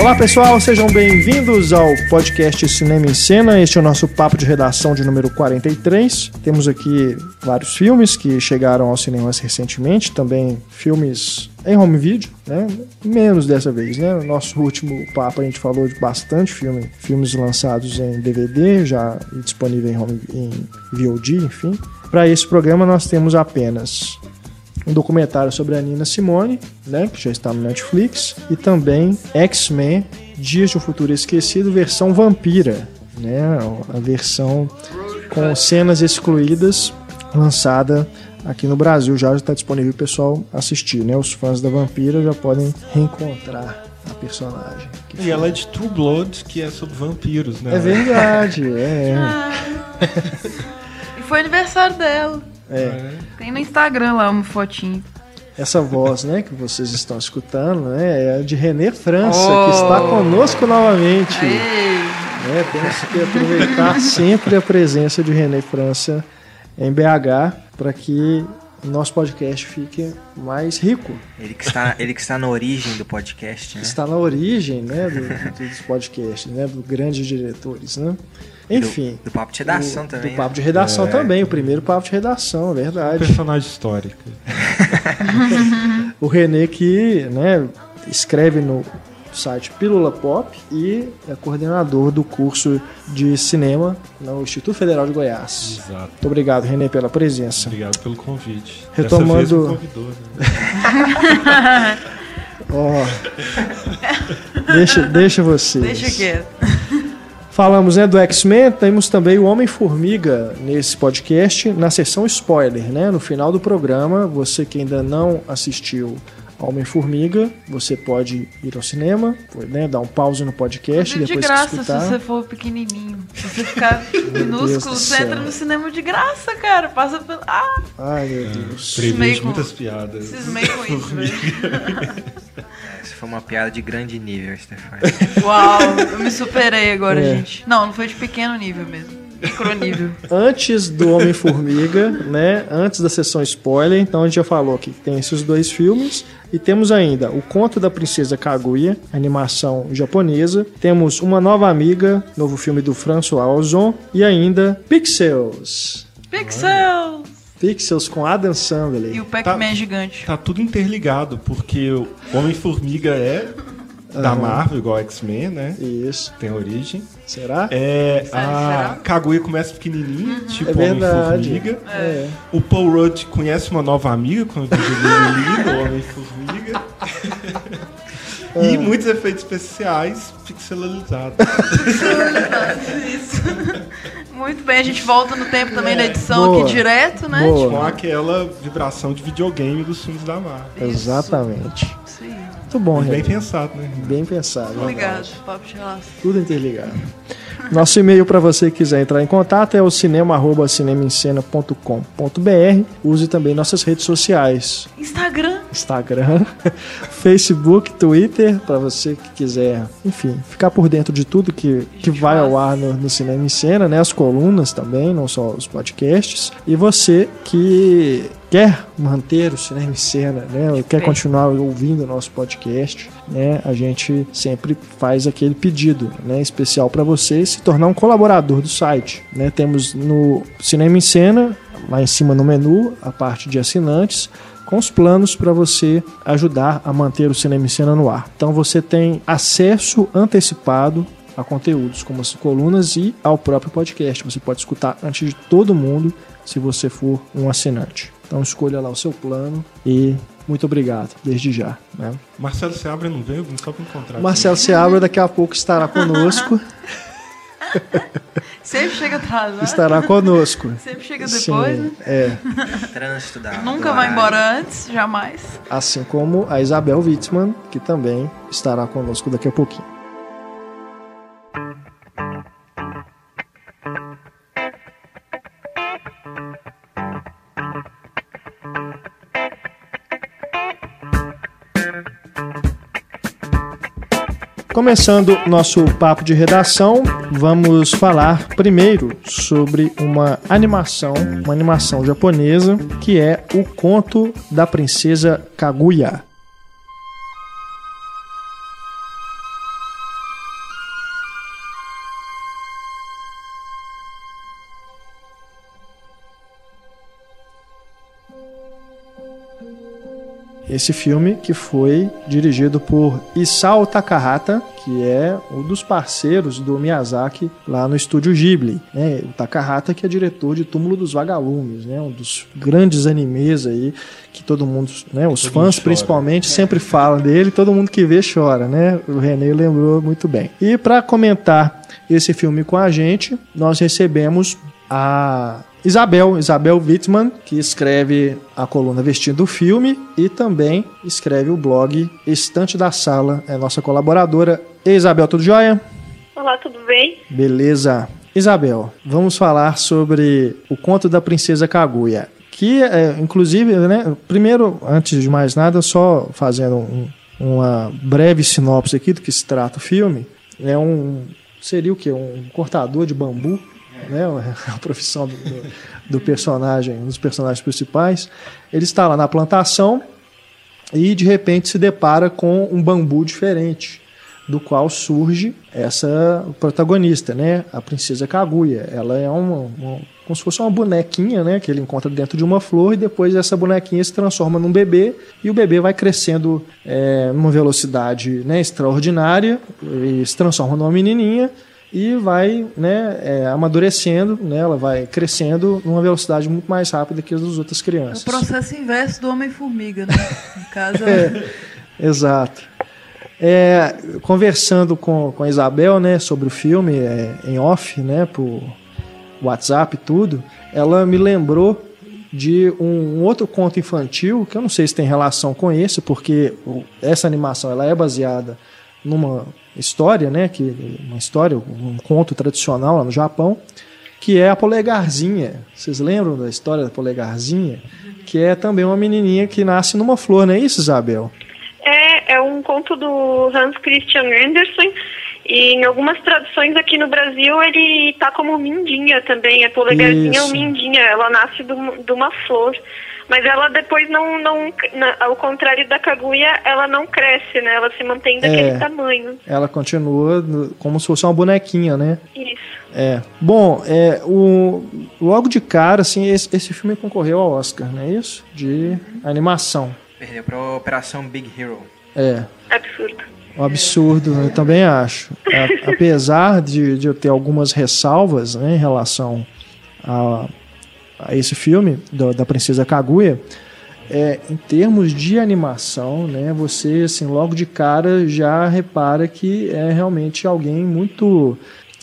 Olá pessoal, sejam bem-vindos ao podcast Cinema em Cena. Este é o nosso papo de redação de número 43. Temos aqui vários filmes que chegaram aos cinemas recentemente, também filmes em home video, né? Menos dessa vez, né? No nosso último papo a gente falou de bastante filme, filmes lançados em DVD, já disponível em, home, em VOD, enfim. Para esse programa nós temos apenas um documentário sobre a Nina Simone, né, que já está no Netflix, e também X-Men Dias de um Futuro Esquecido, versão vampira, né, a versão com cenas excluídas, lançada aqui no Brasil, já está disponível para o pessoal assistir, né, os fãs da vampira já podem reencontrar a personagem. E ela é de True Blood, que é sobre vampiros, né? É verdade, é. Ah. e foi aniversário dela. É. Tem no Instagram lá uma fotinho. Essa voz, né, que vocês estão escutando, né, é a de René França, Oh. que está conosco novamente. Né? Temos que aproveitar sempre a presença de René França em BH para que o nosso podcast fique mais rico. Ele que está, ele que está na origem do podcast, né? Está na origem, né, do- dos podcasts, né, dos grandes diretores, né? Enfim. Do, do papo de redação o- também. Do papo de redação É. também, o primeiro papo de redação, é verdade. Personagem histórico. O René que né, escreve no site Pílula Pop e é coordenador do curso de cinema no Instituto Federal de Goiás. Exato. Muito obrigado, René, pela presença. Obrigado pelo convite. Retomando- Dessa vez me convidou, né? Ó, deixa, deixa vocês. deixa quieto. Falamos né, do X-Men, temos também o Homem-Formiga nesse podcast, na sessão spoiler, né? No final do programa, você que ainda não assistiu Homem-Formiga, você pode ir ao cinema, né, dar um pause no podcast e de depois graça que se escutar. você for pequenininho. Se você ficar minúsculo, você céu. entra no cinema de graça, cara. Passa pelo. Ah, Ai, meu Deus. Meio Prevejo com- muitas piadas. cismei com isso, velho. Essa foi uma piada de grande nível, Stefano. Uau, eu me superei agora, É. gente. Não, não foi de pequeno nível mesmo. Micronível. Antes do Homem-Formiga, né? Antes da sessão spoiler, então a gente já falou que tem esses dois filmes. E temos ainda O Conto da Princesa Kaguya, animação japonesa. Temos Uma Nova Amiga, novo filme do François Ozon. E ainda Pixels. Pixel! Pixels com Adam Sandler. E o Pac-Man gigante. Tá tudo interligado, porque o Homem-Formiga é da. Marvel, igual X-Men, né? Isso. Tem origem. Será? É, a será? Kaguya começa pequenininha, tipo É. Homem-Formiga. É. O Paul Rudd conhece uma nova amiga com o Lili no Homem-Formiga. E muitos efeitos especiais pixelalizados. Isso. Muito bem, a gente volta no tempo também na edição Boa. aqui direto, né? Boa. com aquela vibração de videogame dos filmes da Marvel. Exatamente. Isso. Muito bom, Bem Renan. pensado, né? Bem pensado. Obrigado, papo de relação. Tudo interligado. Nosso e-mail para você que quiser entrar em contato é o cinema@cinemaencena.com.br. Use também nossas redes sociais, Instagram. Instagram, Facebook, Twitter, para você que quiser, enfim, ficar por dentro de tudo que, que vai ao ar no, no Cinema em Cena, né? As colunas também, não só os podcasts. E você que quer manter o Cinema em Cena, né? Ou quer continuar ouvindo o nosso podcast, né? A gente sempre faz aquele pedido, né? Especial para você se tornar um colaborador do site, né? Temos no Cinema em Cena, lá em cima no menu, a parte de assinantes, com os planos para você ajudar a manter o Cinema em Cena no ar. Então você tem acesso antecipado a conteúdos como as colunas e ao próprio podcast. Você pode escutar antes de todo mundo se você for um assinante. Então escolha lá o seu plano e muito obrigado desde já. né? Marcelo Seabra não veio só pra encontrar. Marcelo Seabra daqui a pouco estará conosco. Sempre chega atrasado. estará conosco. Sempre chega depois, né? Sim, é. Trânsito da. Nunca vai embora antes, jamais. Assim como a Isabel Wittmann, que também estará conosco daqui a pouquinho. Começando nosso papo de redação, vamos falar primeiro sobre uma animação, uma animação japonesa, que é o Conto da Princesa Kaguya. Esse filme que foi dirigido por Isao Takahata, que é um dos parceiros do Miyazaki lá no estúdio Ghibli. Né? O Takahata que é diretor de Túmulo dos Vagalumes, né? um dos grandes animes aí que todo mundo, né? os Todo fãs principalmente sempre falam dele, todo mundo que vê chora, né? O René lembrou muito bem. E para comentar esse filme com a gente, nós recebemos a Isabel, Isabel Wittmann, que escreve a coluna Vestindo o Filme e também escreve o blog Estante da Sala, é nossa colaboradora. Ei, Isabel, tudo jóia? Olá, tudo bem? Beleza. Isabel, vamos falar sobre o conto da Princesa Kaguya. Que, é, inclusive, né, primeiro, antes de mais nada, só fazendo um- uma breve sinopse aqui do que se trata o filme. É um. Seria o quê? Um cortador de bambu, né? A profissão do, do- personagem, um dos personagens principais. Ele está lá na plantação e de repente se depara com um bambu diferente, do qual surge essa protagonista, né? A princesa Kaguya. Ela é uma, uma- como se fosse uma bonequinha, né? Que ele encontra dentro de uma flor e depois essa bonequinha se transforma num bebê e o bebê vai crescendo é, numa velocidade né, extraordinária e se transforma numa menininha e vai né, é, amadurecendo, né, ela vai crescendo numa velocidade muito mais rápida que as das outras É o crianças. processo inverso do Homem-Formiga, né? No caso, Exato. É, conversando com, com a Isabel, né, sobre o filme é, em off, né, por WhatsApp e tudo, ela me lembrou de um, outro conto infantil que eu não sei se tem relação com esse, porque essa animação ela é baseada numa história, né, que uma história, um conto tradicional lá no Japão, que é a polegarzinha. Vocês lembram da história da polegarzinha? Que é também uma menininha que nasce numa flor, não é isso, Isabel? É, é um conto do Hans Christian Andersen e em algumas traduções aqui no Brasil ele tá como Mindinha também, a polegarzinha ou Isso. Mindinha, ela nasce de uma flor. Mas ela depois não, não na- ao contrário da Kaguya, ela não cresce, né? Ela se mantém daquele É. tamanho. Ela continua como se fosse uma bonequinha, né? Isso. É. Bom, é, o, logo de cara, assim, esse, esse filme concorreu ao Oscar, não é isso? De animação. Perdeu pra Operação Big Hero. É. Absurdo. Um absurdo, eu também acho. A- apesar de, de eu ter algumas ressalvas né, em relação a, a esse filme do- da Princesa Kaguya, é, em termos de animação, né, você assim, logo de cara já repara que é realmente alguém muito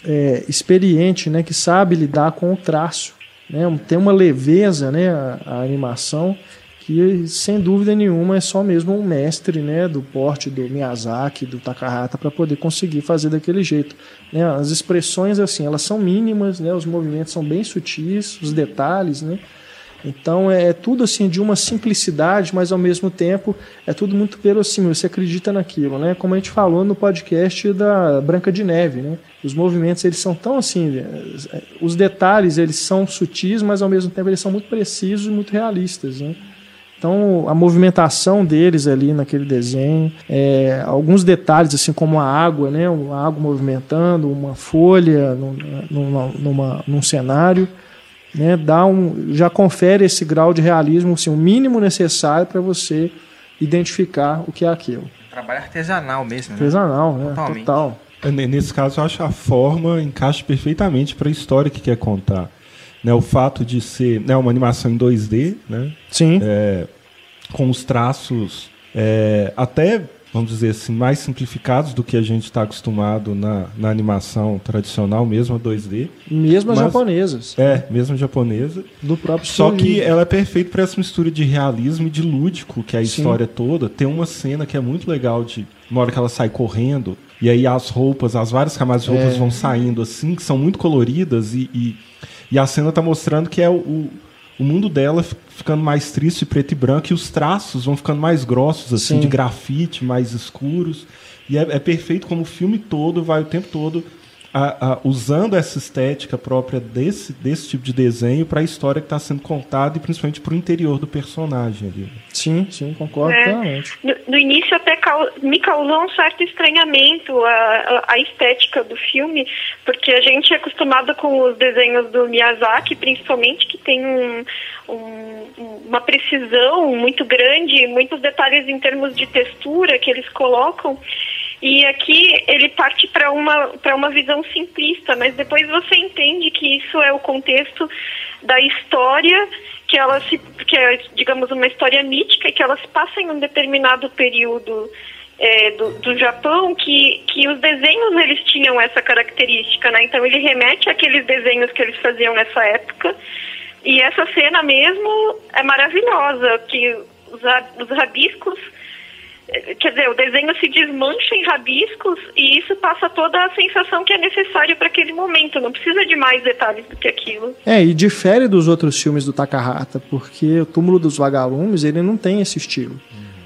é, experiente, né, que sabe lidar com o traço. Né, tem uma leveza né, a, a animação que sem dúvida nenhuma é só mesmo um mestre né, do porte do Miyazaki, do Takahata para poder conseguir fazer daquele jeito. Né, as expressões assim, elas são mínimas, né, os movimentos são bem sutis, os detalhes, né? Então é tudo assim de uma simplicidade, mas ao mesmo tempo é tudo muito verossímil. Você acredita naquilo, né? Como a gente falou no podcast da Branca de Neve, né? Os movimentos eles são tão assim, eh, os detalhes eles são sutis, mas ao mesmo tempo eles são muito precisos e muito realistas, né? Então a movimentação deles ali naquele desenho, é, alguns detalhes assim como a água, né? Uma água movimentando, uma folha num, numa, numa, num cenário né, dá um, já confere esse grau de realismo, assim, o mínimo necessário para você identificar o que é aquilo. Trabalho artesanal mesmo, né? Artesanal, né? Totalmente. Total. É, ne- Nesse caso, eu acho que a forma encaixa perfeitamente para a história que quer contar. Né, o fato de ser né, uma animação em 2D, né, Sim, é, com os traços é, até, vamos dizer assim, mais simplificados do que a gente está acostumado na, na animação tradicional, mesmo a 2D. mesmo as japonesas, É, mesmo japonesa. do próprio Só que ela é perfeita para essa mistura de realismo e de lúdico, que é a Sim. história toda. Tem uma cena que é muito legal de uma hora que ela sai correndo, e aí as roupas, as várias camadas de roupas É. vão saindo assim, que são muito coloridas, e, e, e a cena tá mostrando que é o, o, o mundo dela fi- ficando mais triste, preto e branco, e os traços vão ficando mais grossos, assim, Sim. de grafite, mais escuros. E é, é perfeito como o filme todo vai o tempo todo a, a, usando essa estética própria desse, desse tipo de desenho para a história que está sendo contada e principalmente para o interior do personagem ali. Sim, sim, concordo É. No, no início até cau- me causou um certo estranhamento a, a, a estética do filme, porque a gente é acostumado com os desenhos do Miyazaki, principalmente, que tem um, um- uma precisão muito grande, muitos detalhes em termos de textura que eles colocam. E aqui ele parte para uma, para uma visão simplista, mas depois você entende que isso é o contexto da história, que ela se, que é, digamos, uma história mítica que ela se passa em um determinado período é, do, do Japão, que, que os desenhos eles tinham essa característica, né? Então ele remete àqueles desenhos que eles faziam nessa época. E essa cena mesmo é maravilhosa, que os, os rabiscos Quer dizer, o desenho se desmancha em rabiscos e isso passa toda a sensação que é necessária para aquele momento. Não precisa de mais detalhes do que aquilo. É, e difere dos outros filmes do Takahata, porque o Túmulo dos Vagalumes, ele não tem esse estilo.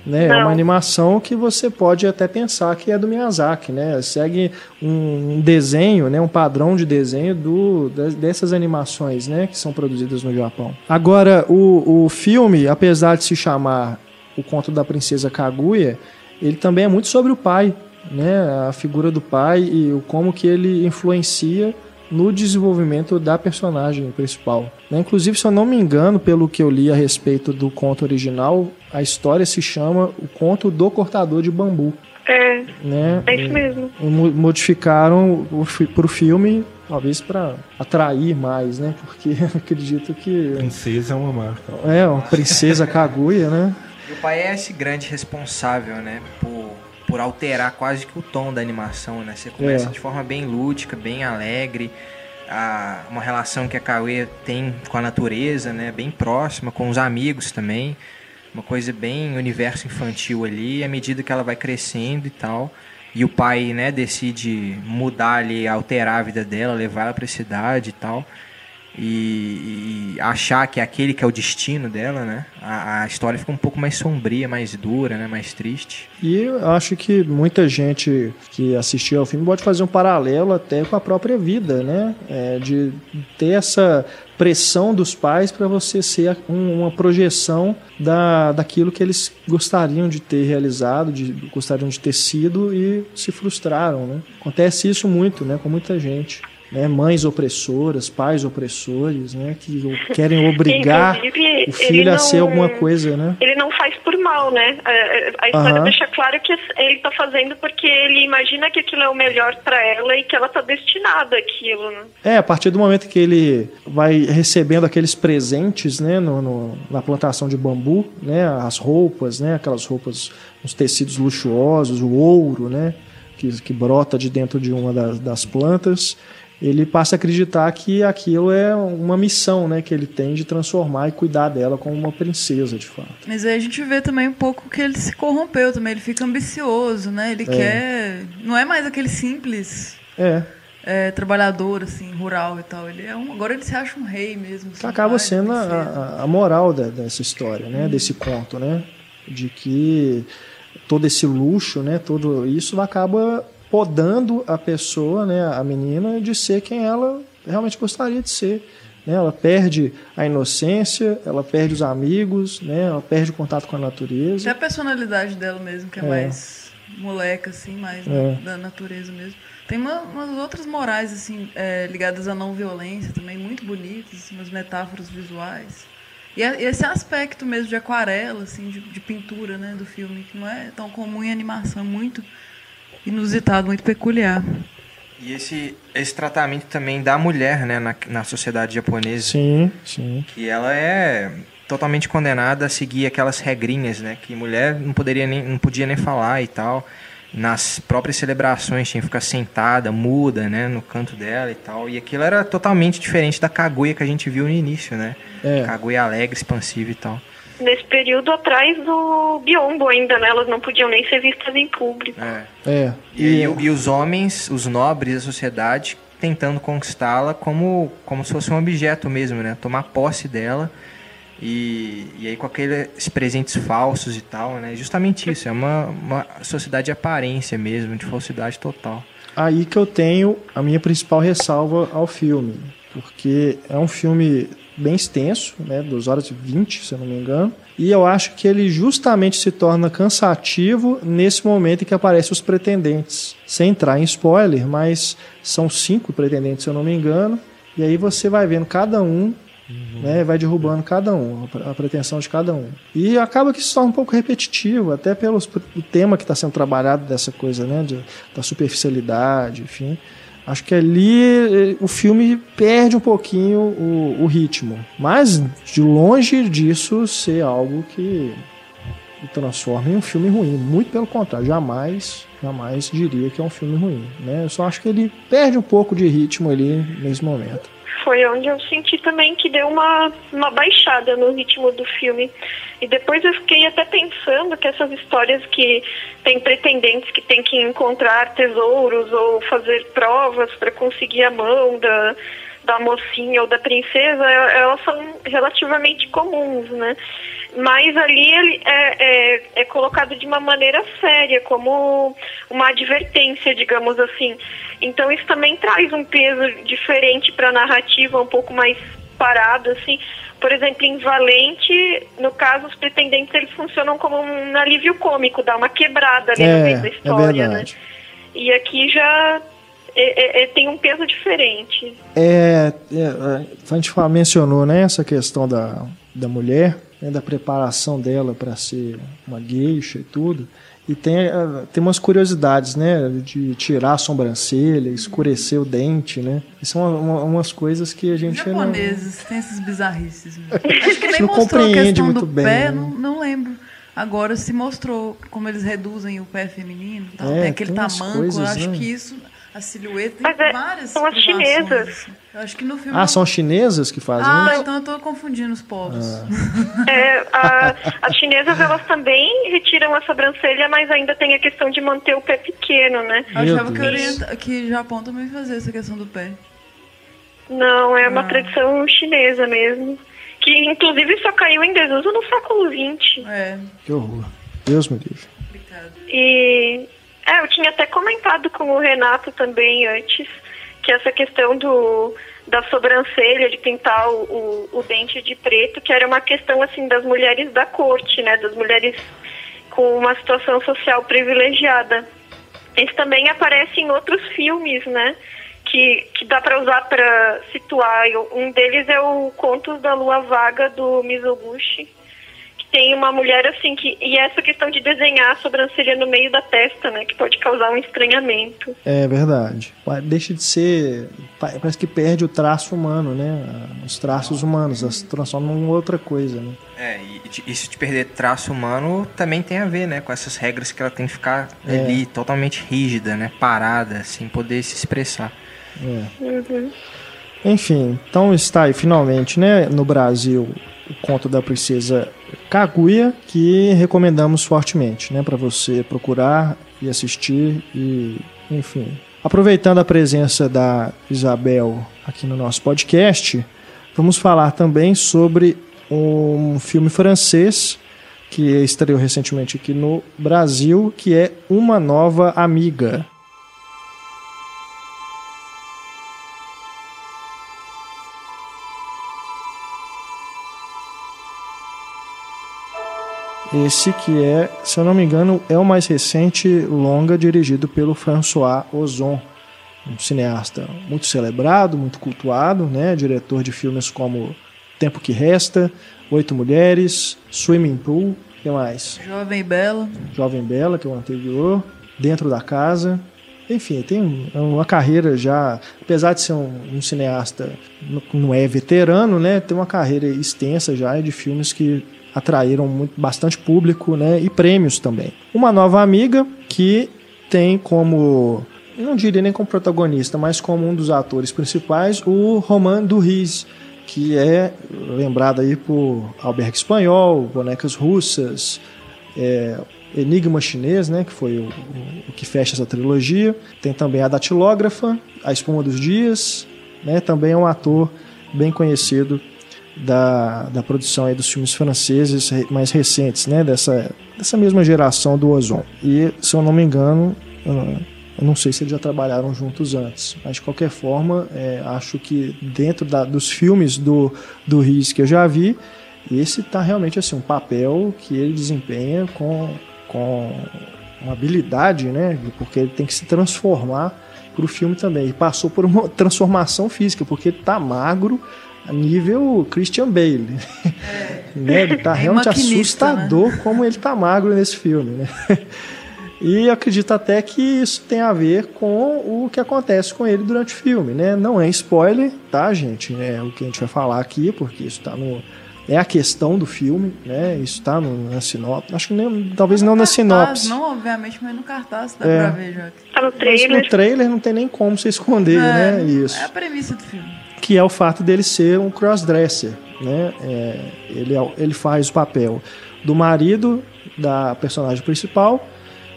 Né? É uma animação que você pode até pensar que é do Miyazaki, né? Segue um desenho, né? um padrão de desenho do, dessas animações né? que são produzidas no Japão. Agora, o, o filme, apesar de se chamar O Conto da Princesa Kaguya, ele também é muito sobre o pai, né? a figura do pai e o como que ele influencia no desenvolvimento da personagem principal. né? Inclusive, se eu não me engano, pelo que eu li a respeito do conto original, a história se chama O Conto do Cortador de Bambu. É, Né? é isso mesmo. E mo- modificaram o fi- pro filme, talvez para atrair mais, né? Porque acredito que Princesa é uma marca. é uma princesa Kaguya, né? O pai é esse grande responsável, né? Por, por alterar quase que o tom da animação, né? Você começa É. de forma bem lúdica, bem alegre. A, uma relação que a Cauê tem com a natureza, né? Bem próxima, com os amigos também. Uma coisa bem universo infantil ali. À medida que ela vai crescendo e tal. E o pai, né, decide mudar ali, alterar a vida dela, levar ela pra cidade e tal. E, e achar que é aquele que é o destino dela, né? A, a história fica um pouco mais sombria, mais dura, né? Mais triste. E eu acho que muita gente que assistiu ao filme pode fazer um paralelo até com a própria vida, né? É, de ter essa pressão dos pais para você ser um- uma projeção da, daquilo que eles gostariam de ter realizado, de, gostariam de ter sido e se frustraram, né? Acontece isso muito, né? Com muita gente. Né? Mães opressoras, pais opressores, né? Que querem obrigar o filho ele a ser não- alguma coisa, né? Ele não faz por mal, né? A, a- a história Aham. deixa claro que ele tá fazendo porque ele imagina que aquilo é o melhor para ela e que ela tá destinada àquilo, né? É, a partir do momento que ele vai recebendo aqueles presentes, né, no, no- na plantação de bambu, né, as roupas, né, aquelas roupas, os tecidos luxuosos, o ouro, né, que, que brota de dentro de uma das, das plantas, ele passa a acreditar que aquilo é uma missão, né, que ele tem de transformar e cuidar dela como uma princesa, de fato. Mas aí a gente vê também um pouco que ele se corrompeu também, ele fica ambicioso, né? Ele quer. Não é mais aquele simples É, é, trabalhador, assim, rural e tal. Ele é um. Agora ele se acha um rei mesmo. assim, acaba pai, sendo a, a- moral da- dessa história, né? Desse conto, né? De que todo esse luxo, né? Tudo isso acaba podando a pessoa, né? A menina de ser quem ela realmente gostaria de ser. Né? Ela perde a inocência, ela perde os amigos, né? Ela perde o contato com a natureza. a personalidade dela mesmo, que é, É. mais moleca, assim, mais É. da natureza mesmo. Tem uma- umas outras morais, assim, é, ligadas à não violência também, muito bonitas, assim, umas metáforas visuais. E é- esse aspecto mesmo de aquarela, assim, de, de pintura, né, do filme, que não é tão comum em animação, é muito inusitado, muito peculiar. E esse, esse tratamento também da mulher, né? Na, na sociedade japonesa. Sim, sim. Que ela é totalmente condenada a seguir aquelas regrinhas, né? Que mulher não poderia nem, não podia nem falar e tal. Nas próprias celebrações tinha que ficar sentada, muda, né? No canto dela e tal. E aquilo era totalmente diferente da Kaguya que a gente viu no início, né? É. Kaguya alegre, expansiva e tal. Nesse período atrás do biombo ainda, né? Elas não podiam nem ser vistas em público. É. É. E, e os homens, os nobres da sociedade, tentando conquistá-la como, como se fosse um objeto mesmo, né? Tomar posse dela. E, e aí com aqueles presentes falsos e tal, né? Justamente isso, é uma, uma sociedade de aparência mesmo, de falsidade total. aí que eu tenho a minha principal ressalva ao filme, porque é um filme bem extenso, né, 2 horas e 20, se eu não me engano, e eu acho que ele justamente se torna cansativo nesse momento em que aparecem os pretendentes. Sem entrar em spoiler, mas são cinco pretendentes, se eu não me engano, e aí você vai vendo cada um Uhum. Né, vai derrubando cada um, a pretensão de cada um. E acaba que se torna um pouco repetitivo, até pelo tema que está sendo trabalhado dessa coisa, né, de, da superficialidade, enfim. Acho que ali eh, o filme perde um pouquinho o, o ritmo. Mas, de longe disso ser algo que transforma em um filme ruim. Muito pelo contrário, jamais, jamais diria que é um filme ruim. Né? Eu só acho que ele perde um pouco de ritmo ali nesse momento foi onde eu senti também que deu uma, uma baixada no ritmo do filme. E depois eu fiquei até pensando que essas histórias que tem pretendentes que tem que encontrar tesouros ou fazer provas para conseguir a mão da, da mocinha ou da princesa, elas são relativamente comuns, né? Mas ali ele é, é, é colocado de uma maneira séria, como uma advertência, digamos assim. Então isso também traz um peso diferente para a narrativa, um pouco mais parado, assim. Por exemplo, em Valente, no caso, os pretendentes eles funcionam como um alívio cômico, dá uma quebrada ali é, no meio da é história, é né? E aqui já é, é, é, tem um peso diferente. É, a gente mencionou né, essa questão da, da mulher, né, da preparação dela para ser uma gueixa e tudo. E tem, eh, tem umas curiosidades, né? De tirar a sobrancelha, escurecer o dente, né? São uma, umas coisas que a gente Japoneses, não... tem esses bizarrices. Acho que nem não mostrou compreende a questão muito do bem, pé, né? não, não lembro. Agora se mostrou como eles reduzem o pé feminino, tal, é, tem aquele tem tamanco, coisas, eu acho né? que isso a silhueta Mas tem é, várias São as chinesas. Assim. Eu acho que no filme. Ah, são chinesas que fazem ah, isso? então eu tô confundindo os povos. Ah. É, a, as chinesas, elas também retiram a sobrancelha, mas ainda tem a questão de manter o pé pequeno, né? Eu achava que, orienta, que Japão também fazia essa questão do pé. Não, é uma ah. tradição chinesa mesmo. Que inclusive só caiu em desuso no século XX. É. Que horror. Deus me livre. Obrigada. E é, eu tinha até comentado com o Renato também antes que essa questão do da sobrancelha, de pintar o, o, o, dente de preto, que era uma questão assim das mulheres da corte, né, das mulheres com uma situação social privilegiada. Isso também aparece em outros filmes, né, que, que dá para usar para situar. Um deles é o Contos da Lua Vaga do Mizoguchi, tem uma mulher assim que e essa questão de desenhar a sobrancelha no meio da testa, né, que pode causar um estranhamento. É verdade. Deixa de ser, parece que perde o traço humano, né? Os traços humanos, se transforma em outra coisa, né? É, e isso de perder traço humano também tem a ver, né, com essas regras que ela tem que ficar é. ali totalmente rígida, né, parada, sem poder se expressar. É. Uhum. Enfim, então está aí finalmente, né, no Brasil, o conto da princesa Kaguya, que recomendamos fortemente, né, para você procurar e assistir e, enfim. Aproveitando a presença da Isabel aqui no nosso podcast, vamos falar também sobre um filme francês que estreou recentemente aqui no Brasil, que é Uma Nova Amiga. Esse que é, se eu não me engano, é o mais recente longa dirigido pelo François Ozon, um cineasta muito celebrado, muito cultuado, né? diretor de filmes como Tempo que Resta, Oito Mulheres, Swimming Pool, o que mais? Jovem Bela. Jovem Bela, que é o anterior, Dentro da Casa. Enfim, tem uma carreira já, apesar de ser um, um cineasta, não é veterano, né? Tem uma carreira extensa já de filmes que atraíram muito, bastante público né, e prêmios também. Uma nova amiga que tem como, não diria nem como protagonista, mas como um dos atores principais, o Roman Duris, que é lembrado aí por Albergue Espanhol, Bonecas Russas, é, Enigma Chinês, né, que foi o, o, que fecha essa trilogia. Tem também a Datilógrafa, A Espuma dos Dias, né, também é um ator bem conhecido da, da produção aí dos filmes franceses mais recentes, né? Dessa, dessa mesma geração do Ozon. E, se eu não me engano, Eu não sei se eles já trabalharam juntos antes, mas de qualquer forma, é, acho que dentro da, dos filmes do, do Riz que eu já vi, esse tá realmente assim, um papel que ele desempenha com, com uma habilidade, né? Porque ele tem que se transformar para o filme também. E passou por uma transformação física, porque ele tá magro nível Christian Bale. É. né? Ele tá realmente né? assustador né? como ele tá magro nesse filme, né? E eu acredito até que isso tem a ver com o que acontece com ele durante o filme, né? Não é spoiler, tá, gente? É o que a gente vai falar aqui, porque isso tá no. É a questão do filme, né? Isso tá no, na sinopse. Acho que nem, talvez não, não na cartaz, sinopse. Não, obviamente, mas no cartaz dá é. pra ver já. Tá no trailer. Mas no trailer não tem nem como você esconder, é, né? Isso. É a premissa do filme. Que é o fato dele ser um crossdresser, né? É, ele, é ele faz o papel do marido da personagem principal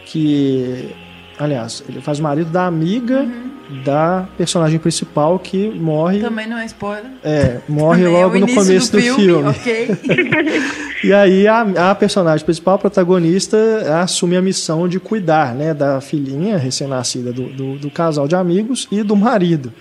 que. Aliás, ele faz o marido da amiga uhum. da personagem principal que morre. Também não é spoiler. É, morre Também logo é no começo do, do filme. filme. Ok. e aí a, a personagem principal, a protagonista, assume a missão de cuidar né, da filhinha recém-nascida do, do, do casal de amigos e do marido.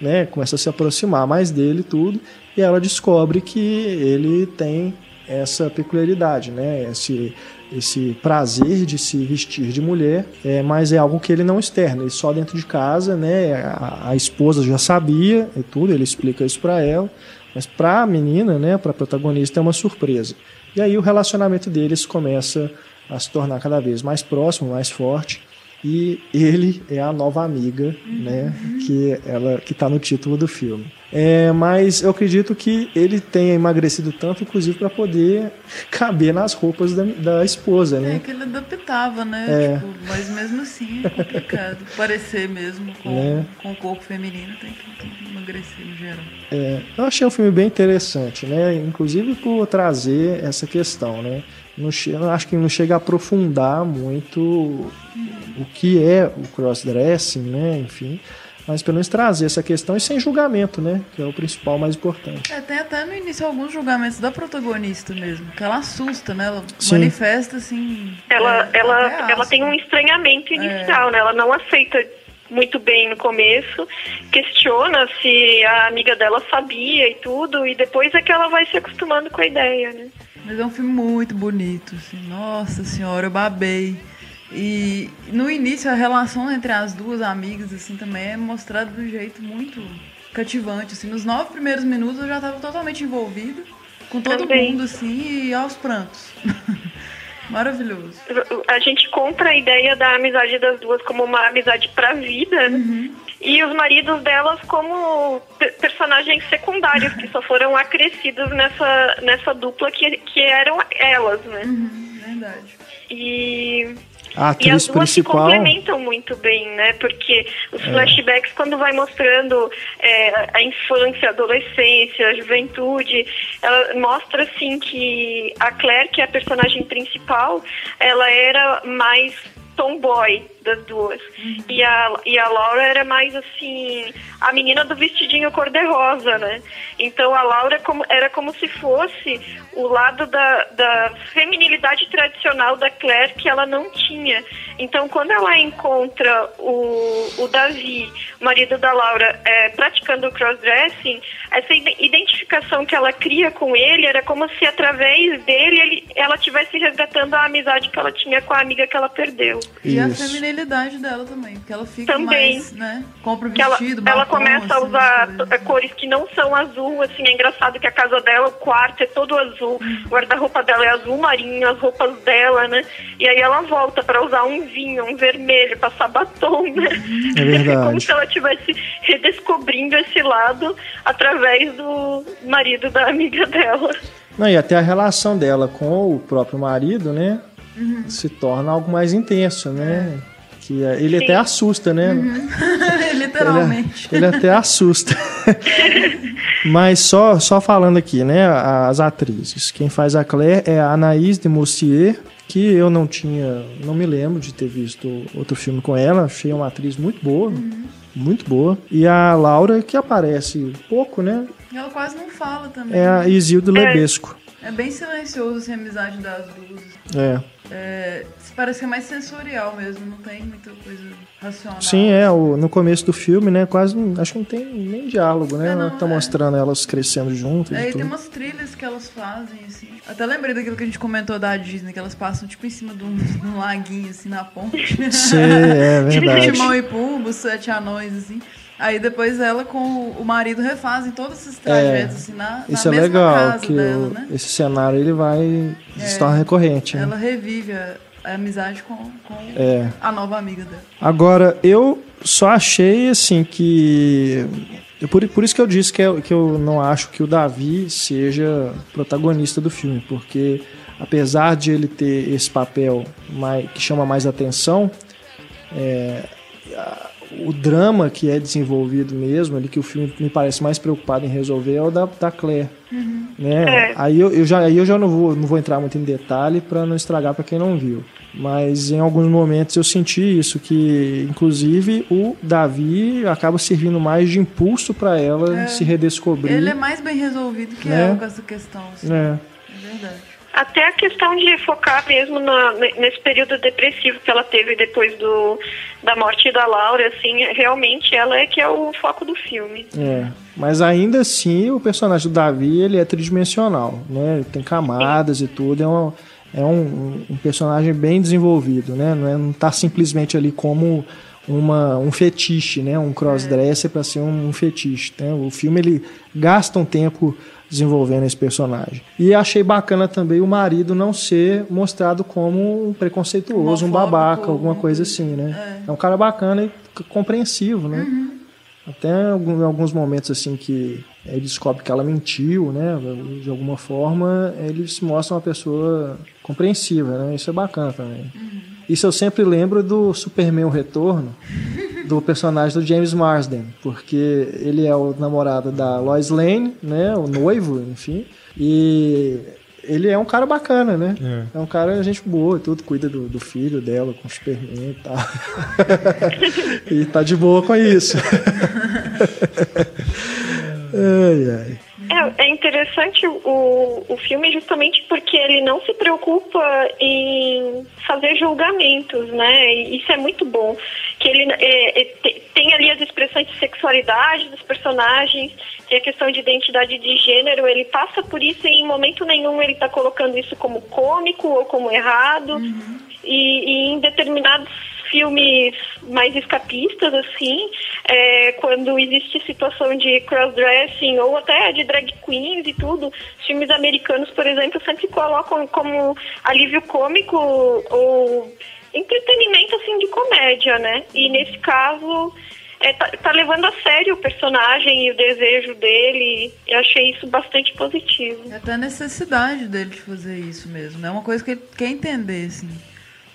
Né, começa a se aproximar mais dele tudo e ela descobre que ele tem essa peculiaridade, né? Esse, esse prazer de se vestir de mulher, é, mas é algo que ele não externa, ele só dentro de casa, né? A, a esposa já sabia e tudo, ele explica isso para ela, mas para a menina, né? Para a protagonista é uma surpresa. E aí o relacionamento deles começa a se tornar cada vez mais próximo, mais forte e ele é a nova amiga, né, que ela que está no título do filme. É, mas eu acredito que ele tenha emagrecido tanto, inclusive, para poder caber nas roupas da, da esposa, né? É que ele adaptava, né? É. Tipo, mas mesmo assim é complicado. Parecer mesmo com, é. com o corpo feminino tem que, tem que emagrecer no geral. É, eu achei um filme bem interessante, né? Inclusive por trazer essa questão, né? Não, acho que não chega a aprofundar muito o que é o crossdressing, né? Enfim, mas pelo menos trazer essa questão e sem julgamento, né? Que é o principal mais importante. É, tem até no início alguns julgamentos da protagonista mesmo, que ela assusta, né? Ela Sim. manifesta assim. Ela, é, ela, ela tem um estranhamento inicial, é. né? Ela não aceita muito bem no começo, questiona se a amiga dela sabia e tudo, e depois é que ela vai se acostumando com a ideia, né? Mas é um filme muito bonito, assim. Nossa senhora, eu babei. E no início a relação entre as duas amigas assim também é mostrada de um jeito muito cativante, assim. Nos nove primeiros minutos eu já estava totalmente envolvido com todo também. mundo assim e aos prantos. Maravilhoso. A gente compra a ideia da amizade das duas como uma amizade pra vida, uhum e os maridos delas como personagens secundários que só foram acrescidos nessa, nessa dupla que, que eram elas, né? Uhum, verdade. E a e as duas principal... se complementam muito bem, né? Porque os é. flashbacks, quando vai mostrando é, a infância, a adolescência, a juventude, ela mostra, assim, que a Claire, que é a personagem principal, ela era mais tomboy das duas. Uhum. E, a, e a Laura era mais assim, a menina do vestidinho cor-de-rosa, né? Então a Laura como, era como se fosse o lado da, da feminilidade tradicional da Claire que ela não tinha. Então quando ela encontra o, o Davi, marido da Laura, é, praticando o crossdressing, essa identificação que ela cria com ele era como se através dele ele, ela tivesse resgatando a amizade que ela tinha com a amiga que ela perdeu. E a feminilidade dela também, porque ela fica também. mais, né? Compra o vestido, ela, ela começa a usar assim, cores que não são azul, assim, é engraçado que a casa dela, o quarto é todo azul, o guarda-roupa dela é azul marinho, as roupas dela, né? E aí ela volta para usar um vinho, um vermelho, passar batom, né? É verdade. É como se ela estivesse redescobrindo esse lado através do marido da amiga dela. Não, e até a relação dela com o próprio marido, né? Uhum. Se torna algo mais intenso, né? Que é, ele Sim. até assusta, né? Uhum. Literalmente. Ele, ele, até assusta. Mas só, só falando aqui, né? As atrizes. Quem faz a Claire é a Anaïs de Moussier, que eu não tinha, não me lembro de ter visto outro filme com ela. Achei uma atriz muito boa, uhum. muito boa. E a Laura, que aparece pouco, né? Ela quase não fala também. É a Isildo é. Lebesco. É, bem silencioso assim, a amizade das duas. É. É, parece que é mais sensorial mesmo, não tem muita coisa racional. Sim, é. O, no começo do filme, né? Quase. Acho que não tem nem diálogo, né? É, não, tá é. mostrando elas crescendo juntas. É, e e tem umas trilhas que elas fazem, assim. Até lembrei daquilo que a gente comentou da Disney, que elas passam tipo em cima de um, de um laguinho, assim, na ponte. Sim, é verdade. Timão e Pumba, os sete anões, assim. Aí depois ela com o- marido refazem todos esses trajetos, assim, na, na Isso é mesma legal, casa que dela, o- né? esse cenário ele vai se torna recorrente. né? Ela revive a, a amizade com, com É. a nova amiga dela. Agora, eu só achei assim que. eu- Por, por isso que eu disse que eu, que eu não acho que o Davi seja protagonista do filme, porque apesar de ele ter esse papel mais, que chama mais atenção, é, a- o drama que é desenvolvido mesmo, ali que o filme me parece mais preocupado em resolver, é o da, da Claire. Né? É. Aí, eu, eu já, aí eu já não vou, não vou entrar muito em detalhe para não estragar para quem não viu. Mas em alguns momentos eu senti isso, que inclusive o Davi acaba servindo mais de impulso para ela É. se redescobrir. Ele é mais bem resolvido que Né? ela com essa questão, assim. É. É verdade. Até a questão de focar mesmo na- nesse período depressivo que ela teve depois do, da morte da Laura, assim, realmente ela é que é o foco do filme. É, mas ainda assim o personagem do Davi ele é tridimensional, né? Ele tem camadas e tudo, é, um, é um, um personagem bem desenvolvido, né? Não, é, não tá simplesmente ali como uma, um fetiche, né? Um crossdresser para ser um, um fetiche. Né? O filme ele gasta um tempo desenvolvendo esse personagem. E achei bacana também o marido não ser mostrado como um preconceituoso, um babaca, alguma alguma coisa assim, né? É. É um cara bacana e compreensivo, né? Uhum. Até em alguns momentos assim que ele descobre que ela mentiu, né? De alguma forma, ele se mostra uma pessoa compreensiva, né? Isso é bacana também. Isso eu sempre lembro do Superman o Retorno, do personagem do James Marsden, porque ele é o namorado da Lois Lane, né? O noivo, enfim. E ele é um cara bacana, né? É. É um cara gente boa e tudo, cuida do, do filho dela com o Superman e tal. e tá de boa com isso. ai, ai. É, é interessante o, o filme justamente porque ele não se preocupa em fazer julgamentos, né? E isso é muito bom. Que ele é, é, te- tem ali as expressões de sexualidade dos personagens, tem a questão de identidade de gênero, ele passa por isso e em momento nenhum ele está colocando isso como cômico ou como errado. E, e em determinados filmes mais escapistas, assim, é, quando existe situação de crossdressing ou até de drag queens e tudo, filmes americanos, por exemplo, sempre colocam como alívio cômico ou entretenimento, assim, de comédia, né? E nesse caso... É, tá, tá levando a sério o personagem e o desejo dele. Eu achei isso bastante positivo. E até a necessidade dele de fazer isso mesmo. É uma coisa que ele quer entender, assim.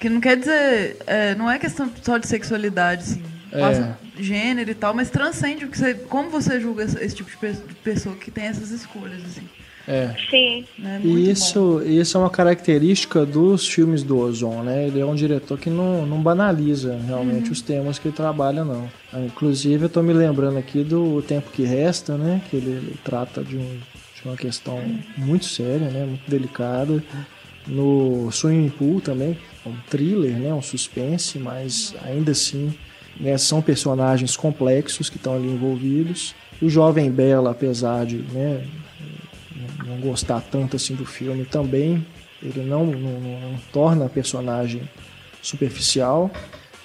Que não quer dizer. é, não é questão só de sexualidade, assim. É. Gênero e tal, mas transcende o que você. Como você julga esse esse tipo de pe- de pessoa que tem essas escolhas, assim. É. Sim. Muito E bom. isso, isso é uma característica dos filmes do Ozon, né? Ele é um diretor que não, não banaliza realmente os temas que ele trabalha, não. Ah, Inclusive, eu tô me lembrando aqui do Tempo que Resta, né? Que ele, ele trata de, um- de uma questão muito séria, né? Muito delicada. No Swimming Pool também, é um thriller, né? Um suspense, mas ainda assim né, são personagens complexos que estão ali envolvidos. O Jovem Bela, apesar de né, não gostar tanto assim do filme também. Ele não, não, não- torna a personagem superficial.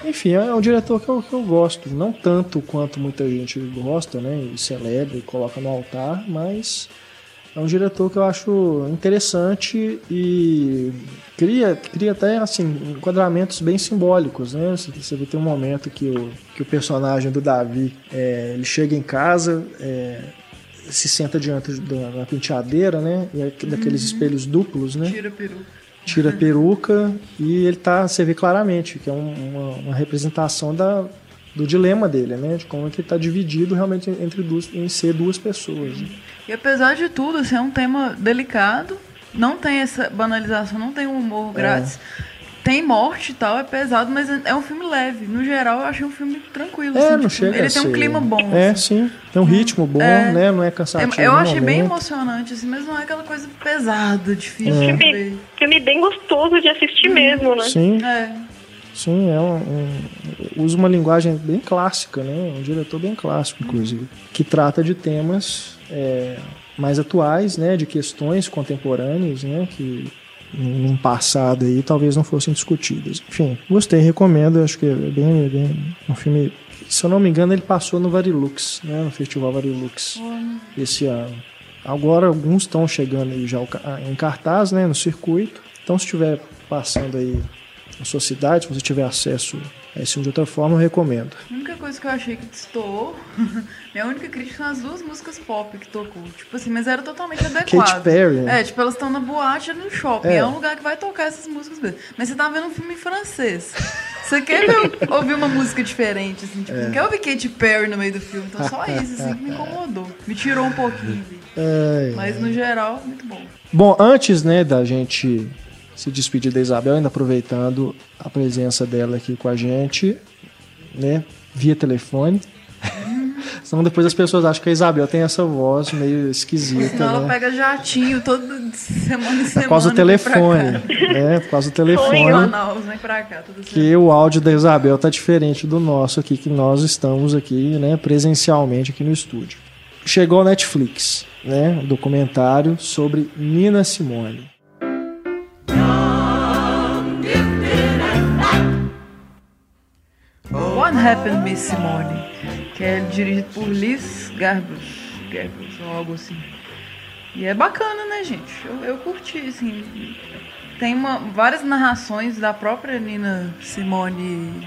Enfim, é um diretor que eu, que eu gosto. Não tanto quanto muita gente gosta, né? E celebra e coloca no altar, mas é um diretor que eu acho interessante e cria, cria até assim, enquadramentos bem simbólicos, né? Você, vê tem um momento que o, que o personagem do Davi é, ele chega em casa, é, se senta diante da, da penteadeira, né? E é daqueles espelhos duplos, né? Tira peru. Tira a peruca e ele tá, você vê claramente que é um- uma, uma representação da, do dilema dele, né? De como é que ele tá dividido realmente entre duas, em ser duas pessoas. né? E apesar de tudo, assim, é um tema delicado. Não tem essa banalização, não tem um humor grátis. tem morte e tal, é pesado, mas é um filme leve. No geral, eu achei um filme tranquilo. É, assim, não tipo, chega Ele a tem um clima bom. É, assim. sim. Tem um ritmo bom, É. né? Não é cansativo. Eu, achei bem emocionante, assim, mas não é aquela coisa pesada, difícil É. Filme, filme bem gostoso de assistir mesmo, né? Sim, É. sim. É um, um- usa uma linguagem bem clássica, né? Um diretor bem clássico, inclusive. Que trata de temas é, mais atuais, né? De questões contemporâneas, né? Que num passado aí talvez não fossem discutidas. Enfim, gostei, recomendo. Acho que é bem, bem um filme. Se eu não me engano, ele passou no Varilux, né? No Festival Varilux esse ano. Agora alguns estão chegando aí já em cartaz, né, no circuito. Então se estiver passando aí na sua cidade, se você tiver acesso a esse filme de outra forma, eu recomendo. A única coisa que eu achei que destoou, minha única crítica são as duas músicas pop que tocou. Tipo assim, mas era totalmente adequado. Katy Perry, né? É, tipo, elas estão na boate no shopping. É. É. um lugar que vai tocar essas músicas mesmo. Mas você tá vendo um filme em francês. Você quer ver- ouvir uma música diferente, assim, tipo, É. não quer ouvir Katy Perry no meio do filme. Então só isso, assim, que me incomodou. Me tirou um pouquinho. Mas no geral, muito bom. Bom, antes né, da gente se despedir da Isabel, ainda aproveitando a presença dela aqui com a gente, né, via telefone. Senão depois as pessoas acham que a Isabel tem essa voz meio esquisita, Senão ela né? pega jatinho toda semana em semana. Por causa do telefone, né? Por causa do Foi telefone. Manaus, vem pra cá. Semana. que o áudio da Isabel tá diferente do nosso aqui, que nós estamos aqui, né, presencialmente aqui no estúdio. Chegou a Netflix, né, um documentário sobre Nina Simone. What Happened Miss Simone, que é dirigido por Liz Garbus, Garbus ou algo assim. E é bacana, né, gente? Eu, eu curti, assim. Tem uma, várias narrações da própria Nina Simone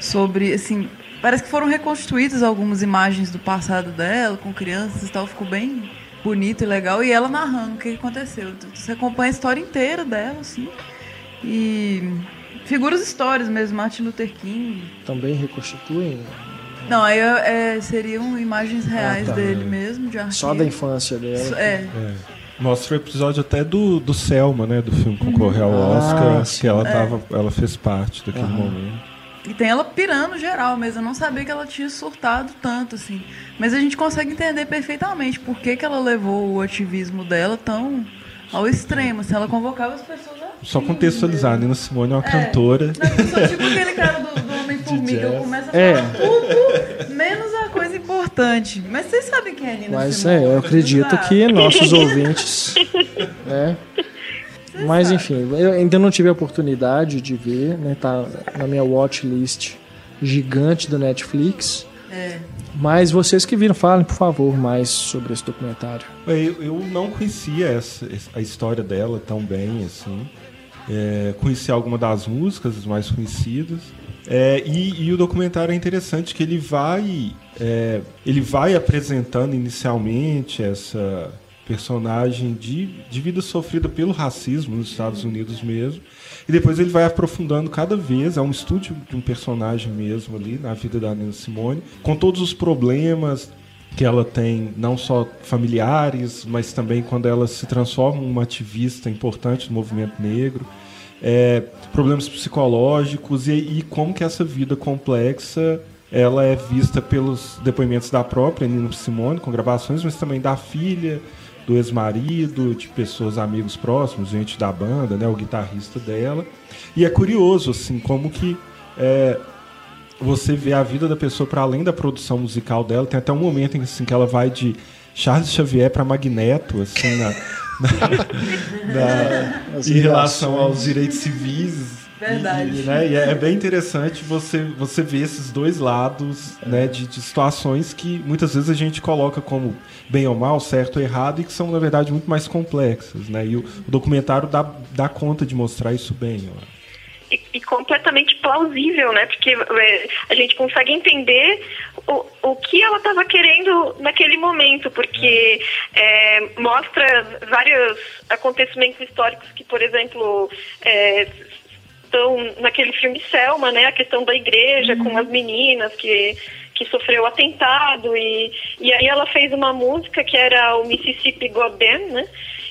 sobre, assim, parece que foram reconstruídas algumas imagens do passado dela, com crianças e tal, ficou bem bonito e legal. E ela narrando o que aconteceu. Então, Você acompanha a história inteira dela, assim. E figuras históricas mesmo, Martin Luther King. Também reconstituem Não, aí é, seriam imagens reais tá. dele mesmo, de arquivo. só da infância dela. É, É. Mostra o episódio até do, do Selma, né? Do filme que concorreu ao Ah, Oscar, sim. que ela, tava, ela fez parte daquele Aham. momento. e tem ela pirando geral mesmo. Eu não sabia que ela tinha surtado tanto, assim. Mas a gente consegue entender perfeitamente por que, que ela levou o ativismo dela tão ao extremo. Se ela convocava as pessoas Só contextualizar. Nina Simone é uma É. cantora. Não, eu sou tipo aquele cara do, do Homem-Formiga. Eu começo a É. falar tudo, menos a coisa importante. Mas vocês sabem quem é Nina Mas Simone? é, eu acredito que nossos ouvintes, né? Mas enfim, eu ainda não tive a oportunidade de ver, né? Tá na minha watchlist gigante do Netflix. É. Mas vocês que viram, falem, por favor, mais sobre esse documentário. Eu, eu não conhecia essa, a história dela tão bem, assim. É, conheci alguma das músicas, as mais conhecidas. É, e, e o documentário é interessante que ele vai, é, ele vai apresentando inicialmente essa personagem de, de vida sofrida pelo racismo nos Estados Unidos mesmo. E depois ele vai aprofundando cada vez, é um estúdio de um personagem mesmo ali na vida da Nina Simone, com todos os problemas que ela tem, não só familiares, mas também quando ela se transforma em uma ativista importante do movimento negro, é, problemas psicológicos e, e como que essa vida complexa ela é vista pelos depoimentos da própria Nina Simone, com gravações, mas também da filha, do ex-marido, de pessoas, amigos próximos, gente da banda, né, o guitarrista dela. E é curioso, assim, como que é, você vê a vida da pessoa para além da produção musical dela. Tem até um momento em assim, que ela vai de Charles Xavier para Magneto, assim, na, na- na- em relação aos direitos civis. Verdade. E, né, e é, é bem interessante você, você ver esses dois lados né, de, de situações que muitas vezes a gente coloca como bem ou mal, certo ou errado, e que são, na verdade, muito mais complexas. Né? E o, o documentário dá, dá conta de mostrar isso bem, eu acho. E, e completamente plausível, né? Porque é, a gente consegue entender o, o que ela estava querendo naquele momento, porque é, mostra vários acontecimentos históricos que, por exemplo, é, estão naquele filme Selma, né? A questão da igreja com as meninas que que sofreu atentado e, e aí ela fez uma música que era o Mississippi Goddamn, né?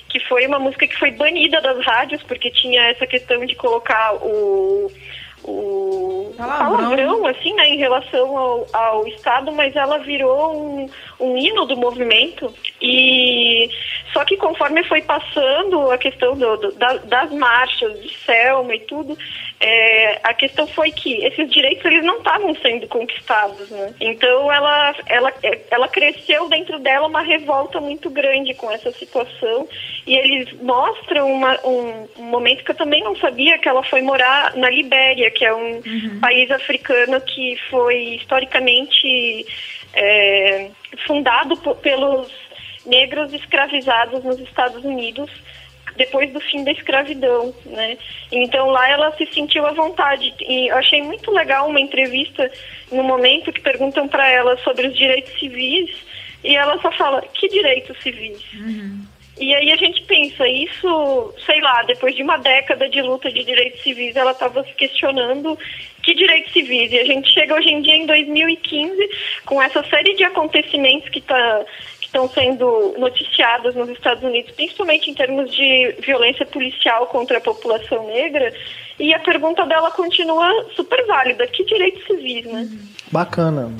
Que foi uma música que foi banida das rádios, porque tinha essa questão de colocar o o Palavrão. palavrão, assim, né, em relação ao, ao Estado, mas ela virou um, um hino do movimento. E só que conforme foi passando a questão do, do- da- das marchas de Selma e tudo, é, a questão foi que esses direitos eles não estavam sendo conquistados, né? Então ela, ela, ela cresceu dentro dela uma revolta muito grande com essa situação e eles mostram uma- um, um momento que eu também não sabia que ela foi morar na Libéria, que é um país africano que foi historicamente é, fundado pelos negros escravizados nos Estados Unidos depois do fim da escravidão, né? Então lá ela se sentiu à vontade e eu achei muito legal uma entrevista no momento que perguntam para ela sobre os direitos civis e ela só fala que direitos civis. E aí a gente pensa, isso, sei lá, depois de uma década de luta de direitos civis, ela estava se questionando que direitos civis. E a gente chega hoje em dia em 2015 com essa série de acontecimentos que tá, que estão sendo noticiados nos Estados Unidos, principalmente em termos de violência policial contra a população negra. E a pergunta dela continua super válida: que direitos civis, né? Bacana.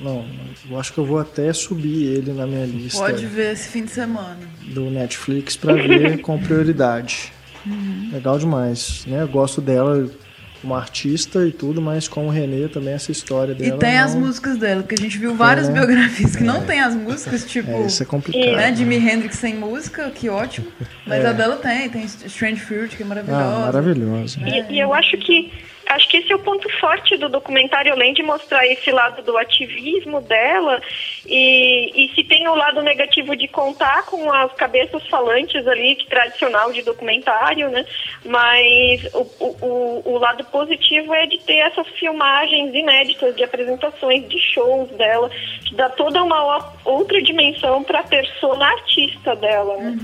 Não, não, eu acho que eu vou até subir ele na minha lista Pode ver esse fim de semana. do Netflix pra ver com prioridade. Uhum. Legal demais, né? Eu gosto dela como artista e tudo, mas com o Renê também essa história dela. E tem as não- músicas dela, porque a gente viu várias né? biografias que não tem as músicas, tipo. É, isso é complicado. né, Jimi Hendrix sem música, que ótimo. Mas a dela tem, tem Strange Fruit, que é maravilhosa. É. Ah, maravilhoso. E, e eu acho que acho que esse é o ponto forte do documentário, além de mostrar esse lado do ativismo dela, e, e se tem o lado negativo de contar com as cabeças falantes ali, que tradicional de documentário, né? Mas o, o, o, lado positivo é de ter essas filmagens inéditas de apresentações, de shows dela, que dá toda uma outra dimensão para a persona artista dela, né?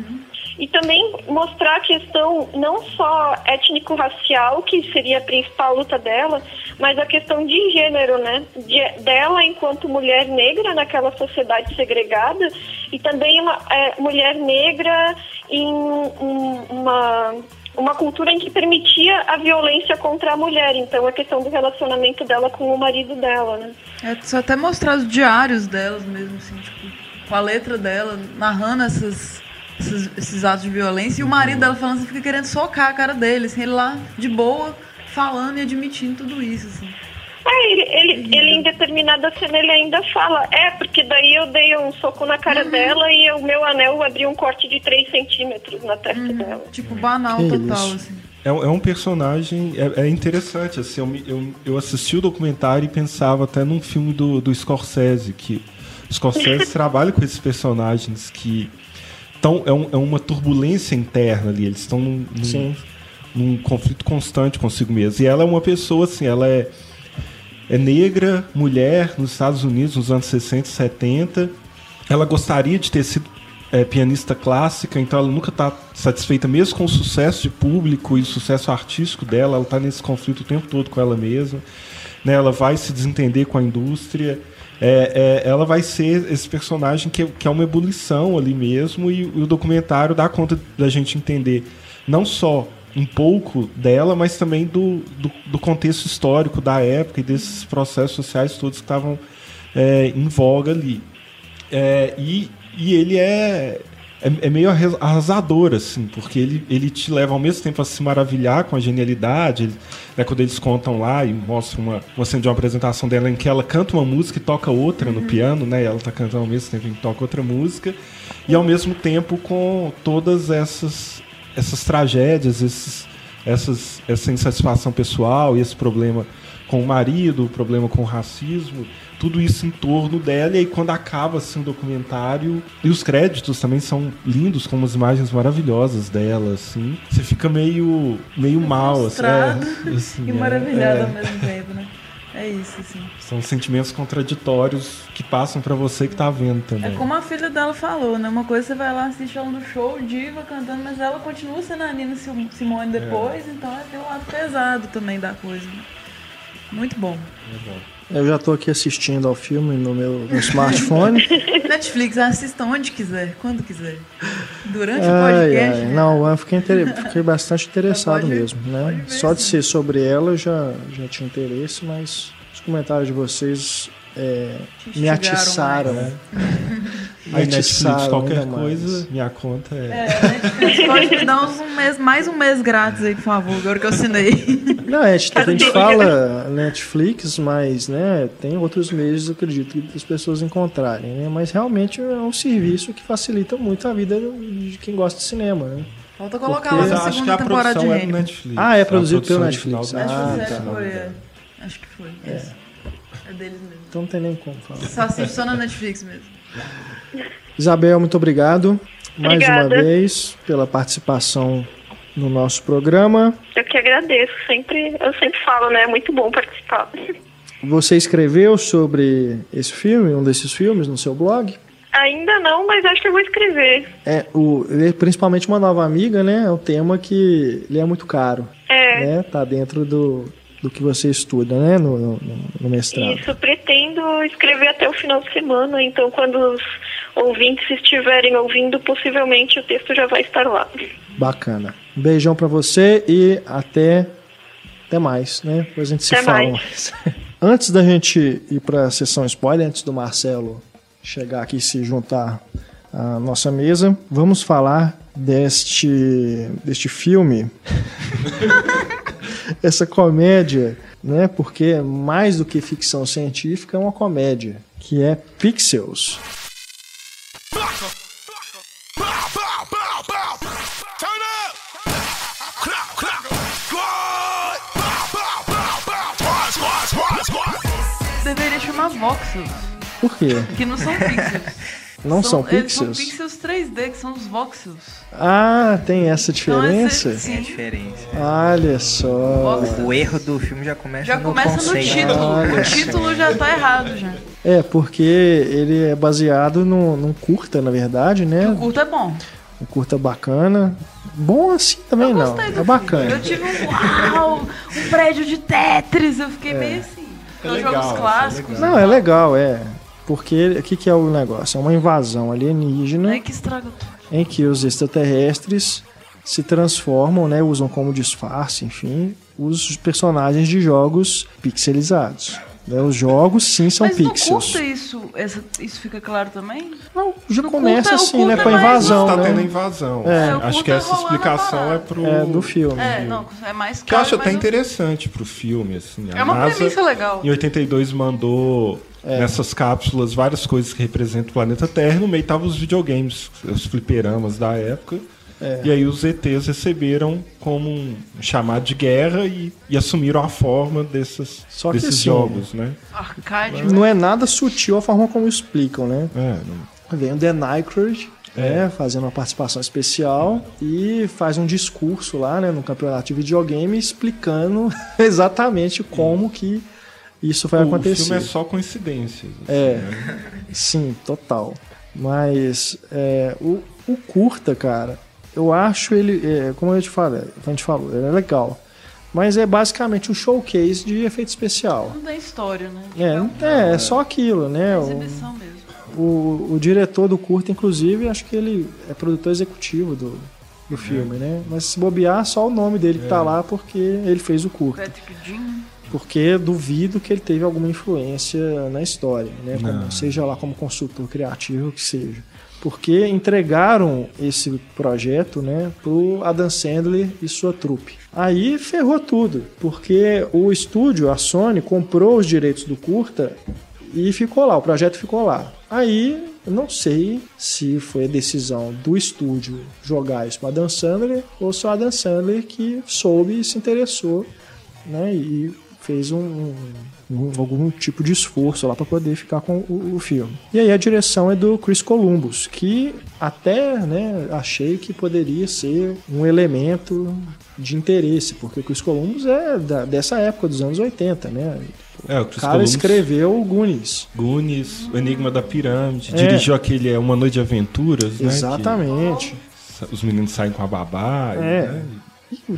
E também mostrar a questão não só étnico-racial, que seria a principal luta dela, mas a questão de gênero, né? De- dela enquanto mulher negra naquela sociedade segregada e também uma é, mulher negra em um- uma, uma cultura em que permitia a violência contra a mulher. Então, a questão do relacionamento dela com o marido dela, né? É até mostrar os diários delas mesmo, assim, tipo, com a letra dela, narrando essas, esses, esses atos de violência. E o marido dela falando, você fica querendo socar a cara dele, assim, ele lá, de boa, falando e admitindo tudo isso, assim. É, ele, ele, ele em determinada cena ele ainda fala, é, porque daí eu dei um soco na cara dela e o meu anel abriu um corte de 3 centímetros na testa dela. Tipo, banal Que total, isso. assim. É, um- é um personagem é, é interessante assim eu, eu, eu assisti o documentário e pensava até num filme do, do Scorsese que o Scorsese trabalha com esses personagens que tão, é, um- é uma turbulência interna ali eles estão num, num- num conflito constante consigo mesmo e ela é uma pessoa assim ela é é negra, mulher, nos Estados Unidos, nos anos 60 e 70. Ela gostaria de ter sido é, pianista clássica, então ela nunca está satisfeita, mesmo com o sucesso de público e o sucesso artístico dela, ela está nesse conflito o tempo todo com ela mesma. Né? Ela vai se desentender com a indústria. É, é, ela vai ser esse personagem que, que é uma ebulição ali mesmo, e, o documentário dá conta da gente entender não só um pouco dela, mas também do, do, do contexto histórico da época e desses processos sociais todos que estavam é, em voga ali. É, e, e ele é, é, é meio arras- arrasador, assim, porque ele, ele te leva ao mesmo tempo a se maravilhar com a genialidade. Ele, né, quando eles contam lá e mostram uma, uma cena de uma apresentação dela em que ela canta uma música e toca outra no piano, né? E ela tá cantando ao mesmo tempo em que toca outra música. E ao mesmo tempo com todas essas, essas tragédias, esses, essas, essa insatisfação pessoal e esse problema com o marido, o problema com o racismo, tudo isso em torno dela. E aí, quando acaba assim, o documentário, e os créditos também são lindos, com umas imagens maravilhosas dela, assim. Você fica meio, meio mal, assim, é, assim, E é, maravilhado é. ao mesmo tempo, né? É isso, assim. São sentimentos contraditórios que passam pra você que tá vendo É também. como a filha dela falou, né? Uma coisa você vai lá assistir ela no show, diva cantando, mas ela continua sendo a Nina Sim- Simone depois, então é tem um lado pesado também da coisa. Né? Muito bom. Eu já tô aqui assistindo ao filme no meu no smartphone. Netflix, assista onde quiser, quando quiser. Durante o Ai, podcast. ai, né? não, eu fiquei, inter- fiquei bastante interessado Pode- mesmo, né? Só de ser sobre ela eu já, já tinha interesse, mas os comentários de vocês é, me atiçaram, mais. né? Me Aí Netflix, atiçaram qualquer ainda coisa, minha conta é. É, Netflix pode me dar uns um mês, mais um mês grátis aí, por favor, agora que eu assinei. Não, é, a gente, fala Netflix, mas né, tem outros meios, acredito, que as pessoas encontrarem, né? Mas realmente é um serviço que facilita muito a vida de quem gosta de cinema, né? Falta colocar Porque- lá na acho segunda a temporada de é. Netflix. Ah, é produzido pelo produção Netflix. do Ah, Netflix tá. é, foi, é. Acho que foi. isso. É deles mesmo. Então não tem nem como falar. Só assiste só na Netflix mesmo. Isabel, muito obrigado mais Obrigada. uma vez pela participação no nosso programa. Eu que agradeço. Sempre, eu sempre falo, né? É muito bom participar. Você escreveu sobre esse filme, um desses filmes, no seu blog? Ainda não, mas acho que eu vou escrever. É, o, é principalmente uma nova amiga, né? É um tema que ele é muito caro, É. né? Tá dentro do, do que você estuda, né? No, no, no mestrado. Isso, pretendo escrever até o final de semana, então quando os ouvintes estiverem ouvindo, possivelmente o texto já vai estar lá. Bacana. Um beijão pra você e até até mais, né? Depois a gente se Até fala mais. mais. antes da gente ir pra sessão spoiler, antes do Marcelo chegar aqui e se juntar à nossa mesa, vamos falar deste deste filme. Essa comédia, né? Porque mais do que ficção científica é uma comédia, que é Pixels. Deveria chamar Voxels, Por quê? que não são pixels. Não são, são pixels? pixels 3D, que são os voxels. Ah, tem essa Então, diferença? esse- Tem a Sim. diferença. Olha só. O erro do filme já começa Já no começa no conceito. título. Olha O título já tá errado já. É, porque ele é baseado no, num curta, na verdade, né? O curto é bom. Um curta bacana. Bom assim também Eu não. gostei do É filme. bacana. Eu tive um uau, um prédio de Tetris. Eu fiquei meio assim. É legal, jogos isso é clássicos. Não, é legal, é. Porque o que, que é o negócio? É uma invasão alienígena É que estraga tudo. em que os extraterrestres se transformam, né? Usam como disfarce, enfim, os personagens de jogos pixelizados. né? Os jogos sim são Mas pixels. no curta isso, essa- isso fica claro também? Não, já No começa curta- o assim, né? Com a é invasão, Está né? tendo a invasão. É. É, Acho que essa explicação é pro. É, do filme. É, não, é mais Que eu acho claro, até mas eu- interessante pro filme, assim. A É uma NASA, premissa legal. Em 82 mandou É. nessas cápsulas várias coisas que representam o planeta Terra. e No meio estavam os videogames, os fliperamas da época. É. E aí os ETs receberam como um chamado de guerra e, e assumiram a forma desses, Só que desses assim, jogos, né? Arcade. Não é nada sutil a forma como explicam, né? É, não- Vem o Dan Aykroyd, É. né, fazendo uma participação especial e faz um discurso lá, né, no campeonato de videogame explicando exatamente como que isso vai o acontecer. filme é só coincidências. assim, É. né? Sim, total. Mas é, o, o curta, cara, eu acho ele, é, como eu te falei, a gente falou, ele é legal. Mas é basicamente um showcase de efeito especial. Não tem história, né? É, é, é só aquilo, né? É O- exibição mesmo. O, o diretor do curta, inclusive, acho que ele é produtor executivo do, do filme, né? Mas se bobear, só o nome dele que tá lá porque ele fez o curta. Patrick Jean. Porque duvido que ele teve alguma influência na história, né? Como- seja lá como consultor criativo, que seja. Porque entregaram esse projeto, né, pro Adam Sandler e sua trupe. Aí ferrou tudo, porque o estúdio, a Sony, comprou os direitos do curta e ficou lá, o projeto ficou lá. Aí, eu não sei se foi a decisão do estúdio jogar isso para Adam Sandler ou se o Adam Sandler que soube e se interessou né, e fez um, um- um- algum tipo de esforço lá para poder ficar com o, o filme. E aí a direção é do Chris Columbus, que até né, achei que poderia ser um elemento de interesse, porque o Chris Columbus é da- dessa época dos anos 80, né? É, o O Chris cara Columbus, escreveu o Goonies. Goonies, O Enigma da Pirâmide, É. dirigiu aquele é, Uma Noite de Aventuras, né? Exatamente. os meninos saem com a babá. É. né, E tudo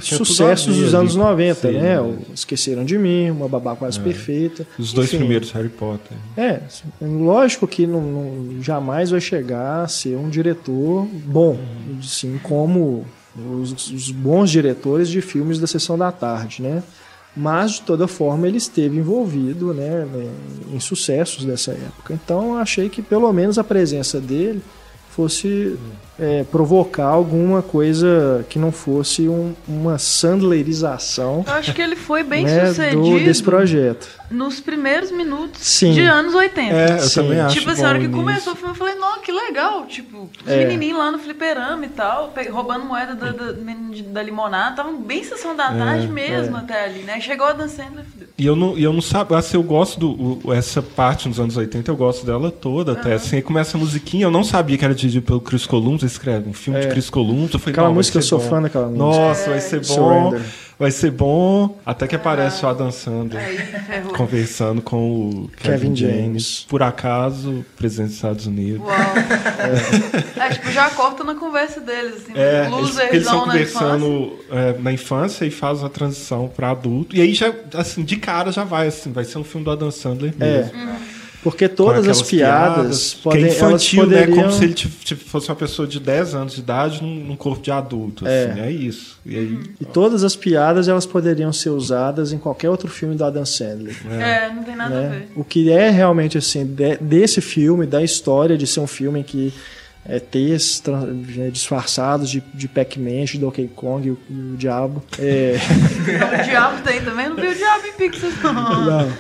sucessos dos anos com 90, filme, né? né? O Esqueceram de Mim, Uma Babá Quase Perfeita. Os dois Enfim, primeiros Harry Potter. É, lógico que não, não- jamais vai chegar a ser um diretor bom, assim como os, os bons diretores de filmes da Sessão da Tarde, né? Mas, de toda forma, ele esteve envolvido né, em sucessos dessa época. Então, achei que, pelo menos, a presença dele fosse é, provocar alguma coisa que não fosse um- uma Sandlerização Eu acho que ele foi bem né, do, sucedido desse projeto. nos primeiros minutos Sim. de anos 80. É, eu Sim. também acho Tipo assim, a hora que começou o filme, eu falei, não, que legal. Tipo, os É. menininhos lá no fliperama e tal, roubando moeda da, da, da limonada. Tava bem sessão da tarde mesmo até ali, né? Chegou a Dan Sandler. falei, E eu não, e eu não sabia, assim, eu gosto do. o- essa parte nos anos 80, eu gosto dela toda, até. Assim, aí começa a musiquinha, eu não sabia que era dirigido pelo Chris Columbus, escreve um filme de Chris Columbus. Eu falei, Aquela música, eu ser sou bom. fã daquela música. Nossa, vai ser bom. Surrender. Vai ser bom. Até que aparece o Adam Sandler conversando com o Kevin Kevin, James. James. Por acaso, presidente dos Estados Unidos. Uau. É. tipo, já corta na conversa deles, assim, É, eles, eles estão na infância. conversando é, na infância e faz a transição para adulto. E aí já, assim, de cara já vai, assim, vai ser um filme do Adam Sandler É. mesmo. Porque todas as piadas, que podem, é infantil, elas né? poderiam... Como se ele tif- fosse uma pessoa de 10 anos de idade num, num corpo de adulto, É. assim, é isso. E aí, E todas as piadas elas poderiam ser usadas em qualquer outro filme do Adam Sandler. É, não tem nada a né? ver. O que é realmente assim de- desse filme, da história de ser um filme em que é, T's tran- é, disfarçados de, de Pac-Man, de Donkey Kong e o, o diabo. É, O diabo tem também, não viu o diabo em Pixar, não. não.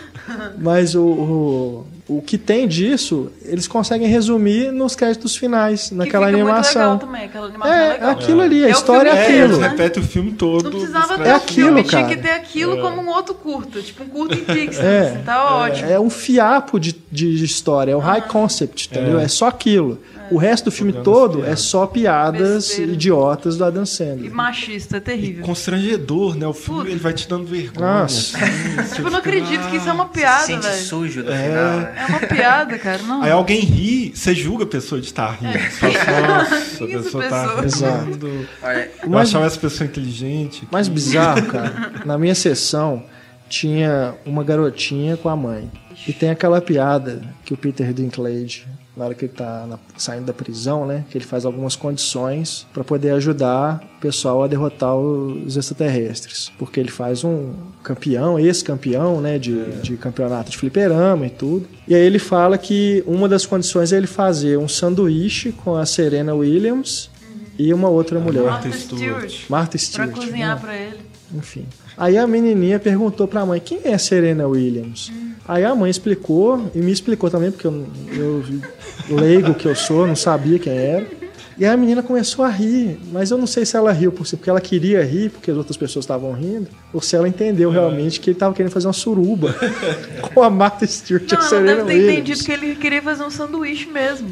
Mas o, o, o que tem disso, eles conseguem resumir nos créditos finais, naquela que fica Muito legal animação. também, aquela animação é, É, legal. aquilo ali, a É história é é, inteiro, eles aquilo. né? repetem o filme todo. Não precisava ter É o filme, aquilo, tinha cara. que ter aquilo como um outro curta, tipo um curta em Pixar, É. assim, tá ótimo. É um fiapo de, de história, é o high concept, entendeu? É, só aquilo. O resto do filme todo é só piadas Besteira. idiotas do Adam E Sandler. machista, é terrível. Constrangedor, né? O filme Puta. ele vai te dando vergonha. Nossa. assim, Tipo, eu não acredito que isso é uma piada, Sente velho. sujo no final, né? É uma piada, cara. Não. Aí alguém ri, você julga a pessoa de estar rindo. Você fala, Nossa, a pessoa tá. Exato. rindo. Olha, Eu Mas- achava essa pessoa inteligente. Mais bizarro, cara. Na minha sessão tinha uma garotinha com a mãe. E tem aquela piada que o Peter Dinklage, na hora que ele tá na- saindo da prisão, né? Que ele faz algumas condições para poder ajudar o pessoal a derrotar os extraterrestres. Porque ele faz um campeão, ex-campeão, né? De, de campeonato de fliperama e tudo. E aí ele fala que uma das condições é ele fazer um sanduíche com a Serena Williams e uma outra mulher. Martha Martha Stewart. Stewart. Martha Pra Stewart. cozinhar né? pra ele. Enfim. Aí a menininha perguntou pra mãe quem é Serena Williams. Aí a mãe explicou e me explicou também porque eu, eu leigo que eu sou, não sabia quem era. E aí a menina começou a rir, mas eu não sei se ela riu por si, porque ela queria rir, porque as outras pessoas estavam rindo, ou se ela entendeu realmente que ele estava querendo fazer uma suruba com a Martha Stewart e Não, a ela Serena deve ter entendido que ele queria fazer um sanduíche mesmo.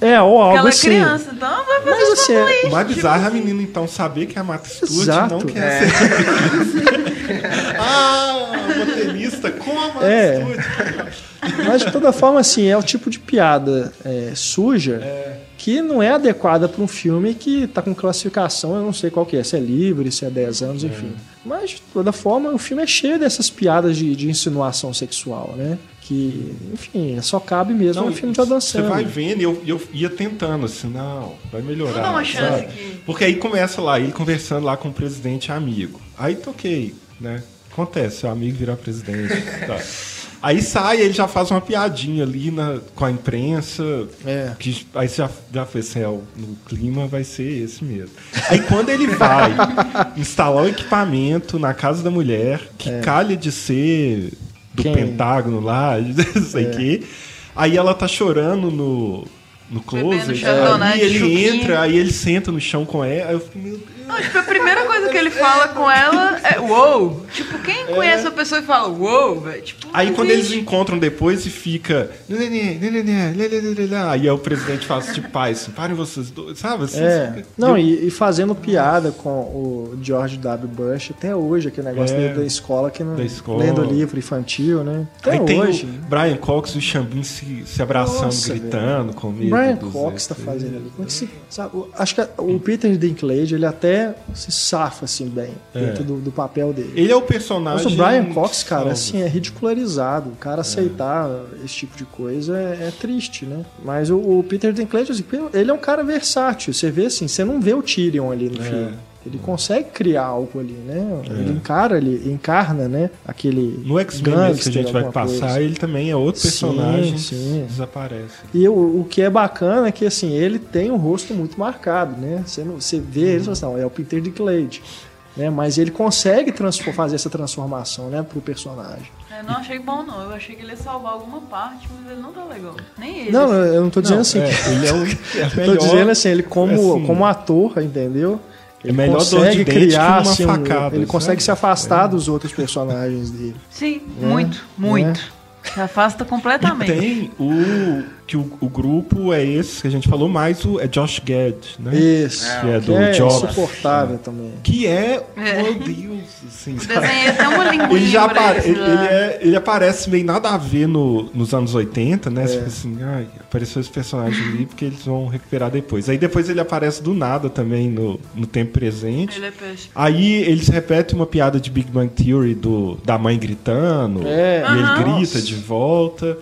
É, ou algo ela é assim. criança, então vai fazer Mas um assim, é- sanduíche. O mais bizarro é a tipo menina, então, saber que é a Martha Stewart Exato. não quer ser. ah, uma tenista com a Martha É. Stewart. Mas de toda forma, assim, é o tipo de piada é, suja que não é adequada para um filme que tá com classificação, eu não sei qual que é, se é livre, se é 10 anos, enfim. Mas de toda forma, o filme é cheio dessas piadas de, de insinuação sexual, né? Que, enfim, só cabe mesmo Não, no filme de Adam Você vai Sandler. vendo e eu, eu ia tentando, assim, não, vai melhorar. Dar uma chance aqui. Porque aí começa lá, ele conversando lá com o presidente amigo. Aí toquei, né? Acontece, seu amigo virar presidente. tá. Aí sai, ele já faz uma piadinha ali na, com a imprensa. É. Que, aí você já, já fez assim, é, o- no clima vai ser esse mesmo. Aí quando ele vai instalar o equipamento na casa da mulher, que calha de ser do Quem? Pentágono lá, não sei o quê. Aí ela tá chorando no, no closet. chardonnay aí de ele entra, aí ele senta no chão com ela. Aí eu fico, meu Deus. Não, tipo, a primeira coisa que ele fala com ela é uou. Tipo, quem conhece a pessoa e fala uou, velho? Tipo, Aí quando eles existe. encontram depois e fica. Aí o presidente fala assim, tipo, pai, assim, parem vocês dois, sabe? Assim, É. fica- Não, e, e fazendo piada com o George W. Bush até hoje, aquele negócio É. da escola que não Da escola. lendo livro infantil, né? Até Aí tem hoje. o Brian Cox e o Xambin se, se abraçando, Nossa, gritando com medo. Brian Cox tá extras. fazendo ali. Como é que se, sabe, acho que o Peter Dinklage, ele até se safa assim bem dentro do, do papel dele. Ele é o Mas personagem. o Brian Cox, cara, assim, é ridicularizado. O cara aceitar esse tipo de coisa é, é triste, né? Mas o, o Peter Dinklage, assim, ele é um cara versátil. Você vê assim, você não vê o Tyrion ali no É. filme. Ele consegue criar algo ali, né? Ele encara, ele encarna, né? Aquele No X-Men que a gente vai passar, coisa. ele também é outro Sim, personagem sim. que desaparece. E o, o que é bacana é que assim, ele tem um rosto muito marcado, né? Você, não, você vê ele e fala assim, não, é o Peter Dinklage. Né? Mas ele consegue fazer essa transformação né, pro personagem. Eu não achei bom, não. Eu achei que ele ia salvar alguma parte, mas ele não tá legal. Nem ele. Não, assim. eu não tô dizendo Não, assim. é, ele é o, é a Tô melhor, dizendo assim, ele como, assim, como ator, entendeu? É melhor que uma assim, um- facada, ele consegue sabe? se afastar dos outros personagens dele. Sim, Né? muito, muito. Se afasta E completamente. tem o que o, o grupo é esse que a gente falou, mais o é Josh Gad, né? Isso. Que é que do é Jobs. insuportável também. Que é, É. meu Deus, assim, O desenho é uma linguinha ele já pra apare- ele, ele é- ele aparece meio nada a ver no, nos anos 80, né? Você fica assim, ai, apareceu esse personagem ali porque eles vão recuperar depois. Aí depois ele aparece do nada também no, no tempo presente. Ele é peixe. Aí eles repetem uma piada de Big Bang Theory do, da mãe gritando. É. E ele grita de volta.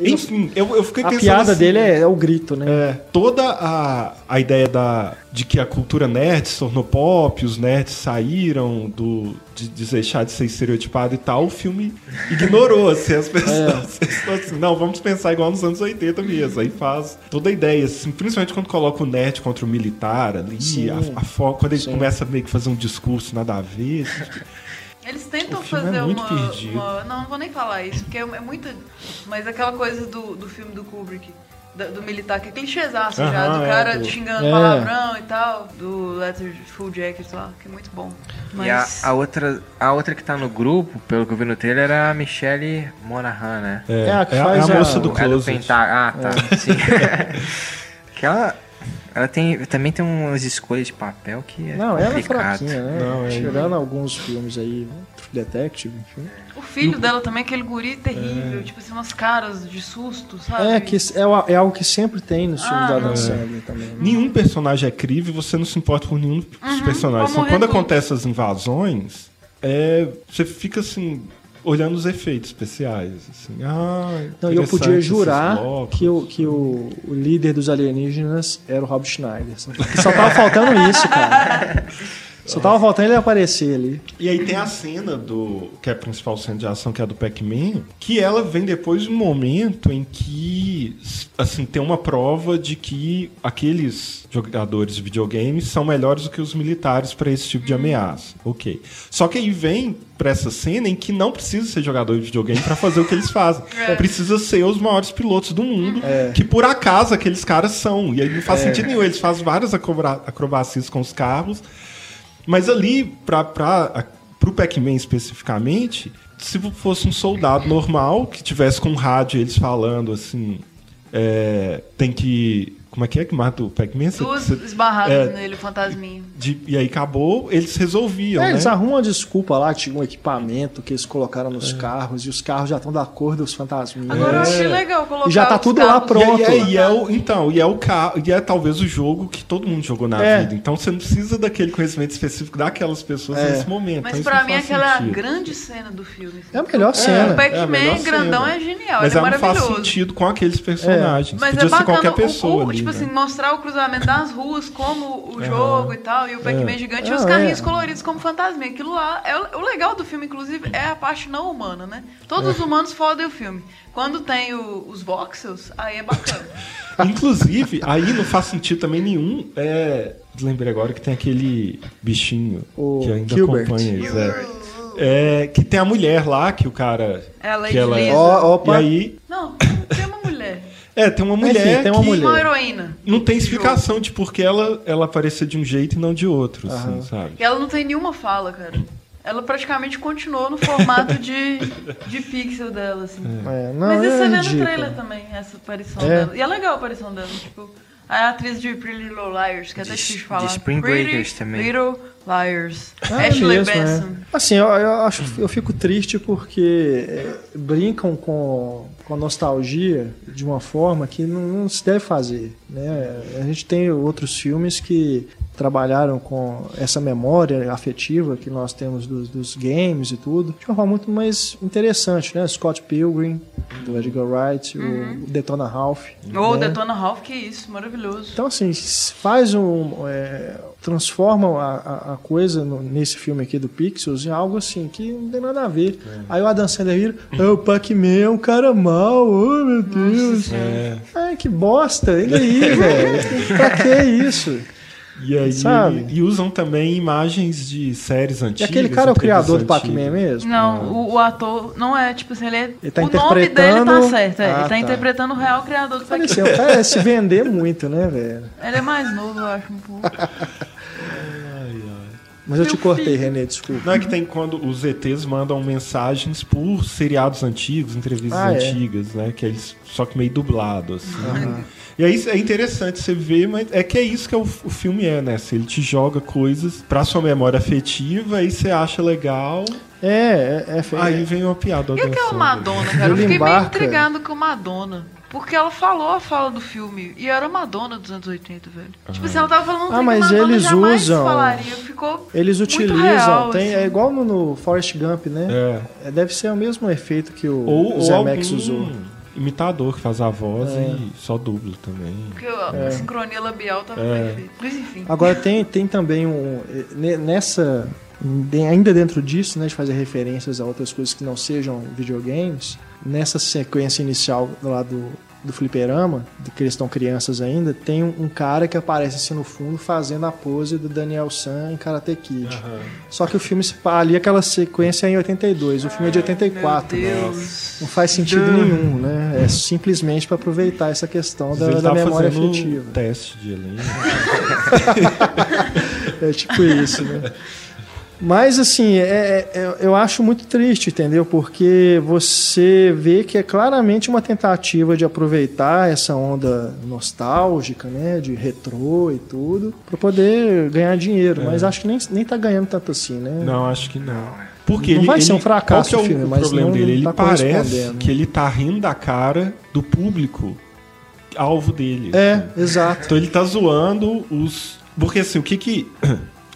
Enfim, eu, eu fiquei A pensando piada assim, dele é, é o grito, né? é, toda a, a ideia da, de que a cultura nerd se tornou pop, os nerds saíram do, de, de deixar de ser estereotipado e tal, o filme ignorou, assim, as pessoas falaram assim, não, vamos pensar igual nos anos 80 mesmo, aí faz toda a ideia, assim, principalmente quando coloca o nerd contra o militar ali, Sim. a, a quando ele Sim. começa a meio que fazer um discurso nada a ver, assim, Eles tentam é fazer muito uma, uma- Não, não vou nem falar isso, porque é, é muita. Mas aquela coisa do, do filme do Kubrick, da- do, militar, que é clichêzaço já, Aham, do é, cara do- xingando É. palavrão e tal, do Letter Full Jacket lá, que é muito bom. Mas. E a, a outra, a outra que tá no grupo, pelo que eu vi no trailer, é a Michelle Monaghan, né? é, É a que é faz a, a- moça do É do Closet. Pentagon. Ah, tá. Sim. que ela, ela tem, também tem umas escolhas de papel que é Não, ela é complicado. fraquinha, né? Não, é- Tirando alguns filmes aí, né? Detective, enfim. O filho dela também, aquele guri terrível, tipo assim, umas caras de susto, sabe? É, que é, é algo que sempre tem nos filmes Ah, da não. Sandler também. né? Nenhum personagem é crível, você não se importa com nenhum dos Uhum, personagens. Então, quando acontecem as invasões, é, você fica assim, olhando os efeitos especiais. Assim, ah, Não, e eu podia jurar blocos. que, o, que o, o líder dos alienígenas era o Rob Schneider. Só tava faltando isso, cara. Só tava faltando ele aparecer ali. E aí tem a cena do. que é a principal cena de ação, que é a do Pac-Man, que ela vem depois de um momento em que assim, tem uma prova de que aqueles jogadores de videogames são melhores do que os militares para esse tipo de ameaça. Ok. Só que aí vem pra essa cena em que não precisa ser jogador de videogame para fazer o que eles fazem. Precisa ser os maiores pilotos do mundo, que por acaso aqueles caras são. E aí não faz sentido nenhum. Eles fazem várias acroba- acrobacias com os carros. Mas ali, pra, pro Pac-Man especificamente, se fosse um soldado normal, que tivesse com rádio eles falando assim. é, tem que. Como é que é que mata o Pac-Man? Duas esbarradas é, nele, o fantasminha. de- e aí acabou, eles resolviam, É, né? eles arrumam uma desculpa lá, tinha um equipamento que eles colocaram nos carros e os carros já estão da cor dos fantasminhas. Agora eu achei legal colocar E já tá os tudo lá pronto. E, aí, e é o, então, e é o carro, e é talvez o jogo que todo mundo jogou na É. vida. Então você não precisa daquele conhecimento específico daquelas pessoas É. nesse momento. Mas Então, pra mim aquela é sentido. grande cena do filme. É a melhor O cena. É a Pac-Man grandão cena. é genial, Mas ele é ela não faz maravilhoso. sentido com aqueles personagens. Mas Podia é ser bacana qualquer o- pessoa o, ali. Tipo assim, mostrar o cruzamento das ruas como o jogo e tal, e o Pac-Man É. gigante e os carrinhos é. coloridos como fantasma. E Aquilo lá, é o, o legal do filme, inclusive, é a parte não humana, né? Todos os humanos fodem o filme. Quando tem o- os voxels, aí é bacana. Inclusive, aí não faz sentido também nenhum. É, lembrei agora que tem aquele bichinho O que ainda Gilbert. acompanha eles. É. É, que tem a mulher lá que o cara. É a Lady que ela, Lisa. Opa. E aí. Não, tem. É, tem uma Enfim, mulher. tem uma que mulher. Uma heroína. Não tem explicação de por que ela, ela aparecia de um jeito e não de outro, assim, sabe? E ela não tem nenhuma fala, cara. Ela praticamente continuou no formato de, de pixel dela, assim. É, não, Mas isso é você vê no trailer também, essa aparição É. dela. E é legal a aparição dela, tipo... A atriz de Pretty Little Liars, que é até De- difícil de de falar. Spring Pretty Breakers também. Little Liars. Ah, é Ashley mesmo, é. Benson. Assim, eu, eu acho, eu fico triste porque é, brincam com, com a nostalgia de uma forma que não, não se deve fazer. Né? A gente tem outros filmes que trabalharam com essa memória afetiva que nós temos dos, dos games e tudo, de uma forma muito mais interessante, né? Scott Pilgrim, do Edgar Wright, o Detona Ralph. Ou né? Detona Ralph, que isso, maravilhoso. Então, assim, faz um. é, transforma a, a- a coisa no- nesse filme aqui do Pixels em algo assim que não tem nada a ver. Aí o Adam Sandler vira, "Ah, o Pac-Man é um cara mau, oh meu Deus. É. Ai, que bosta, e aí, velho? Pra que isso? E aí Sabe? e usam também imagens de séries E antigas. aquele cara é o criador do Pac-Man mesmo? Não, o, o ator não é, tipo assim, ele é. Ele tá o nome dele tá interpretando- certo, é. Ah, ele tá, tá. interpretando o real criador do Pac-Man. assim, o cara é se vender muito, né, velho? Ele é mais novo, eu acho, um pouco. Mas eu te cortei, filho. Renê, desculpa. Não é que tem quando os ETs mandam mensagens por seriados antigos, entrevistas Ah, é. antigas, né? Que eles só que meio dublado assim. E aí é interessante você ver, mas é que é isso que é o, o filme é, né? Se ele te joga coisas pra sua memória afetiva, aí você acha legal, É, é, é, aí vem uma piada. E aquela dançando. Madonna, cara? Eu fiquei meio embarca. intrigado com Madonna. Porque ela falou a fala do filme. E era a Madonna dos anos 80, velho. Tipo assim, ela tava falando um Ah, mas Madonna eles usam- falaria. Ficou Eles muito utilizam, real, tem, assim. é igual no, no Forrest Gump, né? É. É, Deve ser o mesmo efeito que o, Ou, o ou Zemeckis algum usou. Imitador que faz a voz É. e só dubla também. Porque a sincronia labial tava É. perfeita. Mas enfim. Agora tem, tem também um. ne- Nessa. Ainda dentro disso, né, de fazer referências a outras coisas que não sejam videogames, nessa sequência inicial lá do, do fliperama, de que eles estão crianças ainda, tem um, um cara que aparece assim no fundo fazendo a pose do Daniel San em Karate Kid. Só que o filme se ali aquela sequência é em 82, o filme é de 84. Meu né? Deus. Não faz sentido nenhum, né? É simplesmente para aproveitar essa questão da, ele da memória afetiva. teste de elenco. É tipo isso, né? Mas, assim, é, é- eu acho muito triste, entendeu? Porque você vê que é claramente uma tentativa de aproveitar essa onda nostálgica, né? De retrô e tudo, para poder ganhar dinheiro. Mas acho que nem, nem tá ganhando tanto assim, né? Não, acho que não. Porque Não ele, vai ser ele- um fracasso qual que é o filme, o mas problema não- dele? Ele tá parece correspondendo. que ele tá rindo da cara do público alvo dele. É, exato. Então ele tá zoando os. Porque assim, o que que.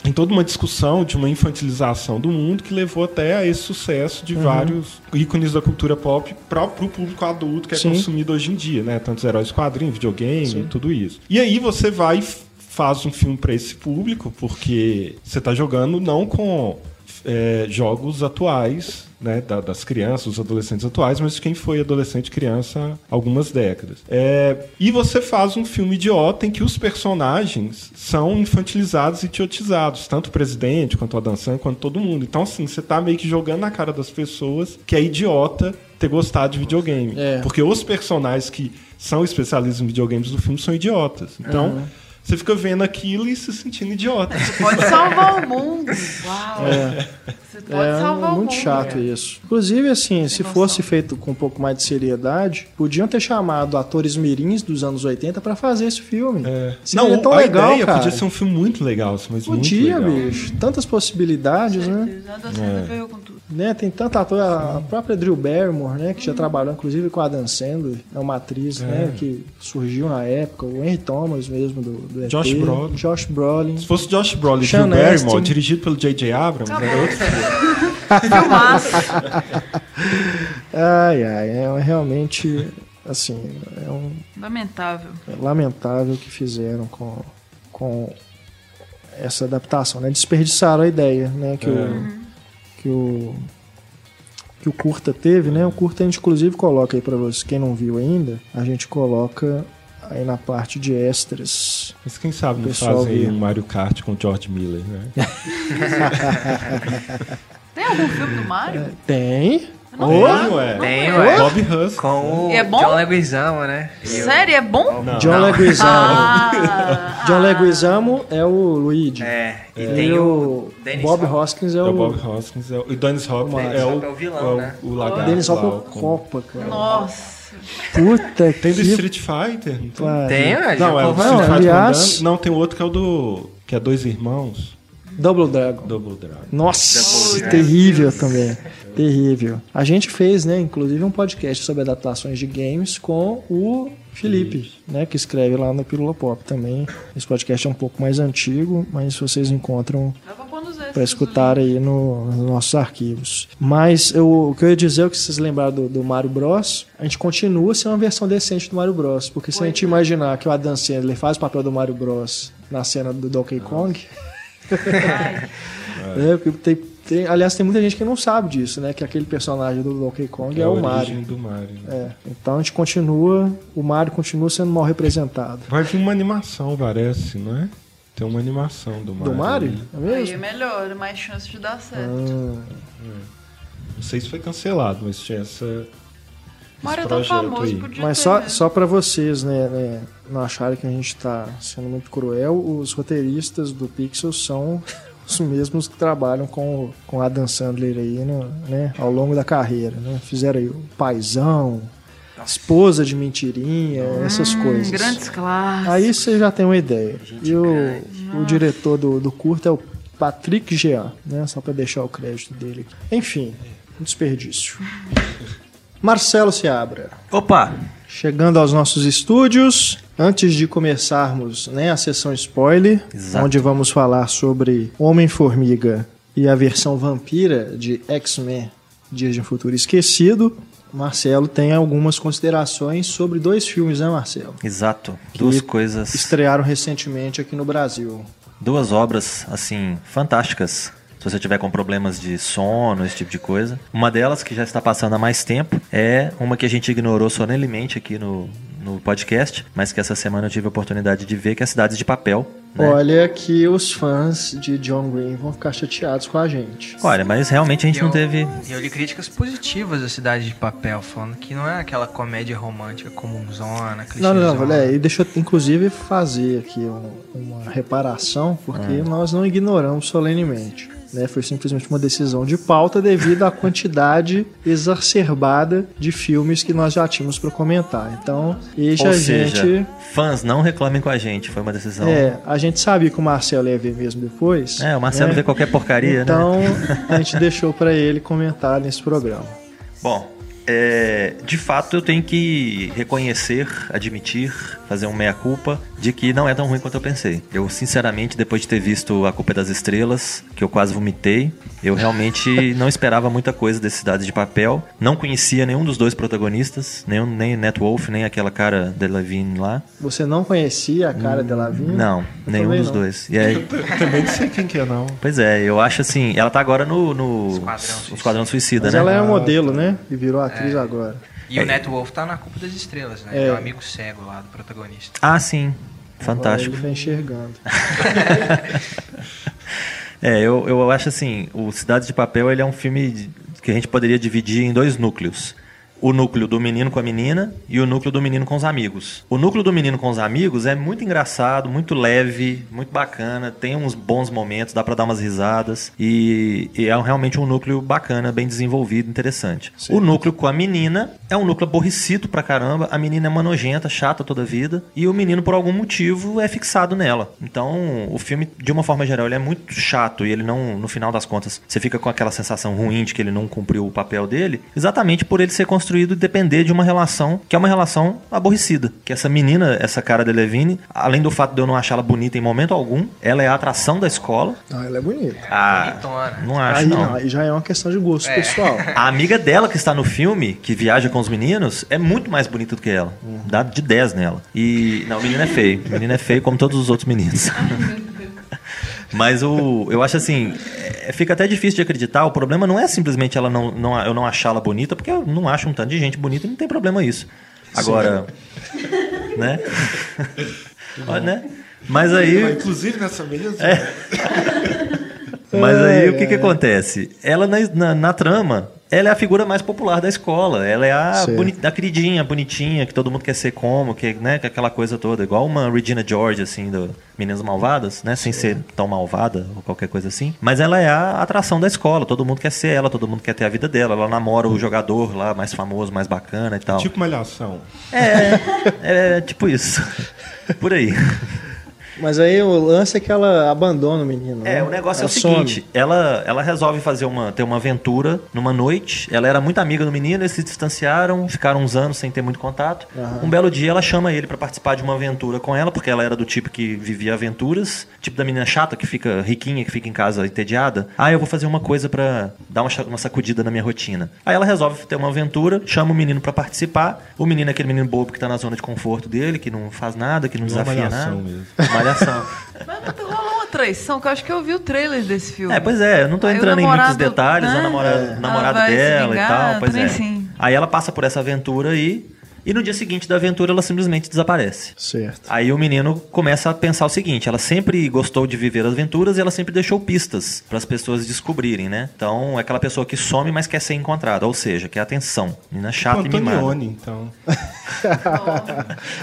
Tem toda uma discussão de uma infantilização do mundo que levou até a esse sucesso de vários ícones da cultura pop para o público adulto que é Sim. consumido hoje em dia, né? Tantos heróis quadrinhos, videogame, tudo isso. E aí você vai e faz um filme para esse público, porque você tá jogando não com é, jogos atuais, né, da- das crianças, dos adolescentes atuais, mas de quem foi adolescente e criança há algumas décadas. É, e você faz um filme idiota em que os personagens são infantilizados e idiotizados, tanto o presidente, quanto a dançante, quanto todo mundo. Então, assim, você tá meio que jogando na cara das pessoas que é idiota ter gostado de videogame. É. Porque os personagens que são especialistas em videogames do filme são idiotas. Então, você fica vendo aquilo e se sentindo idiota. Pode salvar o mundo. Uau. Você pode É salvar o mundo. muito chato isso. Inclusive, assim, se noção. fosse feito com um pouco mais de seriedade, podiam ter chamado atores mirins dos anos 80 pra fazer esse filme. É. Seria tão a legal, ideia cara. podia ser um filme muito legal, mas Podia, muito legal. bicho. Tantas possibilidades, né? A Sandler veio com tudo. Né? Tem tanta ator, a própria Drew Barrymore, né? Que já trabalhou, inclusive, com a Dan Sandler. É uma atriz, né? Que surgiu na época. O Henry Thomas mesmo, do, do ET. Josh Brolin. Josh Brolin. Se fosse Josh Brolin e Sean Drew Barrymore, Astin. dirigido pelo J.J. Abrams, era outro filme. Filmaço. Ai, ai. É realmente, assim, é um Lamentável. É lamentável o que fizeram com, com essa adaptação, né? Desperdiçaram a ideia, né? Que, o, que o que o curta teve, né? O curta a gente inclusive coloca aí para você, quem não viu ainda, a gente coloca aí na parte de extras. Mas quem sabe não fazem um Mario Kart com o George Miller, né? Tem algum filme do Mario? Tem. Não ué. Tem, lembro. ué. Bob Hus. Com o E é bom? John Leguizamo, né? E o- Sério, é bom? Não. John Leguizamo. Ah, John. Leguizamo é o Luigi. É, e E tem o Dennis Bob. Hoskins é, É o, o Bob Hoskins. É o, e o Dennis Hopper Dennis é o, é o vilão, né? o lagarto Dennis Hopper o- Copa, cara. Nossa. Puta Tem do que Street Fighter? Não tem? já Não, é o. Street Não, Fighter aliás- Não, tem outro que é o do... Que é Dois Irmãos. Double Dragon. Double Dragon. Nossa, Double Dragon. terrível também. Terrível. A gente fez, né, inclusive um podcast sobre adaptações de games com o Felipe, né, que escreve lá no Pílula Pop também. Esse podcast é um pouco mais antigo, mas vocês encontram para escutar aí no- nos nossos arquivos. Mas eu- o que eu ia dizer é que vocês lembraram do, do Mario Bros, a gente continua sendo uma versão decente do Mario Bros, porque se a gente imaginar que o Adam Sandler faz o papel do Mario Bros na cena do Donkey Kong, é, porque tem, tem- aliás tem muita gente que não sabe disso, né, que aquele personagem do Donkey Kong é, a o Mario. do Mario. né? É, então a gente continua, o Mario continua sendo mal representado. Vai vir uma animação, parece, não é? Tem uma animação do Mario. Do Mario? aí. É Aí é mesmo? melhor, é mais chance de dar certo. Ah, Não sei se foi cancelado, mas tinha essa. Mario é esse tão projeto famoso, aí. podia Mas ter, só, né? só para vocês, né, né, não acharem que a gente tá sendo muito cruel, os roteiristas do Pixel são os mesmos que trabalham com, com Adam Sandler aí, no, né, ao longo da carreira, né? Fizeram aí o Paizão, Esposa de Mentirinha, essas coisas. Hum, Grandes classes. Aí você já tem uma ideia. E o, o diretor do, do curto é o Patrick Jean, né? Só para deixar o crédito dele aqui. Enfim, um desperdício. Marcelo Seabra. Opa! Chegando aos nossos estúdios, antes de começarmos né, a sessão spoiler, Exato. onde vamos falar sobre Homem-Formiga e a versão vampira de X-Men Dias de um Futuro Esquecido, Marcelo tem algumas considerações sobre dois filmes, né, Marcelo? Exato. Duas Que coisas, Estrearam recentemente aqui no Brasil. duas obras assim fantásticas. Se você tiver com problemas de sono, esse tipo de coisa. Uma delas, que já está passando há mais tempo, é uma que a gente ignorou solenemente aqui no, no podcast, mas que essa semana eu tive a oportunidade de ver, que é Cidades de Papel. né? Olha que os fãs de John Green vão ficar chateados com a gente. Olha, mas realmente a gente eu, não teve. Eu li críticas positivas da Cidade de Papel, falando que não é aquela comédia romântica comunzona, Não, não, não, clichêzona. é, e deixa eu inclusive fazer aqui um- uma reparação, porque nós não ignoramos solenemente. Né? Foi simplesmente uma decisão de pauta devido à quantidade exacerbada de filmes que nós já tínhamos para comentar. Então, deixa Ou a seja, gente. fãs, não reclamem com a gente. Foi uma decisão. É, a gente sabia que o Marcelo ia ver mesmo depois. É, o Marcelo né? vê qualquer porcaria, né? Então, a gente deixou para ele comentar nesse programa. Bom, é, de fato eu tenho que reconhecer, admitir, fazer um meia-culpa de que não é tão ruim quanto eu pensei. Eu, sinceramente, depois de ter visto A Culpa é das Estrelas, que eu quase vomitei, eu realmente não esperava muita coisa desse Cidade de Papel. Não conhecia nenhum dos dois protagonistas, nenhum, nem Net Wolf, nem aquela cara de Levine lá. Você não conhecia a cara dela vindo? Não, Eu nenhum dos não. dois. E aí, Também não sei quem que é, não. pois é, eu acho assim, ela tá agora no, no Esquadrão Suicida. Esquadrão Suicida, Mas né? ela é modelo, né? E virou atriz agora. E o Net Wolf tá na Culpa das Estrelas, né? É. Ele é o amigo cego lá do protagonista. Ah, sim. Agora Fantástico. Ele tá enxergando. É, eu, eu acho assim, o Cidade de Papel ele é um filme que a gente poderia dividir em dois núcleos. O núcleo do menino com a menina e o núcleo do menino com os amigos. O núcleo do menino com os amigos é muito engraçado, muito leve, muito bacana, tem uns bons momentos, dá pra dar umas risadas e, e é realmente um núcleo bacana, bem desenvolvido, interessante. O núcleo com a menina é um núcleo aborrecido pra caramba, a menina é uma nojenta, chata toda a vida e o menino por algum motivo é fixado nela. Então, o filme de uma forma geral ele é muito chato e ele não, no final das contas, você fica com aquela sensação ruim de que ele não cumpriu o papel dele, exatamente por ele ser construído e depender de uma relação que é uma relação aborrecida. Que essa menina, essa cara de Levine, além do fato de eu não achá-la bonita em momento algum, ela é a atração da escola. Não, ela é bonita. Ah, não acho Aí, não. não, aí já é uma questão de gosto É. pessoal. A amiga dela que está no filme, que viaja com os meninos, é muito mais bonita do que ela. Dá de 10 nela. E. Não, o menino é feio. O menino é feio como todos os outros meninos. Mas o, eu acho assim, é, fica até difícil de acreditar. O problema não é simplesmente ela não, não, eu não achá-la bonita, porque eu não acho um tanto de gente bonita e não tem problema isso. Agora, né? Olha, né? Mas aí. Inclusive nessa mesa. Mas aí o que, É, que acontece? Ela na, na, na trama, ela é a figura mais popular da escola. Ela é a, boni, a queridinha, bonitinha, que todo mundo quer ser como, que, né, que aquela coisa toda. Igual uma Regina George, assim, do Meninas Malvadas, né? Sem ser tão malvada ou qualquer coisa assim. Mas ela é a atração da escola. Todo mundo quer ser ela, todo mundo quer ter a vida dela. Ela namora o jogador lá, mais famoso, mais bacana e tal. Tipo malhação. É, é tipo isso. Por aí. Mas aí o lance é que ela abandona o menino. É, né? o negócio é Ela o some. seguinte, ela, ela resolve fazer uma, ter uma aventura numa noite. Ela era muito amiga do menino, eles se distanciaram, ficaram uns anos sem ter muito contato. Um belo dia ela chama ele pra participar de uma aventura com ela, porque ela era do tipo que vivia aventuras, tipo da menina chata que fica riquinha, que fica em casa entediada. Ah, eu vou fazer uma coisa pra dar uma, sacudida na minha rotina. Aí ela resolve ter uma aventura, chama o menino pra participar. O menino é aquele menino bobo que tá na zona de conforto dele, que não faz nada, que não Igual desafia nada. mesmo. Malhação. Mas não rolou uma traição, que eu acho que eu vi o trailer desse filme. É, pois é, eu não tô Aí entrando em muitos namorado, detalhes, né? a namorada, É. namorado Ela vai se dela vingar, e tal, pois é. sim. Aí ela passa por essa aventura aí, e no dia seguinte da aventura ela simplesmente desaparece. Certo. Aí o menino começa a pensar o seguinte: ela sempre gostou de viver aventuras e ela sempre deixou pistas para as pessoas descobrirem, né? Então é aquela pessoa que some, mas quer ser encontrada, ou seja, quer atenção. Menina chata O e mimada. Antonioni, então.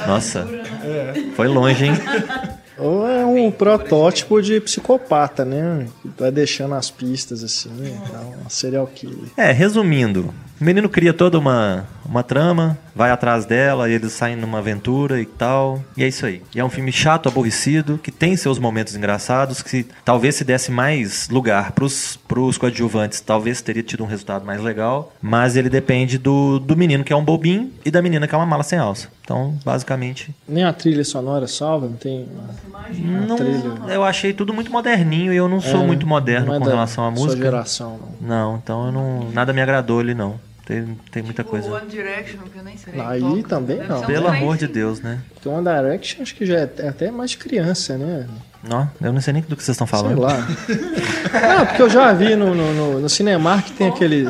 Nossa, foi longe, hein? Ou é um protótipo de psicopata, né? Que vai deixando as pistas assim, tal, um serial killer. É, resumindo, o menino cria toda uma, uma trama, vai atrás dela, e eles saem numa aventura e tal. E é isso aí. E é um filme chato, aborrecido, que tem seus momentos engraçados, que talvez se desse mais lugar pros, pros coadjuvantes, talvez teria tido um resultado mais legal. Mas ele depende do, do menino que é um bobinho e da menina que é uma mala sem alça. Então, basicamente, Nem a trilha sonora salva, não tem uma, uma trilha. eu achei tudo muito moderninho e eu não sou É, muito moderno não é com da relação à sua música. geração, não. Não, então eu não, nada me agradou ali não. Tem, tem muita Tipo, coisa. One Direction, que eu nem sei. Aí toca. também Deve não. Pelo amor de. Deus, né? Porque One Direction acho que já é até mais criança, né? Não, eu não sei nem do que vocês estão Sei falando. lá. Não, porque eu já vi no, no, no, no Cinemark tem aquele.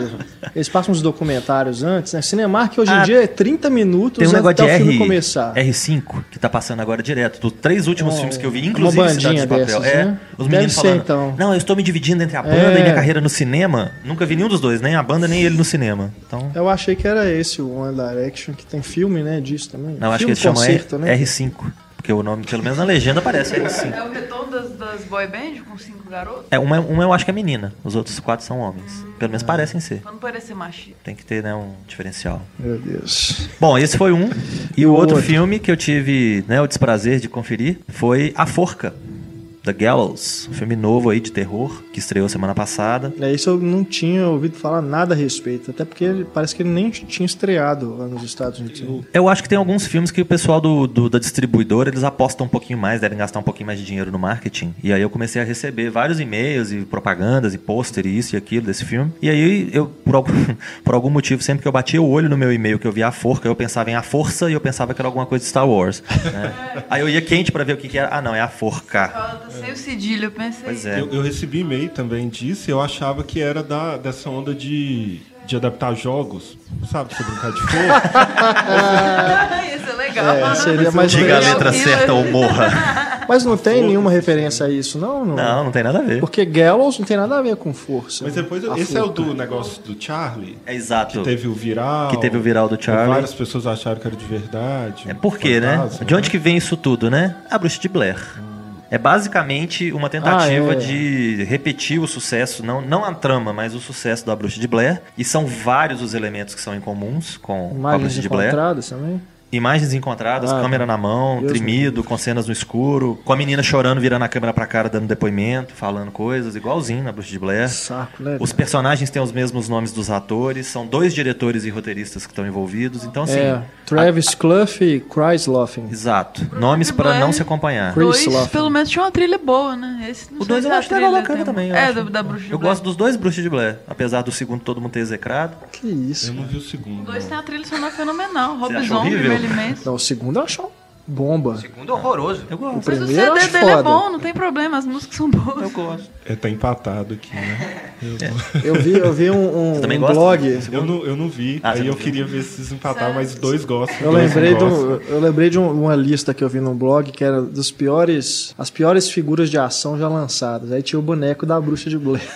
Eles passam uns documentários antes, né? Cinemark hoje em Ah, dia é 30 minutos Tem um negócio até de o filme R, começar. R5 que tá passando agora direto. Dos três últimos É, filmes que eu vi, uma inclusive Cidade bandinha de Papel. dessas, é, né? os meninos ser, falando. então. Não, eu estou me dividindo entre a banda É. e minha carreira no cinema. Nunca vi nenhum dos dois, nem a banda nem ele no cinema. Então, Eu achei que era esse, o One Direction, que tem filme, né, disso também. não, acho que filme eles chamam concerto, R, né? R5. Porque o nome, pelo menos na legenda, aparece R5. É o retorno das, das boy band com cinco garotos? É, uma, uma eu acho que é menina, os outros quatro são homens. Pelo Ah. menos parecem ser. Pra não parecer machista. Tem que ter, né, um diferencial. Meu Deus. Bom, esse foi um. E o o outro, outro? filme que eu tive né, o desprazer de conferir foi A Forca, The Gallows. Um filme novo aí de terror, que estreou semana passada. É isso eu não tinha ouvido falar nada a respeito, até porque ele, parece que ele nem tinha estreado lá nos Estados Unidos. Eu acho que tem alguns filmes que o pessoal do, do- da distribuidora, eles apostam um pouquinho mais, devem gastar um pouquinho mais de dinheiro no marketing. E aí eu comecei a receber vários e-mails e propagandas e pôster e isso e aquilo desse filme. E aí eu, por algum, por algum motivo, sempre que eu batia o olho no meu e-mail que eu via a forca, eu pensava em a força e eu pensava que era alguma coisa de Star Wars. né? Aí eu ia quente pra ver o que, que era. Ah, não, é a forca. Sem o cedilho, eu pensei. Pois é. Eu, eu recebi e-mail também disso e eu achava que era da, dessa onda de, de adaptar jogos, sabe? Você brincar de fogo. Isso é legal. É, seria mais Diga a letra certa ou morra. Mas não tem nenhuma referência a isso, não? Não, não tem nada a ver. Porque Gallows não tem nada a ver com força. Mas depois, A esse é o do negócio do Charlie, É exato. que teve o viral. Que teve o viral do Charlie. Várias pessoas acharam que era de verdade. É por quê, né? De onde que vem isso tudo, né? A bruxa de Blair. É basicamente uma tentativa Ah, é. de repetir o sucesso, não, não a trama, mas o sucesso da bruxa de Blair. E são vários os elementos que são incomuns com a Imagens bruxa de Blair. também? Imagens encontradas, Ah, câmera na mão, Deus tremido, com cenas no escuro, com a menina chorando, virando a câmera pra cara, dando depoimento, falando coisas, igualzinho na bruxa de Blair. Saco, né? Os personagens têm os mesmos nomes dos atores, são dois diretores e roteiristas que estão envolvidos, então assim. é, Travis Clough e Chris Loffen. Exato. Nomes para não se acompanhar. Chris Dois, pelo menos tinha uma trilha boa, né? Esse, não O sei 2 se eu a acho legal trilha bacana tem- também. eu É, do, da Bruxa de Eu Blair. gosto dos dois Bruxas de Blair, apesar do segundo todo mundo ter execrado. Que isso? Eu não vi o segundo. O dois não. tem a trilha sonora fenomenal. Rob Zombie, Manson. Não, o segundo eu acho bomba. Segundo horroroso. Eu O gosto. Mas o primeiro eu CD dele é foda. bom, não tem problema, as músicas são boas. Eu gosto. É, tá empatado aqui, né? Eu vi, eu vi um, um, um blog. Eu não, eu não vi, Ah, aí eu viu? queria ver se vocês empatavam, mas dois gostam. Eu dois lembrei, do, gostam. eu lembrei de um- uma lista que eu vi num blog que era dos piores, as piores figuras de ação já lançadas. Aí tinha o boneco da bruxa de Blair.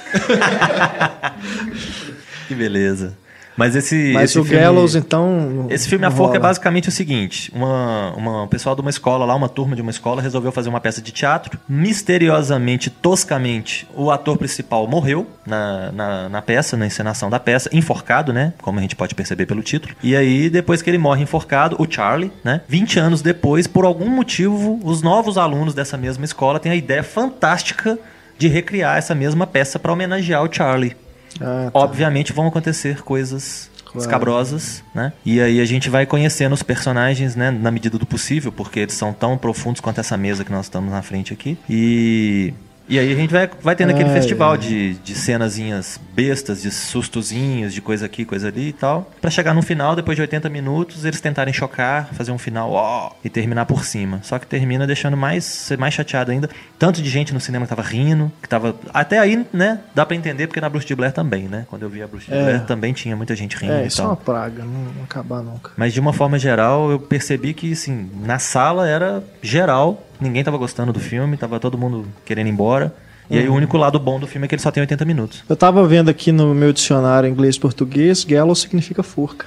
Que beleza. Mas esse. Mas esse o filme- Gallows, então. Esse filme A Forca é basicamente o seguinte: uma, uma um pessoal de uma escola lá, uma turma de uma escola, resolveu fazer uma peça de teatro. Misteriosamente, toscamente, o ator principal morreu na, na, na peça, na encenação da peça, enforcado, né? Como a gente pode perceber pelo título. E aí, depois que ele morre enforcado, o Charlie, né? 20 anos depois, por algum motivo, os novos alunos dessa mesma escola têm a ideia fantástica de recriar essa mesma peça para homenagear o Charlie. Ah, tá. Obviamente vão acontecer coisas Claro. escabrosas, né? E aí a gente vai conhecendo os personagens, né, na medida do possível, porque eles são tão profundos quanto essa mesa que nós estamos na frente aqui. E e aí a gente vai, vai tendo aquele Ai, festival ai. de, de cenazinhas bestas, de sustozinhos, de coisa aqui, coisa ali e tal. Pra chegar no final, depois de 80 minutos, eles tentarem chocar, fazer um final, ó, e terminar por cima. Só que termina deixando mais, mais chateado ainda. Tanto de gente no cinema que tava rindo, que tava. Até aí, né? Dá pra entender, porque na Bruce de Blair também, né? Quando eu vi a Bruce de É. Blair também tinha muita gente rindo É, isso é uma praga, não, não acabar nunca. Mas de uma forma geral, eu percebi que, assim, na sala era geral, ninguém tava gostando do filme, tava todo mundo querendo ir embora. E Uhum. aí o único lado bom do filme é que ele só tem 80 minutos. Eu tava vendo aqui no meu dicionário inglês-português, gallows significa forca.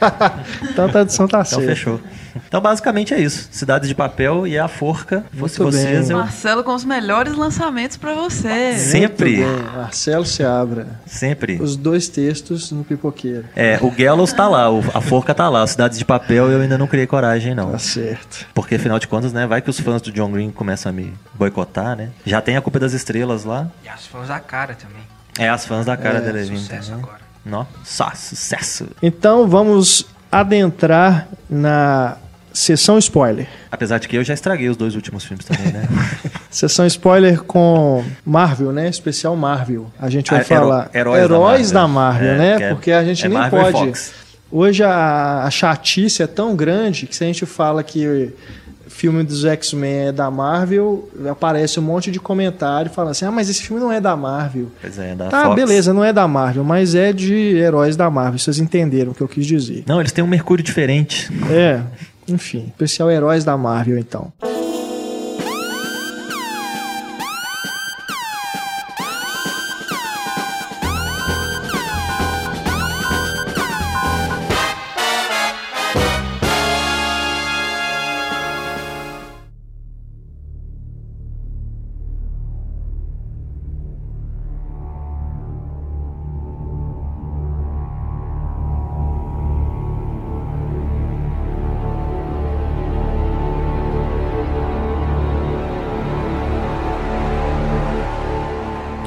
então a tradução tá Então certa. fechou. Então basicamente é isso. Cidades de Papel e A Forca. Fosse Muito vocês, bem. eu Marcelo com os melhores lançamentos pra você. sempre. Marcelo Seabra. sempre. Os dois textos no pipoqueiro. É, o Gallows tá lá, o- a Forca tá lá. Cidades de Papel eu ainda não criei coragem, não. Tá certo. Porque afinal de contas, né, vai que os fãs do John Green começam a me boicotar, né? Já tem a culpa das estrelas lá. E as fãs da cara também. É, as fãs da cara É, dele Sucesso também. agora. Nó, só sucesso. Então vamos adentrar na sessão spoiler. Apesar de que eu já estraguei os dois últimos filmes também, né? Sessão spoiler com Marvel, né? Especial Marvel. A gente vai Ah, falar hero- heróis da da Marvel. Marvel, É, né? que é- Porque a gente é nem Marvel pode. Hoje a, a chatice é tão grande que se a gente fala que filme dos X-Men é da Marvel, aparece um monte de comentário falando assim: ah, mas esse filme não é da Marvel. Pois é, da Tá, Fox. beleza, não é da Marvel, mas é de heróis da Marvel. Vocês entenderam o que eu quis dizer. Não, eles têm um Mercúrio diferente. É, enfim, especial heróis da Marvel, então.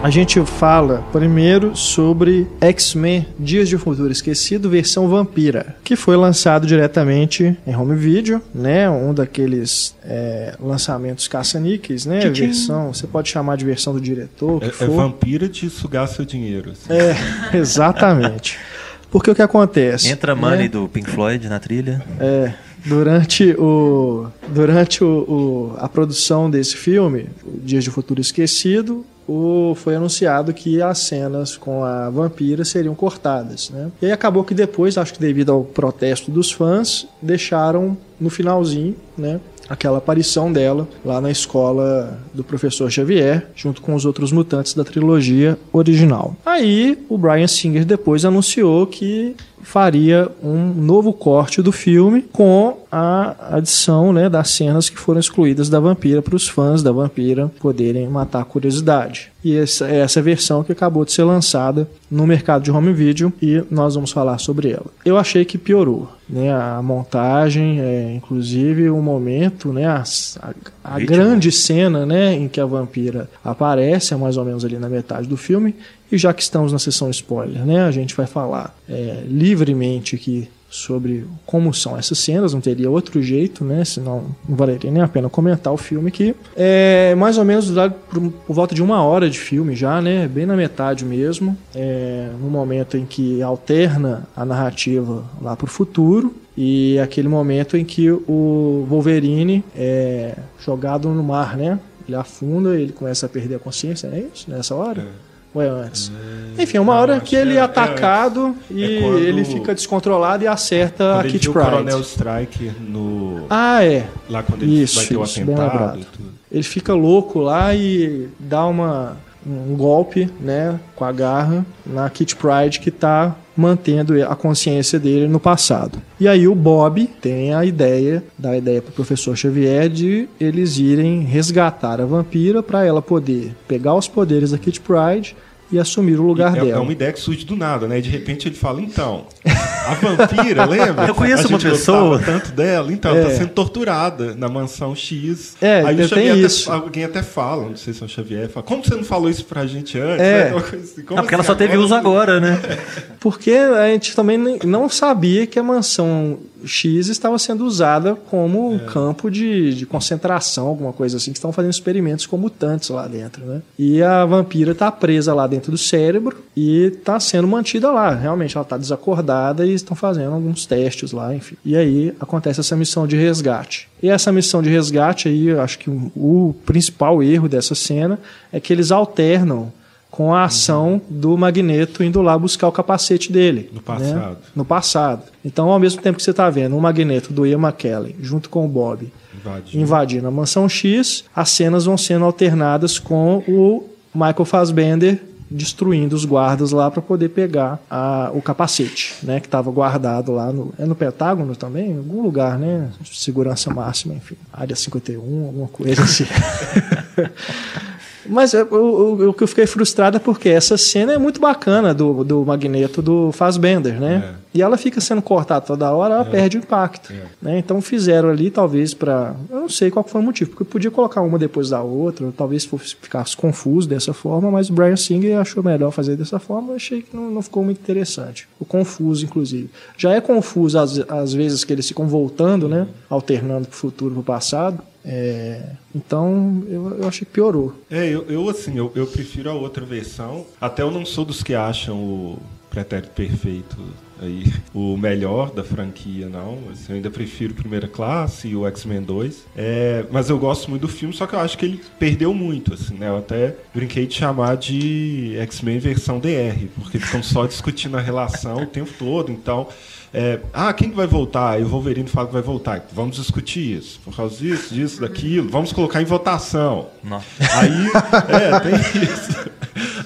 A gente fala primeiro sobre X-Men Dias de Futuro Esquecido, versão vampira, que foi lançado diretamente em home video, né? Um daqueles é, lançamentos caça-níqueis, né? Tchim-tchim. Versão, você pode chamar de versão do diretor, É, é vampira de sugar seu dinheiro. assim. É, exatamente. Porque o que acontece? Entra né? Money do Pink Floyd na trilha. É, durante o durante o, o- a produção desse filme, Dias de Futuro Esquecido, o, foi anunciado que as cenas com a vampira seriam cortadas, né? E aí acabou que depois, acho que devido ao protesto dos fãs, deixaram no finalzinho, né? Aquela aparição dela lá na escola do professor Xavier, junto com os outros mutantes da trilogia original. Aí o Brian Singer depois anunciou que faria um novo corte do filme com a adição né, das cenas que foram excluídas da vampira para os fãs da vampira poderem matar a curiosidade. E essa é essa versão que acabou de ser lançada no mercado de home video e nós vamos falar sobre ela. Eu achei que piorou. Né, a montagem, é, inclusive o momento, né, a, a- a grande cena né, em que a vampira aparece, é mais ou menos ali na metade do filme. E já que estamos na sessão spoiler, né, a gente vai falar é, livremente aqui sobre como são essas cenas, não teria outro jeito, né? Senão não valeria nem a pena comentar o filme que é mais ou menos por, por volta de uma hora de filme já, né? Bem na metade mesmo, é, no momento em que alterna a narrativa lá para o futuro e aquele momento em que o Wolverine é jogado no mar, né? Ele afunda, ele começa a perder a consciência, é isso? Nessa hora? Ou é antes? Enfim, é uma hora que ele é- é é atacado e É quando- ele fica descontrolado e acerta a Kit viu o Pride. Coronel Strike no... Ah, é. Lá quando ele Isso, vai ter o isso, atentado e tudo. Ele fica louco lá e dá uma um golpe, né, com a garra na Kit Pride que tá mantendo a consciência dele no passado. E aí o Bob tem a ideia, dá a ideia pro professor Xavier de eles irem resgatar a vampira para ela poder pegar os poderes da Kit Pride e assumir o lugar é, dela. é uma ideia que surge do nada, né? De repente ele fala, então, a vampira, lembra? Eu conheço a uma pessoa- tanto dela, então, É. tá sendo torturada na mansão X. É, Aí o Xavier isso. até, alguém até fala, não sei se é o Xavier, fala, como você não falou isso pra gente antes? É. Né? Uma coisa assim, porque ela só teve uso agora, né? Porque a gente também não sabia que a mansão X estava sendo usada como um campo de, de concentração, alguma coisa assim, que estão fazendo experimentos com mutantes lá dentro, né? E a vampira está presa lá dentro do cérebro e está sendo mantida lá. Realmente, ela está desacordada e estão fazendo alguns testes lá, enfim. E aí acontece essa missão de resgate. E essa missão de resgate aí, eu acho que o, o principal erro dessa cena é que eles alternam com a ação do Magneto indo lá buscar o capacete dele. No passado. né? No passado. Então, ao mesmo tempo que você está vendo o Magneto do Ian McKellen junto com o Bob Invadiu. invadindo a Mansão X, as cenas vão sendo alternadas com o Michael Fassbender destruindo os guardas lá para poder pegar a- o capacete, né, que estava guardado lá no é no Pentágono também, em algum lugar, né, segurança máxima, enfim, área 51, alguma coisa assim. Mas é, o, que eu fiquei frustrado é porque essa cena é muito bacana do, do Magneto do Fassbender, né? E ela fica sendo cortada toda hora, ela perde o impacto. né? Então fizeram ali, talvez, para Eu não sei qual foi o motivo, porque podia colocar uma depois da outra, ou talvez fosse, ficasse confuso dessa forma, mas o Brian Singer achou melhor fazer dessa forma, eu achei que não, não ficou muito interessante. O confuso, inclusive. Já é confuso às, às vezes que eles ficam voltando, né? Alternando pro futuro e pro passado. É, então, eu, eu achei que piorou. É, eu, eu, assim, eu, eu prefiro a outra versão. Até eu não sou dos que acham o Pretérito Perfeito aí o melhor da franquia, não. Assim, eu ainda prefiro Primeira Classe e o X-Men 2. É, mas eu gosto muito do filme, só que eu acho que ele perdeu muito, assim, né? Eu até brinquei de chamar de X-Men versão DR, porque ficam só discutindo a relação o tempo todo, então... é, ah, quem que vai voltar? Aí o Wolverine fala que vai voltar. Vamos discutir isso. Por causa disso, disso, daquilo. Vamos colocar em votação. Nossa. Aí, é, tem isso.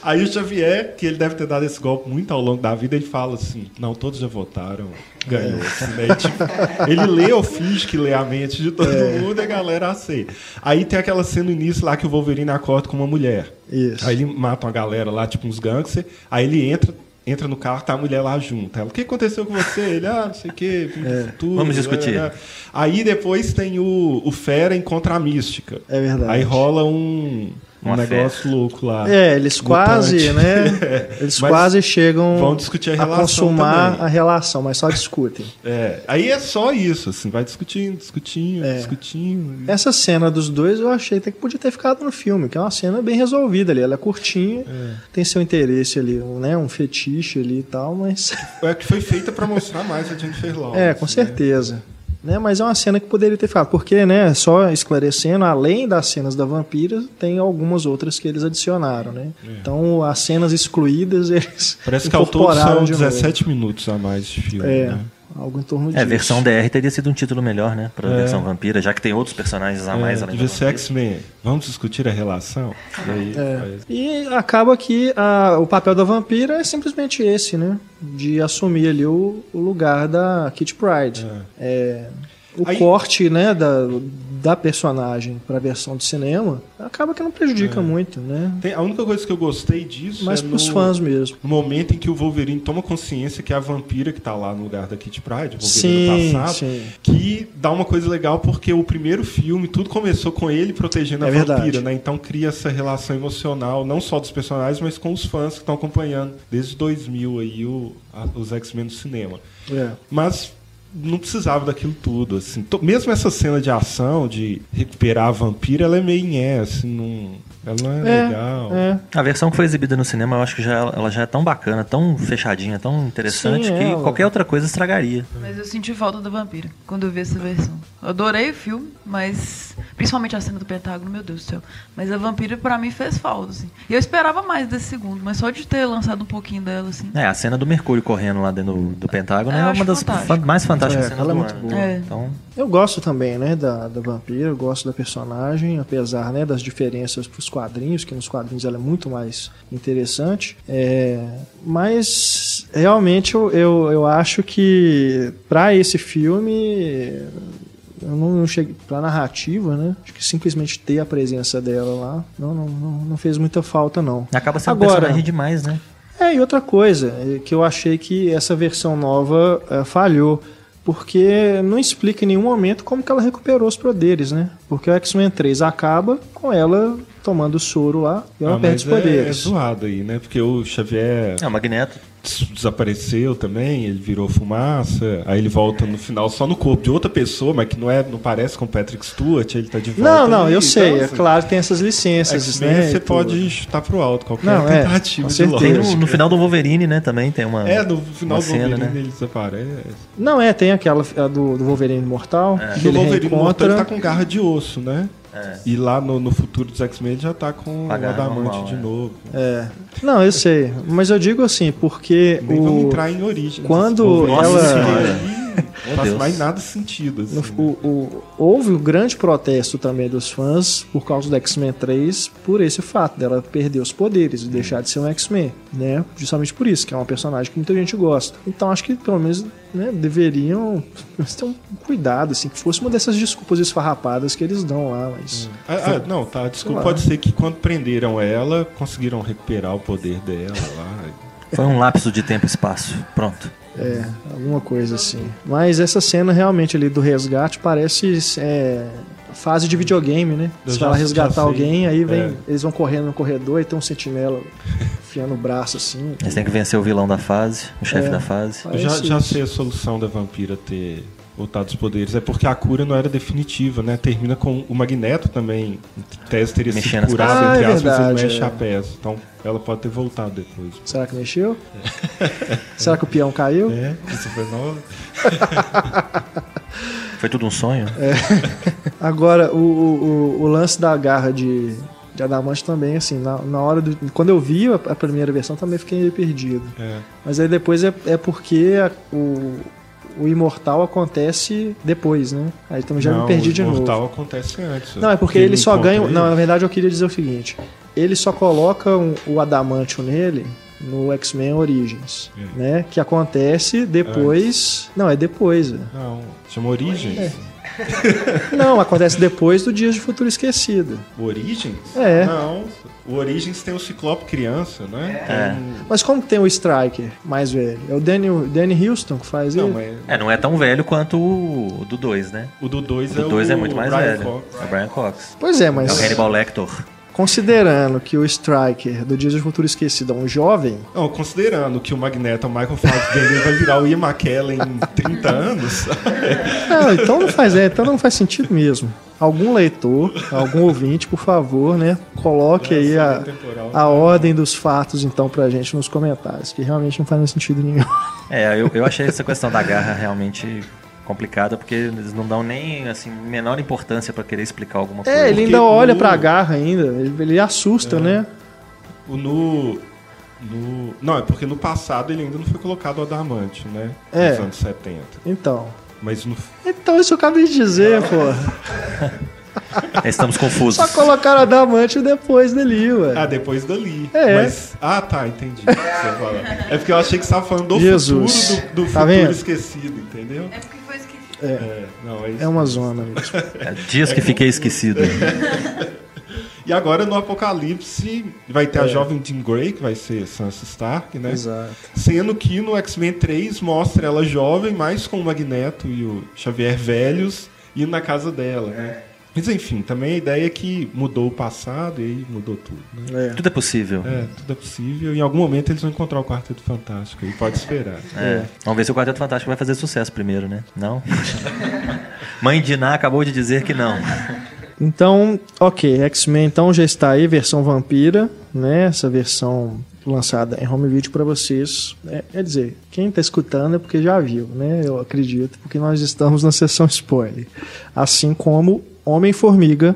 Aí o Xavier, que ele deve ter dado esse golpe muito ao longo da vida, ele fala assim: não, todos já votaram, ganhou. E, tipo, ele lê ou finge que lê a mente de todo mundo e a galera aceita. Aí tem aquela cena no início lá que o Wolverine acorda com uma mulher. Isso. Aí ele mata uma galera lá, tipo uns gangsters, aí ele entra. Entra no carro, tá a mulher lá junto. Ela, o que aconteceu com você? Ele, ah, não sei o quê. Tudo, Vamos discutir. né, né. Aí depois tem o, o Fera encontra a Mística. É verdade. Aí rola um, um negócio louco lá. É, eles quase, né? Eles Mas quase chegam vão discutir a relação consumar também. a relação, mas só discutem. É, aí é só isso, assim, vai discutindo, discutindo, É. discutindo. Essa cena dos dois eu achei até que podia ter ficado no filme, que é uma cena bem resolvida ali. Ela é curtinha, tem seu interesse ali, um, né? Um fetiche ali e tal, mas. É que foi feita pra mostrar mais a Jennifer Lawrence. É, com né? Né? Mas é uma cena que poderia ter ficado. Porque, né, só esclarecendo, além das cenas da vampira, tem algumas outras que eles adicionaram, né? Então, as cenas excluídas, eles É. Parece que ao todo são de novo. 17 minutos a mais de filme, É, né? Algo em torno É, disso. versão DR teria sido um título melhor, né? Pra É. versão vampira, já que tem outros personagens a mais É, além devia ser. X-Men. Vamos discutir a relação? E aí, É. E acaba que a- o papel da vampira é simplesmente esse, né? De assumir ali o, o lugar da Kitty Pryde. É, o Aí- corte né, da, da personagem para a versão de cinema acaba que não prejudica muito, né? Tem- a única coisa que eu gostei disso Mas é pros no, fãs mesmo. no momento em que o Wolverine toma consciência que é a vampira que tá lá no lugar da Kitty Pryde, o Wolverine Sim, do passado, sim. que dá uma coisa legal porque o primeiro filme, tudo começou com ele protegendo É a verdade. vampira, né? Então cria essa relação emocional, não só dos personagens, mas com os fãs que estão acompanhando desde 2000 aí o, a- os X-Men no cinema. É. Mas não precisava daquilo tudo, assim. Mesmo essa cena de ação, de recuperar a vampira, ela é meio nhé, assim, não... ela não é, É, legal. é. A versão que foi exibida no cinema, eu acho que já, ela já é tão bacana, tão fechadinha, tão interessante, Sim, que ela- qualquer outra coisa estragaria. Mas eu senti falta da vampira quando eu vi essa versão. Eu adorei o filme, mas. Principalmente a cena do Pentágono, meu Deus do céu. Mas a vampira pra mim fez falta, assim. E eu esperava mais desse segundo, mas só de ter lançado um pouquinho dela, assim. É, a cena do Mercúrio correndo lá dentro do, do Pentágono é acho uma das mais fantásticas É, cenas ela é do muito ano. boa. É. Então, Eu gosto também, né, da, da vampira, eu gosto da personagem, apesar, né, das diferenças pros dos quadrinhos, que nos quadrinhos ela é muito mais interessante. É, mas realmente eu, eu, eu acho que para esse filme eu não, não cheguei pra narrativa, né? Acho que simplesmente ter a presença dela lá não, não, não, não fez muita falta, não. Acaba sendo Agora- personagem demais, né? É, e outra coisa, é que eu achei que essa versão nova é, falhou, porque não explica em nenhum momento como que ela recuperou os poderes, né? Porque o X-Men 3 acaba com ela tomando o soro lá e ela Ah, perde os mas é, é poderes. zoado aí, né? Porque o Xavier É, o Magneto. Des- desapareceu também, ele virou fumaça, aí ele volta no final só no corpo de outra pessoa, mas que não é, não parece com o Patrick Stewart, ele tá de volta. não, não, ali, eu sei, então, é assim, claro que tem essas licenças, né? você tudo. pode chutar pro alto qualquer Não, é, tentativa de certeza. Tem no, no final do Wolverine, né? Também tem uma. É, no final do cena, Wolverine né? ele desaparece. Não, é, tem aquela do, do Wolverine Mortal, que No ele Wolverine Mortal reencontra... ele tá com garra de osso, né? É. E lá no, no futuro dos X-Men ele já tá com o A garra adamante normal, de é. novo. É. Não, eu sei, mas eu digo assim, porque Nem vamos o, entrar em origem. quando ela- Não faz mais nada sentido. Assim, No- né? o- o- houve um grande protesto também dos fãs por causa do X-Men 3 por esse fato dela perder os poderes e deixar de ser um X-Men, né? Justamente por isso, que é uma personagem que muita gente gosta. Então acho que pelo menos né, deveriam ter um cuidado, assim, que fosse uma dessas desculpas esfarrapadas que eles dão lá, mas. Ah, ah, não, tá. Desculpa, pode ser que quando prenderam ela, conseguiram recuperar o poder dela lá. Foi um lapso de tempo e espaço. Pronto. É, alguma coisa assim. Mas essa cena realmente ali do resgate parece é, fase de videogame, né? Você vai lá resgatar alguém, aí vem, É. eles vão correndo no corredor e tem um sentinela enfiando o braço assim. Eles têm que vencer o vilão da fase, o chefe É. da fase. Eu já, já sei a solução da vampira ter voltado os poderes. É porque a cura não era definitiva, né? Termina com o Magneto também. Em tese teria Mexendo sido curado, peças. entre Ah, é aspas, verdade, mexe é. a peça. Então ela pode ter voltado depois. Será que mexeu? Será que o peão caiu? É, isso foi nova. Foi tudo um sonho? Agora, o, o, o- o lance da garra de, de Adamante também, assim, na, na hora do. Quando eu vi a, a primeira versão, também fiquei meio perdido. É. Mas aí depois é, é porque a- o, o imortal acontece depois, né? Aí também já não, me perdi de o novo. mortal acontece antes. Não, é porque ele só ganha. ele. Não, na verdade eu queria dizer o seguinte: ele só coloca um- o Adamantium nele no X-Men Origins, É. né? Que acontece depois. Não, é depois. velho. Não, chama Origens. Não, acontece depois do Dias de Futuro Esquecido. O Origens? É. Não, o Origens tem o Ciclope criança, né? É. Tem- Mas como tem o Striker mais velho? É o Danny, Danny Houston que faz Não, ele? mas É, não é tão velho quanto o do 2, né? o do 2 O é do 2 o é muito mais Brian velho. Cox. É o Brian Cox. Pois é, É mas o Hannibal Lecter. Considerando que o Striker do Dias de Futuro Esquecido é um jovem, Não, considerando que o Magneto, o Michael Fassbender, vai virar o Ian McKellen em 30 anos, Não, então não faz, é, então não faz sentido mesmo. Algum leitor, algum ouvinte, por favor, né, coloque aí a, a ordem dos fatos então pra gente nos comentários, que realmente não faz mais sentido nenhum. É, eu, eu achei essa questão da garra realmente complicada, porque eles não dão nem, assim, menor importância pra querer explicar alguma coisa. É, ele ainda porque olha no- pra garra ainda, ele, ele assusta, né? O no, no. Não, é porque no passado ele ainda não foi colocado o Adamante, né? É. Nos anos 70. Então. Mas no. Então isso eu acabei de dizer, pô. Estamos confusos. Só colocaram a Damante depois dele, ué. Ah, depois dali. É. Mas... Ah, tá, entendi. É porque eu achei que você estava falando do Jesus. futuro do, do Tá futuro vendo? esquecido, entendeu? É porque esquecido. É, não, é isso. É uma zona mesmo. É, dias que fiquei esquecido. E agora no Apocalipse vai ter a jovem Jean Grey, que vai ser Sansa Stark, né? É. Exato. Sendo que no X-Men 3 mostra ela jovem, mais com o Magneto e o Xavier velhos, indo na casa dela, né? Mas enfim, também a ideia é que mudou o passado e aí mudou tudo, né? É. Tudo é possível. É, tudo é possível. Em algum momento eles vão encontrar o Quarteto Fantástico e pode esperar. É. Vamos ver se o Quarteto Fantástico vai fazer sucesso primeiro, né? Não? Mãe de Ná acabou de dizer que não. Então, ok, X-Men então já está aí, versão vampira, né? Essa versão lançada em home video para vocês. É, quer dizer, quem está escutando é porque já viu, né? Eu acredito, porque nós estamos na sessão spoiler. Assim como Homem-Formiga.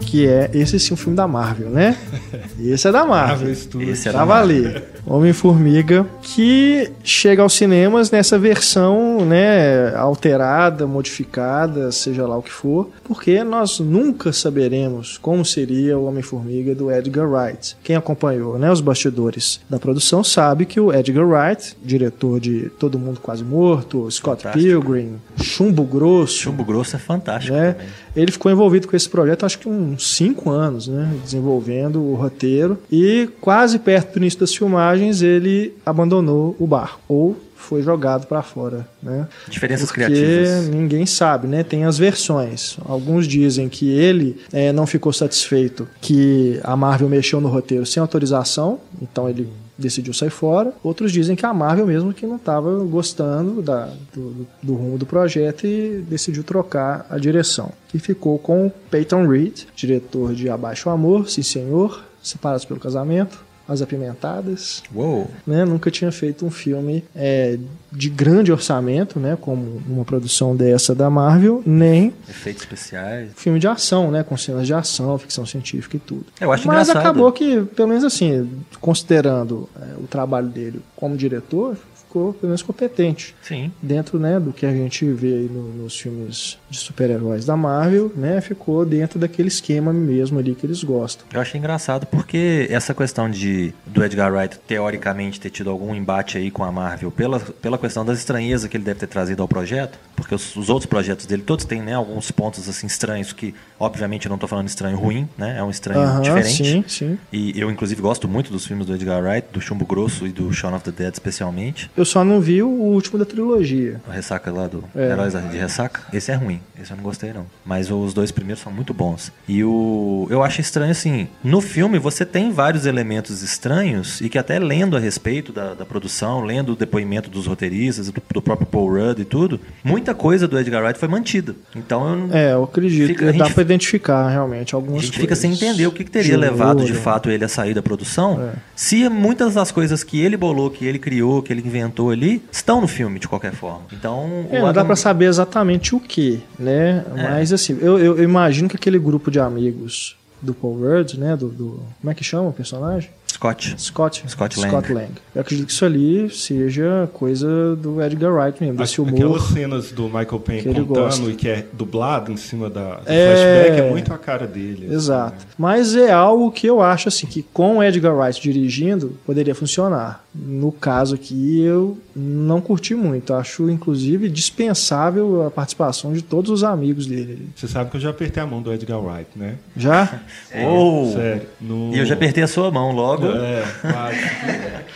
Que é esse sim um filme da Marvel, né? Esse é da Marvel. Marvel Studios. Esse é Tava ali. Homem-Formiga, que chega aos cinemas nessa versão, né, alterada, modificada, seja lá o que for, porque nós nunca saberemos como seria o Homem-Formiga do Edgar Wright. Quem acompanhou, né, os bastidores da produção sabe que o Edgar Wright, diretor de Todo Mundo Quase Morto, Scott Fantástico. Pilgrim, Chumbo Grosso, Chumbo Grosso é fantástico né? Ele ficou envolvido com esse projeto acho que uns cinco anos, né? Desenvolvendo o roteiro. E quase perto do início das filmagens ele abandonou o barco. Ou foi jogado para fora, né? Diferenças Porque criativas. ninguém sabe, né? Tem as versões. Alguns dizem que ele eh, não ficou satisfeito que a Marvel mexeu no roteiro sem autorização, então ele decidiu sair fora. Outros dizem que a Marvel mesmo que não estava gostando da- do, do rumo do projeto e decidiu trocar a direção. E ficou com Peyton Reed, diretor de Abaixo o Amor, Sim Senhor, Separados pelo Casamento, As Apimentadas, Uou. né, nunca tinha feito um filme é, de grande orçamento, né, como uma produção dessa da Marvel, nem Efeitos especiais. filme de ação, né, com cenas de ação, ficção científica e tudo. Eu acho Mas engraçado. acabou que, pelo menos assim, considerando é, o trabalho dele como diretor, ficou pelo menos competente Sim. dentro né, do que a gente vê aí no- nos filmes de super-heróis da Marvel, né, ficou dentro daquele esquema mesmo ali que eles gostam. Eu achei engraçado porque essa questão de do Edgar Wright teoricamente ter tido algum embate aí com a Marvel pela, pela questão das estranhezas que ele deve ter trazido ao projeto, porque os, os outros projetos dele todos têm né, alguns pontos assim estranhos que, obviamente, eu não estou falando estranho ruim, né? É um estranho Aham, diferente. sim, sim. E eu, inclusive, gosto muito dos filmes do Edgar Wright, do Chumbo Grosso e do Shaun of the Dead, especialmente. Eu só não vi o último da trilogia. O Ressaca lá do É. Heróis de Ressaca. Esse é ruim. Esse eu não gostei, não. Mas os dois primeiros são muito bons. E o. Eu acho estranho assim. No filme você tem vários elementos estranhos e que até lendo a respeito da, da produção, lendo o depoimento dos roteiristas, do, do próprio Paul Rudd e tudo, muita coisa do Edgar Wright foi mantida. Então eu não. É, eu acredito. Fica- a Dá gente- pra identificar realmente A algumas gente fica sem coisas. entender o que, que teria Jura. levado de fato ele a sair da produção. É. Se muitas das coisas que ele bolou, que ele criou, que ele inventou ali, estão no filme de qualquer forma. Então, É, não dá Adam- pra saber exatamente o que, né? É. Mas assim, eu, eu- eu imagino que aquele grupo de amigos do Paul Rudd, né? Do, do- como é que chama o personagem? Scott. Scott. Scott Lang. Lang. Eu acredito que isso ali seja coisa do Edgar Wright mesmo, desse humor. Aquelas cenas do Michael Payne contando gosta. e que é dublado em cima da, do É. flashback é muito a cara dele. assim, Exato. né? Mas é algo que eu acho assim que com o Edgar Wright dirigindo poderia funcionar. No caso aqui eu não curti muito. Acho inclusive dispensável a participação de todos os amigos dele. Você sabe que eu já apertei a mão do Edgar Wright, né? Já? Oh! Sério. No... E eu já apertei a sua mão logo. É, quase.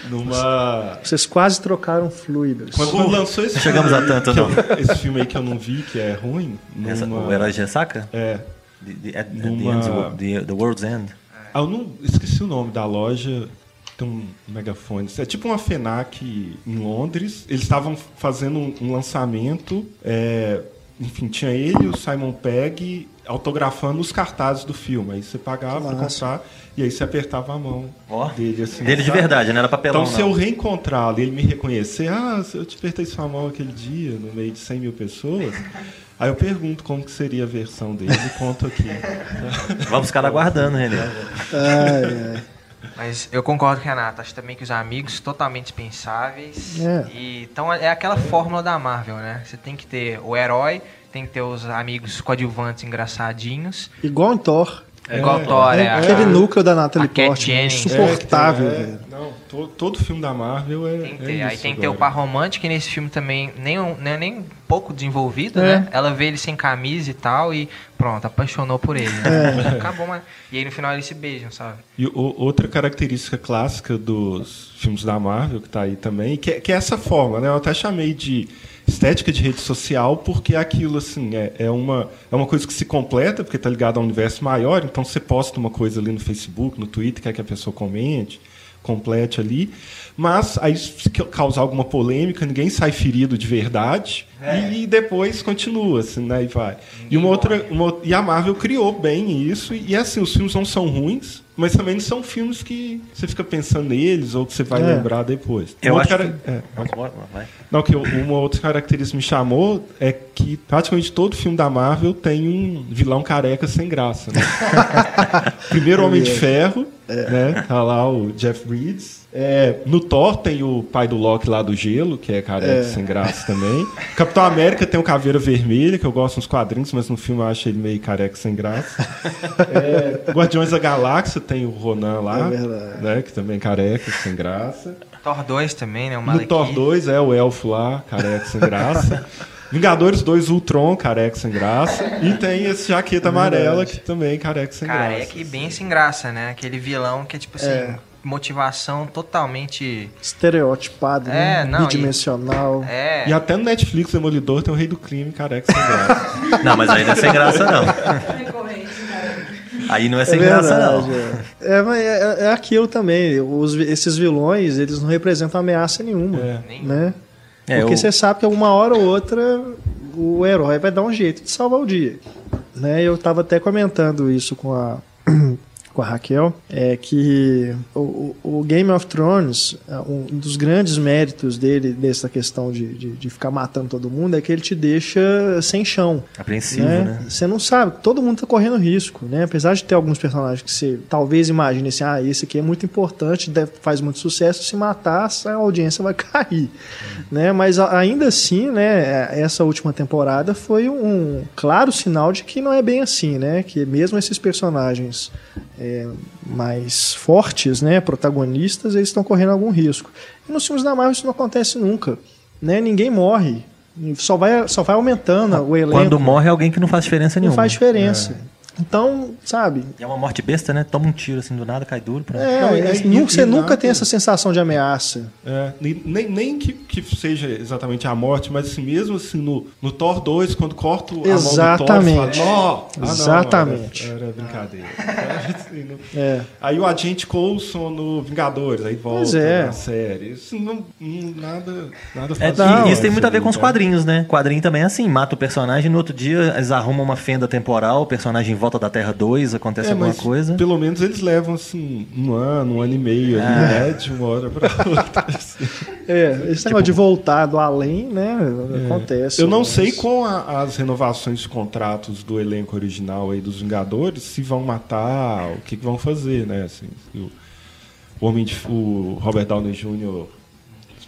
Numa. Vocês quase trocaram fluidos. Quando, quando lançou esse Chegamos filme, a tanto, que eu- não. esse filme aí que eu não vi, que é ruim. Essa- numa- o Herói de Ressaca? É. The, the, at- at the Numa- End's Wo- the- the World's End. Ah, eu não esqueci o nome da loja. Tem um megafone. É tipo uma FENAC em Londres. Eles estavam fazendo um, um lançamento. é, enfim, tinha ele e o Simon Pegg autografando os cartazes do filme. Aí você pagava pra massa. comprar e aí você apertava a mão Ó, dele. Assim, Dele de sabe? verdade, não era papelão. Então, se não. eu reencontrá-lo e ele me reconhecer, ah, eu te apertei sua mão aquele dia, no meio de 100 mil pessoas, aí eu pergunto como que seria a versão dele e conto aqui. Vamos ficar aguardando, Renê. Ai, ai. Mas eu concordo com o Renato. Acho também que os amigos totalmente dispensáveis. É. E, então é aquela fórmula da Marvel, né? Você tem que ter o herói, tem que ter os amigos coadjuvantes engraçadinhos. Igual em Thor. Igual Thor, é. Aquele núcleo da Natalie Portman, insuportável. É, que é, velho. não, to- todo filme da Marvel é. Tem que é ter. Aí tem que ter o par romântico, e nesse filme também nem, um- nem, nem um pouco desenvolvido, É. né? Ela vê ele sem camisa e tal, e pronto, apaixonou por ele. Né? Acabou, mas... E aí no final eles se beijam, sabe? E o- outra característica clássica dos filmes da Marvel, que tá aí também, que é, que é essa forma, né? Eu até chamei de estética de rede social, porque aquilo, assim, é, é, uma, é uma coisa que se completa, porque tá ligado a um universo maior, então você posta uma coisa ali no Facebook, no Twitter, quer que a pessoa comente, complete ali, mas aí se ca- causar alguma polêmica, ninguém sai ferido de verdade, e, depois continua, assim, né? E vai. E uma outra. uma- e a Marvel criou bem isso, e assim, os filmes não são ruins, mas também não são filmes que você fica pensando neles ou que você vai É. lembrar depois. Eu Uma acho outra que... cara- é, vai. não, que uma outra característica que me chamou é que praticamente todo filme da Marvel tem um vilão careca sem graça. Né? Primeiro Homem de Ferro, né? Tá lá o Jeff Bridges. É, no Thor tem o pai do Loki lá do gelo, que é careca sem graça também. Capitão América tem o Caveira Vermelha, que eu gosto nos quadrinhos, mas no filme eu acho ele meio careca sem graça. É, Guardiões da Galáxia tem o Ronan lá, É né, que também é careca sem graça. Thor 2 também, né? O No. Thor 2 é o elfo lá, careca sem graça. Vingadores 2 Ultron, careca sem graça. E tem esse jaqueta amarela, que também é careca sem Careca graça. e bem sem graça, né? Aquele vilão que é tipo assim, É. motivação totalmente. Estereotipado, É, né? não, e- bidimensional. É. E até no Netflix Demolidor tem o Rei do Crime, careca sem graça. Não, mas aí não é sem graça, não. Aí não é sem graça, não. É, É, mas é, é aquilo também. Os, esses vilões, eles não representam ameaça nenhuma. É. Né? É, Porque eu- você sabe que uma hora ou outra o herói vai dar um jeito de salvar o dia. Né? Eu estava até comentando isso com a, com a Raquel, é que o, o- Game of Thrones, é, um dos grandes méritos dele, dessa questão de, de, de ficar matando todo mundo, é que ele te deixa sem chão. Apreensivo, né? né? Você não sabe, todo mundo tá correndo risco, né? Apesar de ter alguns personagens que você talvez imagine assim, ah, esse aqui é muito importante, deve- faz muito sucesso, se matar, a audiência vai cair, né? Mas ainda assim, né, essa última temporada foi um claro sinal de que não é bem assim, né? Que mesmo esses personagens é, mais fortes, né, protagonistas, eles estão correndo algum risco. E nos filmes da Marvel isso não acontece nunca, né? Ninguém morre. Só vai, só vai aumentando o elenco. Quando morre é alguém que não faz diferença Não nenhuma. faz diferença. Então, sabe? E é uma morte besta, né? Toma um tiro assim do nada, cai duro. Pronto. É, Não, é, e- você e nunca nada- tem essa sensação de ameaça. É, nem, nem, que, que seja exatamente a morte, mas assim, mesmo assim, no, no Thor 2, quando corta o- a Exatamente. mão do Thor, fala! Ah, não, Exatamente. Não, era, era brincadeira. Assim, não- É. Aí o agente Coulson no Vingadores, aí volta Pois é. na série. Isso não, não- nada, nada É, faz não, isso tem muito a ver com os então. quadrinhos, né? Quadrinho também é assim, mata o personagem, no outro dia eles arrumam uma fenda temporal, o personagem volta da Terra 2, acontece É, alguma mas coisa. pelo menos eles levam assim um ano, um ano e meio ali, né? De uma hora pra outra. assim. É, esse negócio de voltar do além, né? Acontece. Eu não mas- sei com a- as renovações de contratos do elenco original aí dos Vingadores se vão matar, o que, que vão fazer, né? Assim, se o, o Homem de, o Robert Downey Jr.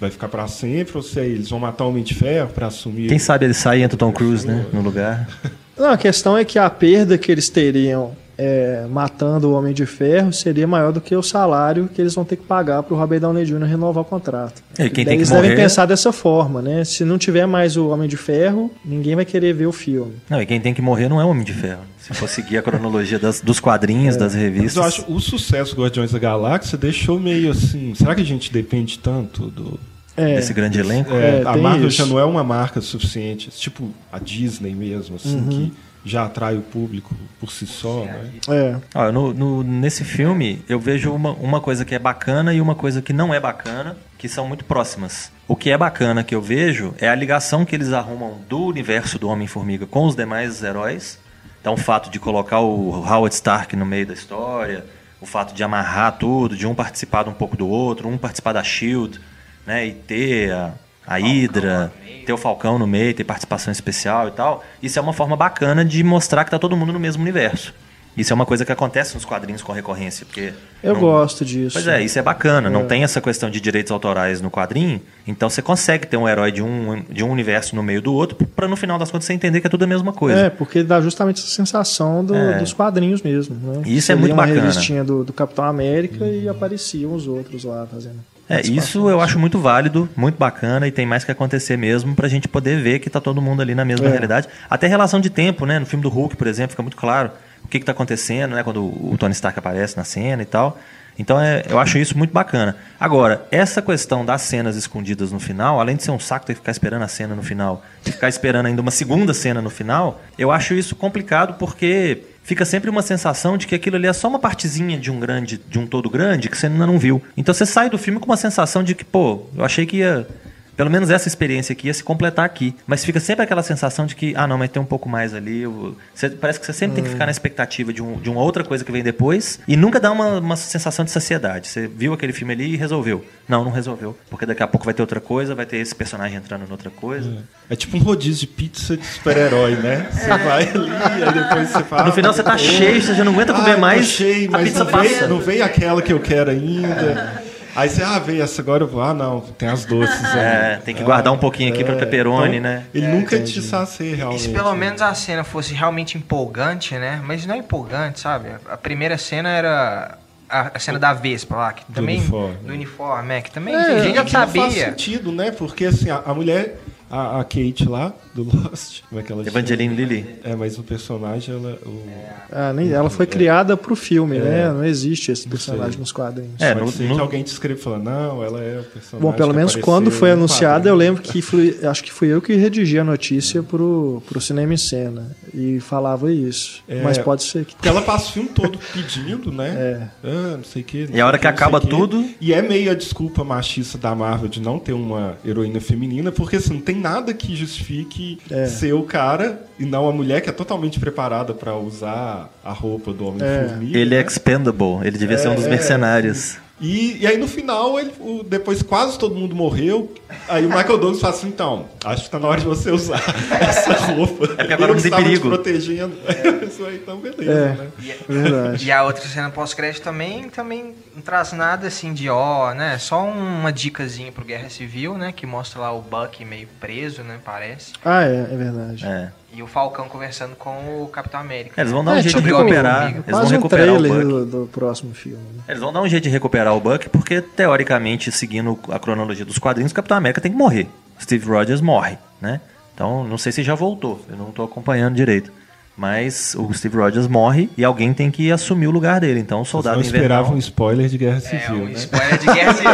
vai ficar pra sempre ou se eles vão matar o Homem de Ferro pra assumir. Quem sabe ele sai e entra o Tom Cruise, né? No lugar. Não, a questão é que a perda que eles teriam é, matando o Homem de Ferro seria maior do que o salário que eles vão ter que pagar para o Robert Downey Jr. renovar o contrato. E quem tem eles que devem morrer- pensar dessa forma, né? Se não tiver mais o Homem de Ferro, ninguém vai querer ver o filme. Não, e quem tem que morrer não é o Homem de Ferro. Se for seguir a cronologia das- dos É. quadrinhos, das Mas revistas. eu acho o sucesso do Guardiões da Galáxia deixou meio assim. Será que a gente depende tanto do. É, Desse grande elenco. É, É, a Marvel isso. já não é uma marca suficiente, tipo a Disney mesmo, assim, Uhum. que já atrai o público por si só, né? é. Ó, no- no- nesse filme, eu vejo uma, uma coisa que é bacana e uma coisa que não é bacana, que são muito próximas. O que é bacana que eu vejo é a ligação que eles arrumam do universo do Homem-Formiga com os demais heróis. Então, o fato de colocar o Howard Stark no meio da história, o fato de amarrar tudo, de um participar de um pouco do outro, um participar da SHIELD, né, e ter a, a Hydra, ter o Falcão no meio, ter participação especial e tal. Isso é uma forma bacana de mostrar que tá todo mundo no mesmo universo. Isso é uma coisa que acontece nos quadrinhos com recorrência, porque... Eu não- gosto disso. Pois é, isso é bacana. É. Não tem essa questão de direitos autorais no quadrinho, então você consegue ter um herói de um, de um universo no meio do outro, pra no final das contas você entender que é tudo a mesma coisa. É, porque dá justamente essa sensação do- É. dos quadrinhos mesmo. Né? E isso Você é muito uma bacana. revistinha do, do Capitão América e apareciam os outros lá fazendo. É, isso eu acho muito válido, muito bacana e tem mais que acontecer mesmo pra gente poder ver que tá todo mundo ali na mesma É. realidade. Até relação de tempo, né? No filme do Hulk, por exemplo, fica muito claro o que, que tá acontecendo, né? Quando o Tony Stark aparece na cena e tal. Então é, eu acho isso muito bacana. Agora, essa questão das cenas escondidas no final, além de ser um saco ter que ficar esperando a cena no final e ficar esperando ainda uma segunda cena no final, eu acho isso complicado porque fica sempre uma sensação de que aquilo ali é só uma partezinha de um grande, de um todo grande que você ainda não viu. Então você sai do filme com uma sensação de que, pô, eu achei que ia pelo menos essa experiência aqui ia se completar aqui. Mas fica sempre aquela sensação de que, ah, não, mas tem um pouco mais ali. eu- você- parece que você sempre tem que ficar na expectativa de, um- de uma outra coisa que vem depois. E nunca dá uma, uma sensação de saciedade. Você viu aquele filme ali e resolveu. Não, não resolveu. Porque daqui a pouco vai ter outra coisa, vai ter esse personagem entrando em outra coisa. É tipo um rodízio de pizza de super-herói, né? Você vai ali, aí depois você fala. No final você tá cheio, você já não aguenta Ah, comer tô mais. cheio, a mas pizza não passa. veio, não veio aquela que eu quero ainda. Aí você, ah, vê essa agora eu vou. Ah, não, tem as doces. É, aí. tem que guardar um pouquinho aqui pra É, pepperoni, então, né? Ele nunca te sacia E realmente. se pelo menos a cena fosse realmente empolgante, né? Mas não é empolgante, sabe? A primeira cena era a, cena da Vespa lá, que também. uniforme. Do uniforme, é, que também. É, a gente já faz sabia. sentido, né? Porque assim, a, a mulher, a, a Kate lá, do Lost, como é que ela chama? Evangeline Lilly. É, mas o personagem, ela. O... Ah, nem, ela foi criada pro filme, né? Não existe esse personagem nos quadrinhos. É, ser no- que alguém te escreva e fala, não, ela é o personagem. Bom, pelo que menos quando foi anunciada, eu lembro que fui, acho que fui eu que redigi a notícia pro, pro Cinema em Cena e falava isso. É. Mas pode ser que Porque ela passa o filme todo pedindo, né? É. Ah, não sei o quê. não E a hora que não acaba tudo- E é meio a desculpa machista da Marvel de não ter uma heroína feminina, porque assim, não tem nada que justifique É. ser o cara e não a mulher que é totalmente preparada pra usar a roupa do Homem-Formiga. Ele é né? expendable, ele devia ser um dos É, mercenários. E, e aí no final, ele, o- depois quase todo mundo morreu. Aí o Michael Douglas fala assim: então, acho que tá na hora de você usar essa roupa. É porque agora Eu não tem estava te perigo. protegendo. Isso aí, então beleza, É. né? verdade. E a outra cena pós-crédito também, também não traz nada assim de ó, né? Só uma dicasinha pro Guerra Civil, né? Que mostra lá o Buck meio preso, né? Parece. Ah, é, é verdade. É. E o Falcão conversando com o Capitão América. Eles vão dar um É, jeito de tipo, recuperar. Eles vão um recuperar o Buck. do, do próximo filme. né? Eles vão dar um jeito de recuperar o Buck, porque, teoricamente, seguindo a cronologia dos quadrinhos, o Capitão América tem que morrer. Steve Rogers morre, né? Então, não sei se já voltou. Eu não tô acompanhando direito. Mas o Steve Rogers morre e alguém tem que assumir o lugar dele. Então, o Vocês soldado não esperavam invernal... um spoiler de Guerra É, Civil, um né? spoiler de Guerra Civil.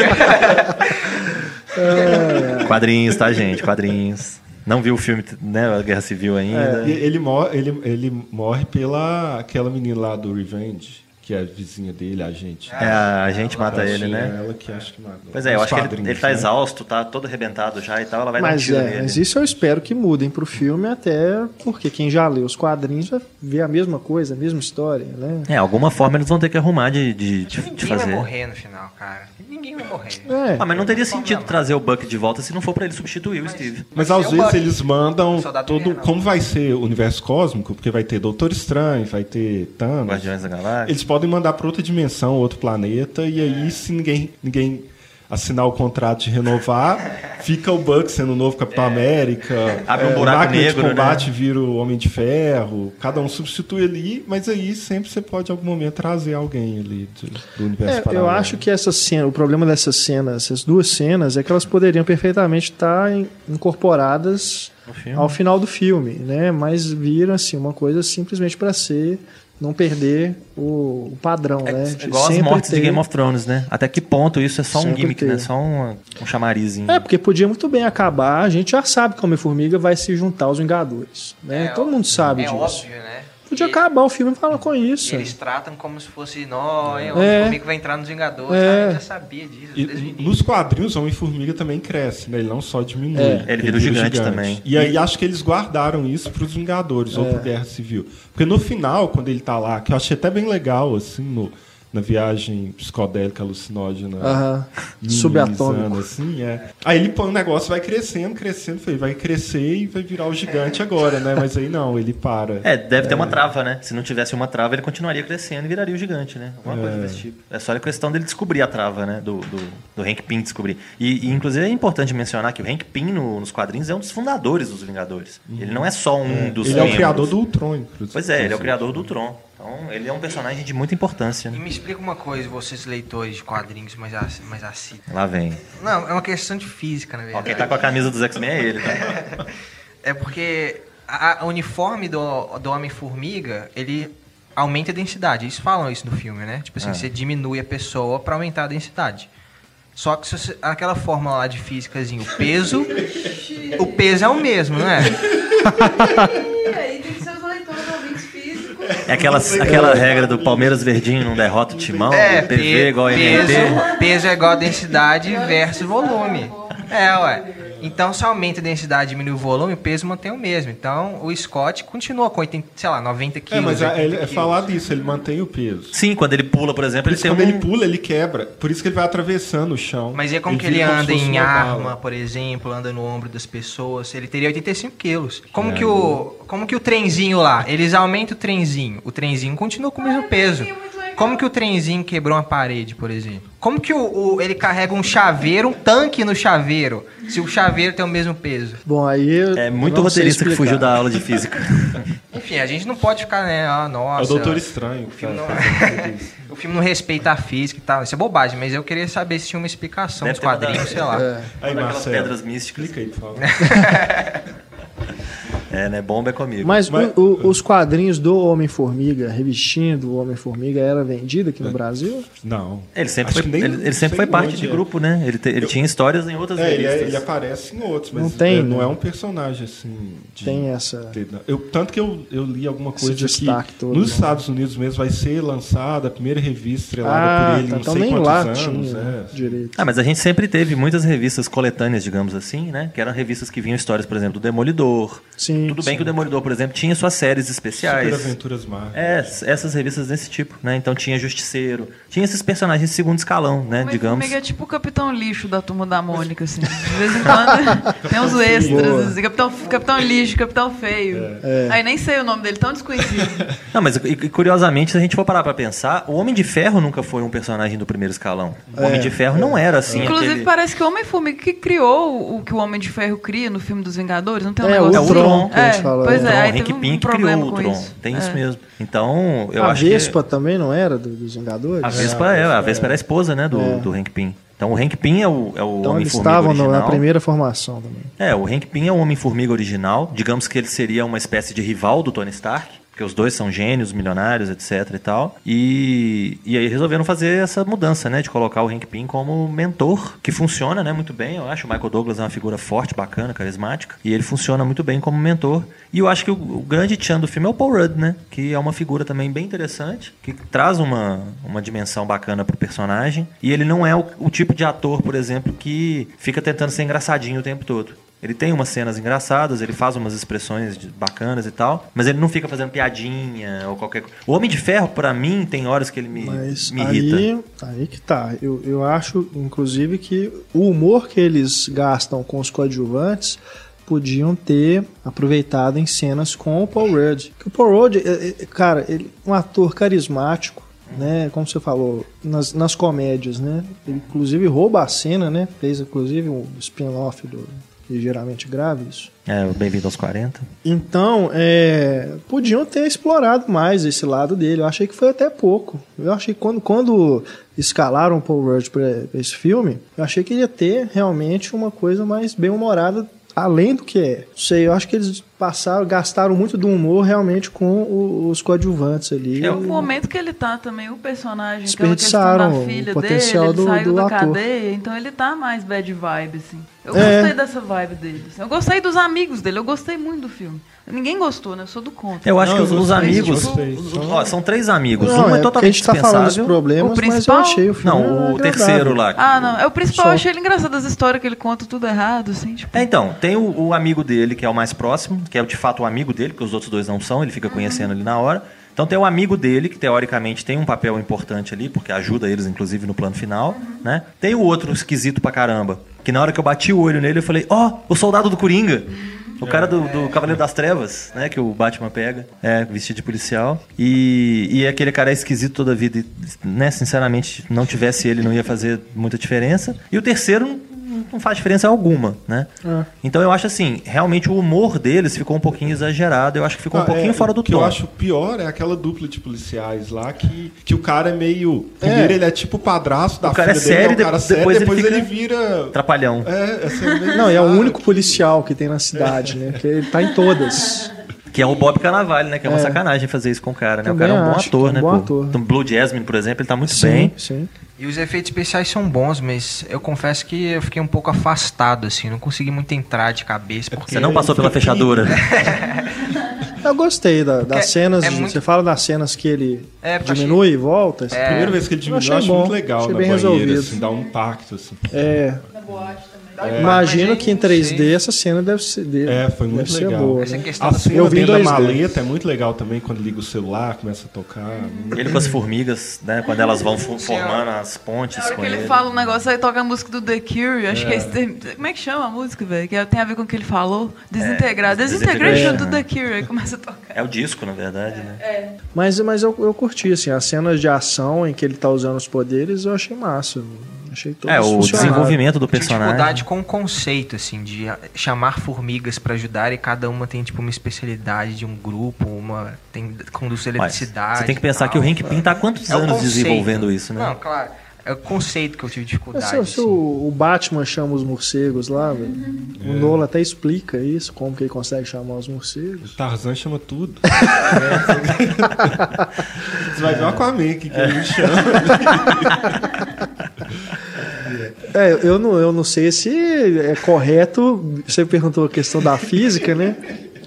Quadrinhos, tá, gente? Quadrinhos. Não viu o filme, né? A Guerra Civil ainda. E ele, morre, ele, ele morre pela aquela menina lá do Revenge, que é a vizinha dele, a gente. É, a gente mata ele, É né? ela que acho que mata. Pois é, eu acho que ele, ele tá né? exausto, tá todo arrebentado já e tal. Ela vai dar um Mas, tiro é, nele. mas isso eu espero que mudem pro filme, até porque quem já leu os quadrinhos vai ver a mesma coisa, a mesma história, né? É, alguma forma eles vão ter que arrumar de, de, de, de Ninguém vai fazer. morrer no final, cara. Ninguém vai morrer. É, Ah, mas não teria sentido trazer o Buck de volta se não for pra ele substituir o Steve. Mas Vai às o vezes Bucky. eles mandam todo. Invernal. Como vai ser o universo cósmico? Porque vai ter Doutor Estranho, vai ter Thanos. Guardiões da Galáxia. Eles podem mandar para outra dimensão, outro planeta, e aí, se ninguém, ninguém assinar o contrato de renovar, fica o Buck sendo o novo Capitão América. Abre um é, buraco máquina negro, de combate né? vira o Homem de Ferro. Cada um substitui ali, mas aí sempre você pode, em algum momento, trazer alguém ali do, do universo É, paralelo. eu acho que essa cena, o problema dessas cenas, essas duas cenas, é que elas poderiam perfeitamente estar em- incorporadas ao final do filme, né? Mas viram assim uma coisa simplesmente para ser não perder o, o padrão, É, né? é De igual as mortes de ter- Game of Thrones, né? Até que ponto isso é só um Sempre gimmick, né? ter. Só um, um chamarizinho. É, porque podia muito bem acabar, a gente já sabe que o Homem-Formiga vai se juntar aos Vingadores, né? É, Todo mundo sabe é disso. óbvio, né? Podia E- acabar o filme e falar com isso. Eles tratam como se fosse, nó, hein, o É. Homem-Formiga vai entrar nos Vingadores. É. Ah, eu já sabia disso, E nos quadrinhos, o Homem-Formiga também cresce, né? Ele não só diminui. É. Ele vira o gigante também. E aí acho que eles guardaram isso pros Vingadores ou É. pro Guerra Civil. Porque no final, quando ele tá lá, que eu achei até bem legal, assim, no, na viagem psicodélica alucinógena. Aham. Subatômico. assim, é. Aí ele põe o negócio, vai crescendo, crescendo, falei, vai crescer e vai virar o gigante agora, né? Mas aí não, ele para. É, deve ter uma trava, né? Se não tivesse uma trava, ele continuaria crescendo e viraria o gigante, né? Alguma coisa É. desse tipo. É só a questão dele descobrir a trava, né? Do, do, do Hank Pym descobrir. E, e, inclusive, é importante mencionar que o Hank Pym, no- nos quadrinhos, é um dos fundadores dos Vingadores. Ele não é só um dos ele é o membros. criador do Ultron, inclusive. Pois é, ele é o criador do Tron. Então, ele é um personagem de muita importância, E né? me explica uma coisa, vocês leitores de quadrinhos mais, ass- mais assíduos. Lá vem. Não, é uma questão de física, na Ó, verdade. quem tá com a camisa dos X-Men é ele, tá? É porque a, uniforme do, do Homem-Formiga, ele aumenta a densidade. Eles falam isso no filme, né? Tipo assim, Ah. você diminui a pessoa pra aumentar a densidade. Só que se você- aquela fórmula lá de físicazinho, o peso, o peso é o mesmo, não é? É aquela, aquela regra do Palmeiras Verdinho não derrota o timão, É, PV pe- igual a peso, peso é igual a densidade versus volume. É, ué. Então, se aumenta a densidade e diminui o volume, o peso mantém o mesmo. Então, o Scott continua com 80, sei lá, 90 quilos. É, mas 80 é, ele- é falar disso, ele mantém o peso. Sim, quando ele pula, por exemplo, Por ele tem quando um... ele pula, ele quebra. Por isso que ele vai atravessando o chão. Mas e como que ele como se anda em arma, bala. por exemplo, anda no ombro das pessoas? Ele teria 85 quilos. Como, É, que, o, como que o trenzinho lá, eles aumentam o trenzinho, o trenzinho continua com o mesmo peso. é. Como que o trenzinho quebrou uma parede, por exemplo? Como que o, o- ele carrega um chaveiro, um tanque no chaveiro, se o chaveiro tem o mesmo peso? Bom, aí. É muito roteirista que fugiu da aula de física. Enfim, a gente não pode ficar, né? Ah, É nossa. o Doutor Estranho. que filme não- isso. O filme não respeita a física e tal. Isso é bobagem, mas eu queria saber se tinha uma explicação Deve dos quadrinhos, mandado- sei lá. É. Aí, Aquelas Marcelo, pedras místicas. Explica aí, por favor. É, né? Bomba é comigo. Mas, Mas- o- o- os quadrinhos do Homem-Formiga, a revistinha do Homem-Formiga, era vendida aqui no Brasil? Não. Ele sempre Acho foi, nem- ele, ele sempre foi parte de é. grupo, né? Ele, te- ele tinha histórias em outras É, ele, é- revistas. ele aparece em outros, mas Não tem, é, não né? é um personagem assim. De, Tem essa. eu, tanto que eu, eu li alguma coisa que destaque todo, nos né? Estados Unidos mesmo vai ser lançada a primeira revista estrelada Ah, por ele, tá, não então sei nem quantos lá anos. tinha é. direito. Ah, mas a gente sempre teve muitas revistas coletâneas, digamos assim, né? Que eram revistas que vinham histórias, por exemplo, do Demolidor. Sim, Tudo bem sim. que o Demolidor, por exemplo, tinha suas séries Super especiais. Aventuras Marvel. É, essas revistas desse tipo, né? Então tinha Justiceiro, tinha esses personagens de segundo escalão, né? Mas Digamos. Formiga é tipo o Capitão Lixo da turma da Mônica, assim. De vez em quando tem uns extras, assim. Capitão, Capitão Lixo, Capitão Feio. Aí nem sei o nome dele, tão desconhecido. Não, mas e- curiosamente, se a gente for parar pra pensar, o Homem de Ferro nunca foi um personagem do primeiro escalão. O Homem de Ferro não era assim. Inclusive, aquele... parece que o Homem-Formiga que criou o, o que o Homem de Ferro cria no filme dos Vingadores, não tem um É, negócio o assim? Tron que a gente É, fala, Pois é. é, aí Hank teve um criou o Tron. isso. Tem É. isso mesmo. Então, eu a acho Vespa também não era do- dos Vingadores? A Vespa é, a Vespa era a esposa, né, do, É. do Hank Pym. Então o Hank Pym é o, é o Então eles Homem-Formiga estavam original. na primeira formação também. É, o Hank Pym é o Homem-Formiga original. Digamos que ele seria uma espécie de rival do Tony Stark, porque os dois são gênios, milionários, etc e tal. E, e aí resolveram fazer essa mudança, né, de colocar o Hank Pym como mentor, que funciona, né, muito bem. Eu acho o Michael Douglas é uma figura forte, bacana, carismática, e ele funciona muito bem como mentor. E eu acho que o, o grande tchan do filme é o Paul Rudd, né, que é uma figura também bem interessante, que traz uma, uma dimensão bacana pro personagem. E ele não é o, o tipo de ator, por exemplo, que fica tentando ser engraçadinho o tempo todo. Ele tem umas cenas engraçadas, ele faz umas expressões de- bacanas e tal, mas ele não fica fazendo piadinha ou qualquer coisa. O Homem de Ferro, pra mim, tem horas que ele me, Mas me irrita. aí, aí que tá. Eu, eu acho, inclusive, que o humor que eles gastam com os coadjuvantes podiam ter aproveitado em cenas com o Paul Rudd. Que o Paul Rudd, é- é- cara, ele é um ator carismático, né? Como você falou, nas, nas comédias, né? Ele inclusive rouba a cena, né? Fez inclusive um spin-off do Ligeiramente Grávidos. É, o Bem-vindo aos 40. Então, é, podiam ter explorado mais esse lado dele. Eu achei que foi até pouco. Eu achei que quando, quando escalaram o Paul Rudd para esse filme, eu achei que ia ter realmente uma coisa mais bem-humorada, além do que é. Não sei, eu acho que eles passaram, gastaram muito do humor realmente com o- os coadjuvantes ali. É, O momento que ele tá também, o personagem, aquela questão Desperdiçaram da o filha dele, potencial ele do- saiu do da ator. cadeia, então ele tá mais bad vibe, assim. Eu É. gostei dessa vibe dele. assim. Eu gostei dos amigos dele, eu gostei muito do filme. Ninguém gostou, né? Eu sou do contra. Eu acho Não, que os, os amigos. gostei. os- ó, são três amigos. Não, um é, é a totalmente gente tá falando dos problemas, O mas eu principal- achei o filme Não, o agradável. terceiro lá. Ah, não. É o principal, Só. eu achei ele engraçado as histórias que ele conta tudo errado, assim, tipo. É, então, tem o, o amigo dele, que é o mais próximo, que é de fato o amigo dele, porque os outros dois não são, ele fica conhecendo ali na hora. Então tem o amigo dele, que teoricamente tem um papel importante ali, porque ajuda eles, inclusive, no plano final, né? Tem o outro esquisito pra caramba, que na hora que eu bati o olho nele, eu falei, ó, o soldado do Coringa! O cara do, do Cavaleiro das Trevas, né? Que o Batman pega, é, vestido de policial. E, e aquele cara é esquisito toda a vida, e, né? Sinceramente, não tivesse ele, não ia fazer muita diferença. E o terceiro não- não faz diferença alguma, né? É. Então eu acho assim, realmente o humor deles ficou um pouquinho exagerado, eu acho que ficou um Ah, pouquinho é, fora do O que tom. eu acho pior é aquela dupla de policiais lá que, que o cara é meio. Primeiro ele é tipo o padrasto da O cara filha é dele, sério, é um cara de- sério, depois depois, ele ele, vira. Trapalhão. É, é Não, e é o único policial que tem na cidade, né? Que ele tá em todas. Que é o Bob Cannavale, né? Que é uma É. sacanagem fazer isso com o cara, né? Também o cara é um bom ator, é um né? bom ator. Então, Blue Jasmine, por exemplo, ele tá muito sim, bem. sim. E os efeitos especiais são bons, mas eu confesso que eu fiquei um pouco afastado, assim, não consegui muito entrar de cabeça, porque... Você não passou pela fechadura. Eu gostei da- das Porque cenas. é de- muito- Você fala das cenas que ele É, eu diminui e volta. assim. A primeira vez que ele Eu diminuiu, achei eu acho bom, muito legal achei na bem banheira, resolvido. assim, dá um impacto, assim. É. Imagino Mas, que em não 3D sei. essa cena deve ser, deve, É, foi muito legal. boa. Né? A cena Eu vi dentro da 2D. maleta é muito legal também, quando liga o celular, começa a tocar. Ele com as formigas, né? Quando elas vão formando as pontes Na hora com que ele ele. fala um negócio, aí toca a música do The Cure. Acho que é esse termo- Como é que chama a música, velho? Que tem a ver com o que ele falou. Desintegrar. Desintegration do Desintegration, The Cure. Aí começa a tocar. É o disco, na verdade, né? Mas, mas eu, eu curti, assim, as cenas de ação em que ele tá usando os poderes, eu achei massa. Achei todos É, o desenvolvimento do Tinha personagem. dificuldade com o conceito, assim, de chamar formigas pra ajudar e cada uma tem, tipo, uma especialidade de um grupo, uma tem conduz Mas eletricidade. você tem que pensar e que o tal. Hank Pym tá há quantos É o anos conceito. desenvolvendo isso, né? Não, claro. É o conceito que eu tive dificuldade. se, se assim. o, o Batman chama os morcegos lá, velho, o Nolan até explica isso, como que ele consegue chamar os O morcegos. Tarzan chama tudo. Você vai ver o Aquaman que, que ele chama. É, eu não, eu não sei se é correto. Você perguntou a questão da física, né?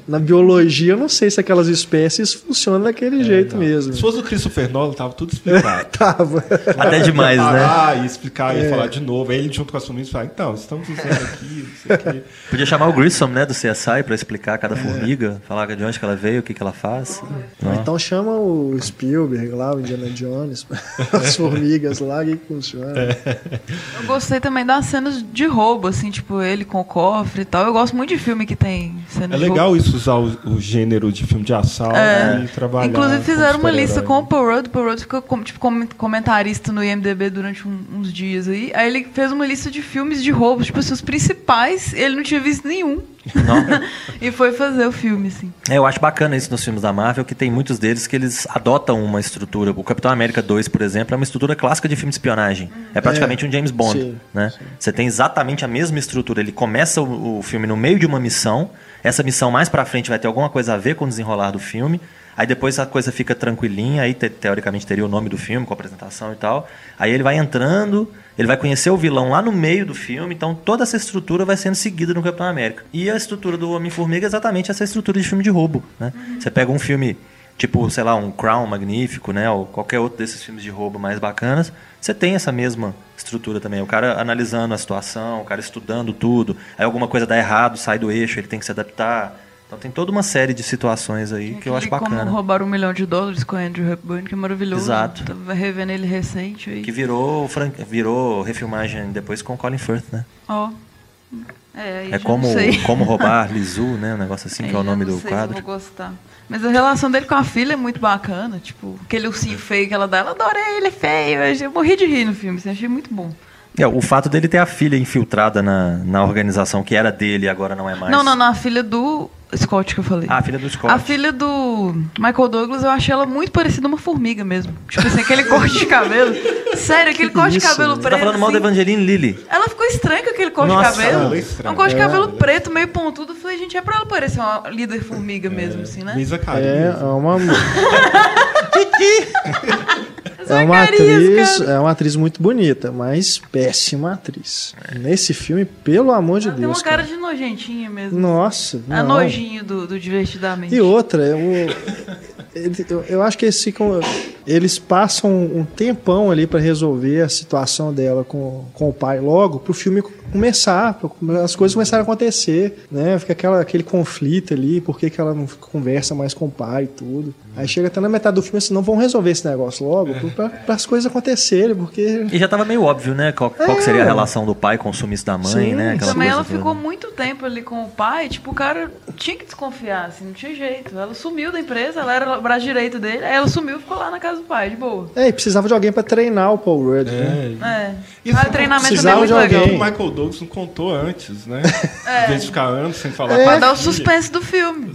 Na biologia, eu não sei se aquelas espécies funcionam daquele jeito mesmo. Se fosse o Christopher Nolan, tava tudo explicado. Tava. Até demais, né? Ah, ia explicar, ia falar de novo. Aí ele junto com as famílias fala, então, estamos usando aqui, isso aqui. Podia chamar o Grissom, né, do CSI, pra explicar cada formiga, falar de onde que ela veio, o que que ela faz. Não. Então chama o Spielberg lá, o Indiana Jones, as formigas lá, que funciona. Eu gostei também das cenas de roubo, assim, tipo, ele com o cofre e tal. Eu gosto muito de filme que tem cenas É de roubo. legal isso, usar o, o gênero de filme de assalto e trabalhar. Inclusive fizeram uma lista com o. Paul Rudd. O Paul Rudd ficou como, tipo, como comentarista no IMDB durante um- uns dias aí. Aí ele fez uma lista de filmes de roubo, tipo assim, os principais, ele não tinha visto nenhum. Não. e foi fazer o filme, assim. É, eu acho bacana isso nos filmes da Marvel, que tem muitos deles que eles adotam uma estrutura. O Capitão América 2, por exemplo, é uma estrutura clássica de filme de espionagem. É praticamente um James Bond, sim, né? Você tem exatamente a mesma estrutura. Ele começa o, o filme no meio de uma missão. Essa missão mais pra frente vai ter alguma coisa a ver com o desenrolar do filme. Aí depois a coisa fica tranquilinha, aí te- teoricamente teria o nome do filme, com a apresentação e tal. Aí ele vai entrando, ele vai conhecer o vilão lá no meio do filme, então toda essa estrutura vai sendo seguida no Capitão América. E a estrutura do Homem-Formiga é exatamente essa estrutura de filme de roubo, né? Você pega um filme tipo, sei lá, um Crown magnífico, né, ou qualquer outro desses filmes de roubo mais bacanas, você tem essa mesma estrutura também. O cara analisando a situação, o cara estudando tudo, aí alguma coisa dá errado, sai do eixo, ele tem que se adaptar. Então tem toda uma série de situações aí que eu acho Aquele Como bacana. roubar um milhão de dólares com o Andrew Hepburn, que é maravilhoso. Exato. Tava revendo ele recente aí. Que virou, virou refilmagem depois com Colin Firth, né? Ó. É, aí É já como, como roubar Lizu, né? Um negócio assim, Aí que é o nome do sei se eu quadro. vou gostar. Mas a relação dele com a filha é muito bacana. Tipo, aquele ursinho feio que ela dá. Ela adorei, ele é feio. Eu morri de rir no filme, assim, achei muito bom. É, o fato dele ter a filha infiltrada na, na organização que era dele e agora não é mais. Não, não, não, a filha do Scott que eu falei. Ah, a filha do Scott. A filha do Michael Douglas, eu achei ela muito parecida uma formiga mesmo. Tipo assim, aquele corte de cabelo. Sério, aquele corte de Isso, cabelo né? preto. Você tá falando mal da assim. Evangeline Lilly. Ela ficou estranha com aquele corte Nossa, de cabelo. ela é um corte de É, cabelo é- preto, meio pontudo. Eu falei, gente, é pra ela parecer uma líder formiga mesmo, assim, né? Misa É, Carinhas. é uma, é uma atriz, cara. é uma atriz muito bonita, mas péssima atriz. Nesse filme, pelo amor de Ela tem Deus. uma cara cara. de nojentinha mesmo. Nossa, A não. nojinho do, do Divertidamente. E outra, eu, eu, eu acho que eles ficam. Eles passam um tempão ali pra resolver a situação dela com, com o pai logo pro filme começar, as coisas começarem a acontecer, né? Fica aquela, aquele conflito ali, por que, que ela não conversa mais com o pai e tudo. Aí chega até na metade do filme assim, não vão resolver esse negócio logo, para as coisas acontecerem, porque E já tava meio óbvio, né? Qual, qual que seria a relação do pai com o sumiço da mãe, Sim, né? Aquela Também ela toda. ficou muito tempo ali com o pai, tipo, o cara tinha que desconfiar, assim, não tinha jeito. Ela sumiu da empresa, ela era o braço direito dele, aí ela sumiu e ficou lá na casa do pai, de boa. É, e precisava de alguém pra treinar o Paul Rudd, né? É, É. E Ah, assim, o treinamento é precisava muito de legal. alguém. o Michael Douglas não contou antes, né? É. Em vez de ficar anos sem falar É. Pra dar o suspense do filme.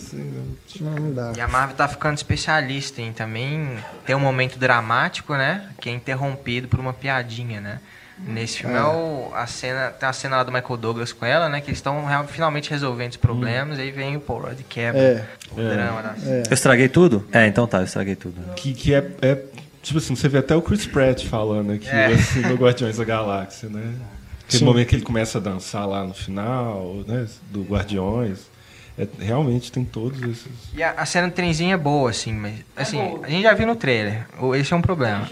Não, não dá. E a Marvel tá ficando especialista em também ter um momento dramático, né? Que é interrompido por uma piadinha, né? Nesse filme é, o, a cena, tem a cena lá do Michael Douglas com ela, né? Que eles estão finalmente resolvendo os problemas, aí vem o Paul Rudd quebra É. o drama da cena. Eu estraguei tudo? É, então tá, eu estraguei tudo. Que, que é, é, Tipo assim, você vê até o Chris Pratt falando aqui É. assim, no Guardiões da Galáxia, né? Aquele Sim. momento que ele começa a dançar lá no final, né? Do Guardiões. É, realmente tem todos esses. E a, a cena do trenzinho é boa, assim, mas assim, boa. a gente já viu no trailer. Esse é um problema.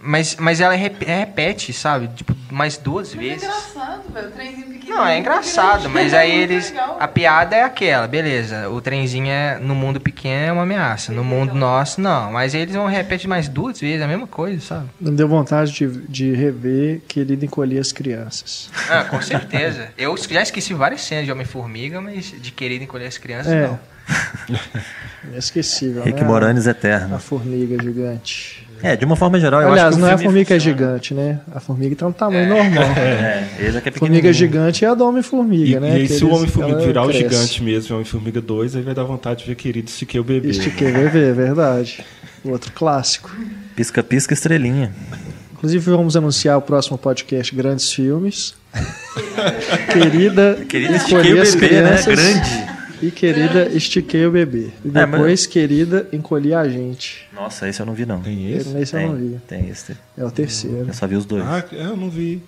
Mas, mas ela rep- repete, sabe? Tipo, mais duas Mas é vezes. engraçado, velho. O trenzinho pequenininho. Não, é engraçado, mas aí eles. A piada é aquela, beleza. O trenzinho é no mundo pequeno é uma ameaça. No mundo nosso, não. Mas eles vão repetir mais duas vezes a mesma coisa, sabe? Não deu vontade de, de rever Querido Encolher as Crianças. Ah, com certeza. Eu já esqueci várias cenas de Homem-Formiga, mas de querido encolher as crianças, É. não. Inesquecível, Rick né? Moranis A eterno. formiga gigante. É, de uma forma geral, eu Aliás, acho que não o é a formiga que é funciona. gigante, né? A formiga tá no tamanho normal. É, aqui é A formiga pequenininho. gigante é a do Homem-Formiga, né? e aí, Que se o Homem-Formiga virar o cresce. gigante mesmo, o Homem-Formiga 2, aí vai dar vontade de ver querido Estiquei o bebê. Estiquei bebê, é verdade. Outro clássico. Pisca-pisca estrelinha. Inclusive, vamos anunciar o próximo podcast Grandes Filmes. querida, Querida, estiquei o bebê, né? Crianças Grande. E querida, Estiquei o Bebê. E É, mas- depois, querida, Encolhi a Gente. Nossa, esse eu não vi, não. Tem esse? Esse eu não vi. Tem, tem esse. É o terceiro. Eu só vi os dois. Ah, é, eu não vi.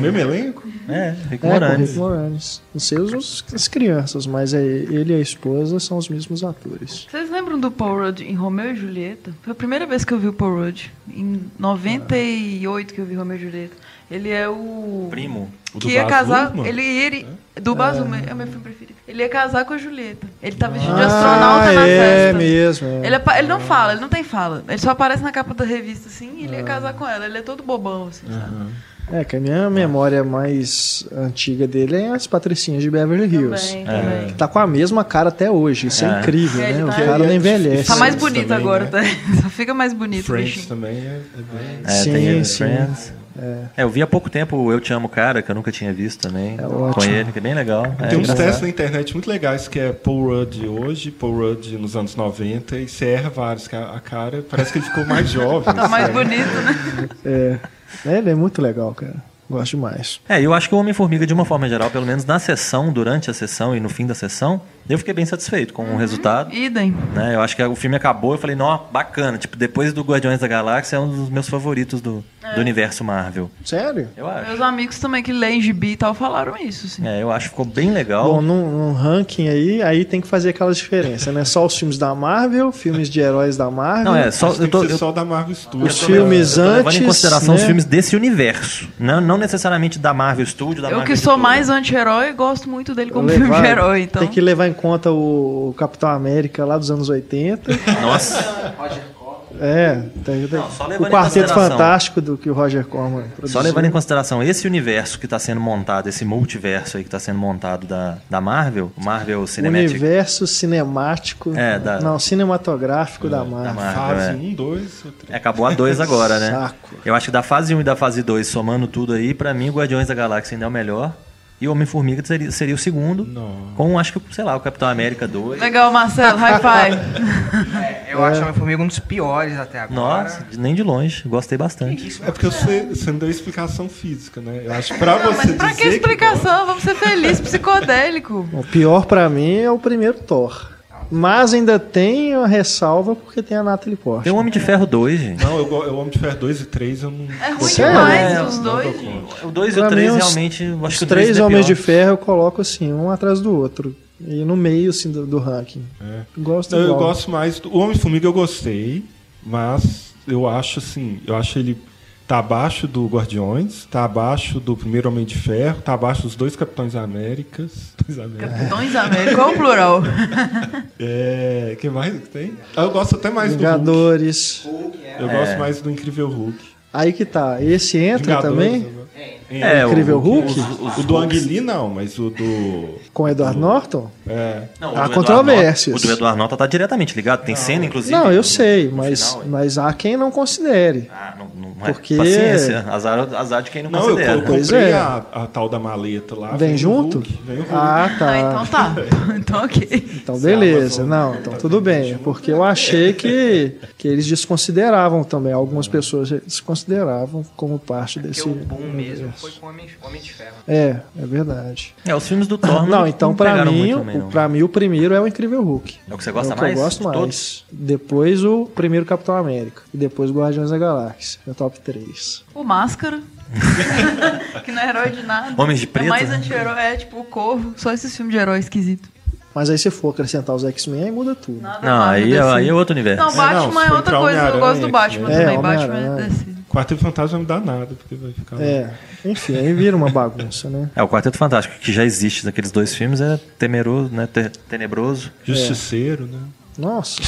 Mesmo elenco? É, Rick É, Moranis. Rick Moranis. Não sei os, as crianças, mas é, ele e a esposa são os mesmos atores. Vocês lembram do Paul Rudd em Romeu e Julieta? Foi a primeira vez que eu vi o Paul Rudd. Em 98 que eu vi Romeu e Julieta. Ele é o... Primo. O do que ia casar... Ele, ele, do Baz Luhrmann, é o meu filme preferido. Ele ia casar com a Julieta. Ele tá vestido de Ah, astronauta na é festa. mesmo. é. Ele, apa- ele não fala, ele não tem fala. Ele só aparece na capa da revista, assim, e ele ia casar com ela. Ele é todo bobão, assim. sabe? É, que a minha memória mais antiga dele é as Patricinhas de Beverly Hills. Também, também. Que tá com a mesma cara até hoje. Isso é, É. incrível, É, né? ele O tá- cara não envelhece. Tá mais bonito também, agora, né? tá? Só fica mais bonito, Friends também é, é bem... É, Sim, tem sim. Friends. É, eu vi há pouco tempo o Eu Te Amo Cara, que eu nunca tinha visto também. É com ótimo. ele, que é bem legal. É, Tem uns engraçado. testes na internet muito legais que é Paul Rudd hoje, Paul Rudd nos anos 90 e você erra vários, que a, a cara parece que ele ficou mais jovem. Tá mais bonito, né? É. É, Ele é muito legal, cara. Gosto demais. É, eu acho que o Homem-Formiga, de uma forma geral, pelo menos na sessão, durante a sessão e no fim da sessão, eu fiquei bem satisfeito com o resultado. Idem. Né? Eu acho que o filme acabou, eu falei, não, bacana. Tipo, depois do Guardiões da Galáxia, é um dos meus favoritos do, do universo Marvel. Sério? Eu acho. Meus amigos também que leem gibi e tal falaram isso, assim. É, eu acho que ficou bem legal. Bom, num, num ranking aí, aí tem que fazer aquelas diferenças, né? Só os filmes da Marvel, filmes de heróis da Marvel. não, é, só, eu tô, eu, só da Marvel Studios. Os filmes eu tô levando antes, em consideração né? os filmes desse universo. Não, não necessariamente da Marvel Studio, da Eu Marvel que sou mais anti-herói, gosto muito dele como Levar- filme de herói, então. Tem que levar em conta o Capitão América lá dos anos 80. Nossa, É, tem, tem- Não, o Quarteto. Fantástico do que o Roger Corman produziu. Só levando em consideração esse universo que está sendo montado, esse multiverso aí que está sendo montado da, da Marvel, o Marvel o Cinematic. universo cinemático, É, da- não, cinematográfico da Marvel. Marvel, Fase é. 1, 2 ou 3. É, Acabou a 2 agora, né? Saco. Eu acho que da fase 1 e da fase 2, somando tudo aí, pra mim, o Guardiões da Galáxia ainda é o melhor. E o Homem-Formiga seria, seria o segundo. Não. Com, acho que, sei lá, o Capitão América 2. Legal, Marcelo, high five. É, eu acho Homem-Formiga um dos piores até agora. Nossa, nem de longe. Gostei bastante. Isso, É porque você, você não deu explicação física, né? Eu acho que pra Não, você mas pra dizer que explicação? Vamos ser felizes, psicodélico. O pior pra mim é o primeiro Thor. Mas ainda tem a ressalva porque tem a Natalie Portman. Tem o Homem de Ferro 2, gente. Não, eu, eu Homem de Ferro 2 e 3 eu não. É ruim demais É, os dois. O 2 e o 3 mim, os- realmente. eu acho Os que o três é Homens de pior. Ferro eu coloco assim, um atrás do outro. E no meio assim, do, do ranking. É. Gosto Não, eu igual. gosto mais. Do... O Homem-Formiga eu gostei, mas eu acho assim. Eu acho ele. Tá abaixo do Guardiões, tá abaixo do primeiro Homem de Ferro, tá abaixo dos dois Capitães Américas. Capitães Américas. Capitões América, qual o plural? É. que mais que tem? Eu gosto até mais Vingadores. do Hulk. Eu É. gosto mais do Incrível Hulk. Aí que tá. Esse entra Vingadores, também eu É, o- Incrível Hulk? O do Ang Lee não, mas o do. com o Edward Norton? É. Não, o Há do controvérsias. Norton- O do Eduardo Norton tá diretamente ligado. Tem cena, inclusive. Não, eu no- sei, no mas, final, é. mas há quem não considere. Ah, não, não é. Porque- Paciência. Azar, azar de quem não, Não, eu, considera. eu Pois comprei é. a, a tal da maleta lá. Vem o junto? Hulk, vem o Hulk. Ah, tá. Ah, então tá. Então ok. Então, beleza. Não, então tudo bem. Porque eu achei que, que eles desconsideravam também. Algumas pessoas desconsideravam como parte desse. o boom mesmo. Foi com Homem, Homem de Ferro. É, é verdade. É, os filmes do Thor Não, então pra pegaram mim, não. pra mim o primeiro é o Incrível Hulk. É o que você gosta é o que mais? eu gosto mais. todos? Depois o primeiro Capitão América. E depois Guardiões da Galáxia. É o top 3. O Máscara. que não é herói de nada. Homens de Preto, É mais né? anti-herói, é tipo o Corvo. Só esses filmes de herói esquisito. Mas aí se for acrescentar os X-Men, aí muda tudo. Nada Não, aí, é- DC. aí é outro universo. Não, É, Batman não, se é outra coisa. Eu gosto do Batman X-Men. também. É, Batman é Homem-Aranha. Quarteto Fantástico vai me dar nada, porque vai ficar. É, enfim, aí vira uma bagunça, né? É, o Quarteto Fantástico, que já existe naqueles dois filmes, é temeroso, né? te- Tenebroso. Justiceiro, né? Nossa,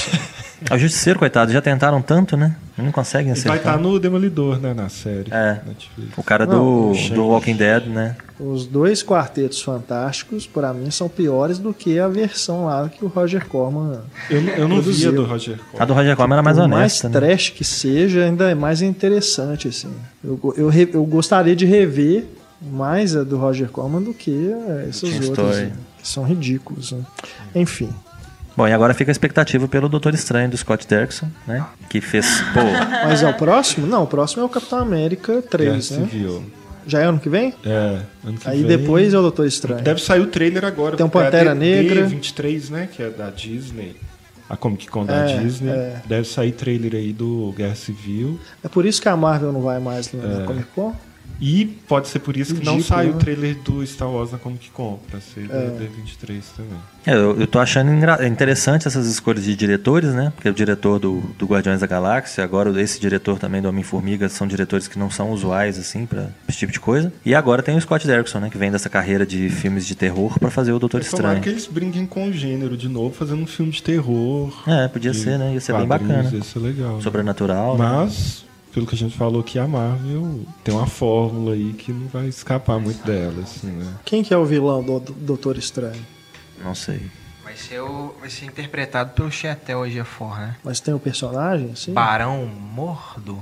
É o Justiceiro, coitado, já tentaram tanto, né? Não conseguem Ele vai acertar. estar no Demolidor, né? Na série. É. Netflix. O cara Não, do, do Walking Dead, né? os dois quartetos fantásticos, pra mim, são piores do que a versão lá que o Roger Corman. Eu, eu não Produziu. via do Roger Corman. A do Roger Corman era mais Por honesta, mais né? trash que seja, ainda é mais interessante, assim. Eu, eu, eu gostaria de rever mais a do Roger Corman do que eh, esses outros, né, que são ridículos. né? Enfim. Bom, e agora fica a expectativa pelo Doutor Estranho do Scott Derrickson, né? Que fez, pô, Mas é o próximo? Não, o próximo é o Capitão América Guerra 3, né? Civil. Já é ano que vem? É, ano que Aí vem. depois é o Doutor Estranho. Deve sair o trailer agora. Tem um porque Pantera a D- Negra. D23, né? Que é da Disney. A Comic Con da É, Disney. é. Deve sair trailer aí do Guerra Civil. É por isso que a Marvel não vai mais na É. Comic Con? E pode ser por isso que não sai o né? trailer do Star Wars na Comic Con, pra ser É. D23 também. É, eu, eu tô achando engra- interessante essas escolhas de diretores, né? Porque o diretor do, do Guardiões da Galáxia, agora esse diretor também do Homem-Formiga, são diretores que não são usuais, assim, pra esse tipo de coisa. E agora tem o Scott Derrickson, né? Que vem dessa carreira de filmes de terror pra fazer o Doutor Tomara Estranho. que eles brinquem com o gênero de novo, fazendo um filme de terror. É, podia ser, né? Ia ser bem bacana. Ia ser legal. Sobrenatural. né? Pelo que a gente falou aqui, a Marvel tem uma fórmula aí que não vai escapar muito dela, assim, né? Quem que é o vilão do do Doutor Estranho? Não sei. Vai ser, o, vai ser interpretado pelo Chetel Ejiofor, né? Mas tem o personagem, assim? Barão Mordo.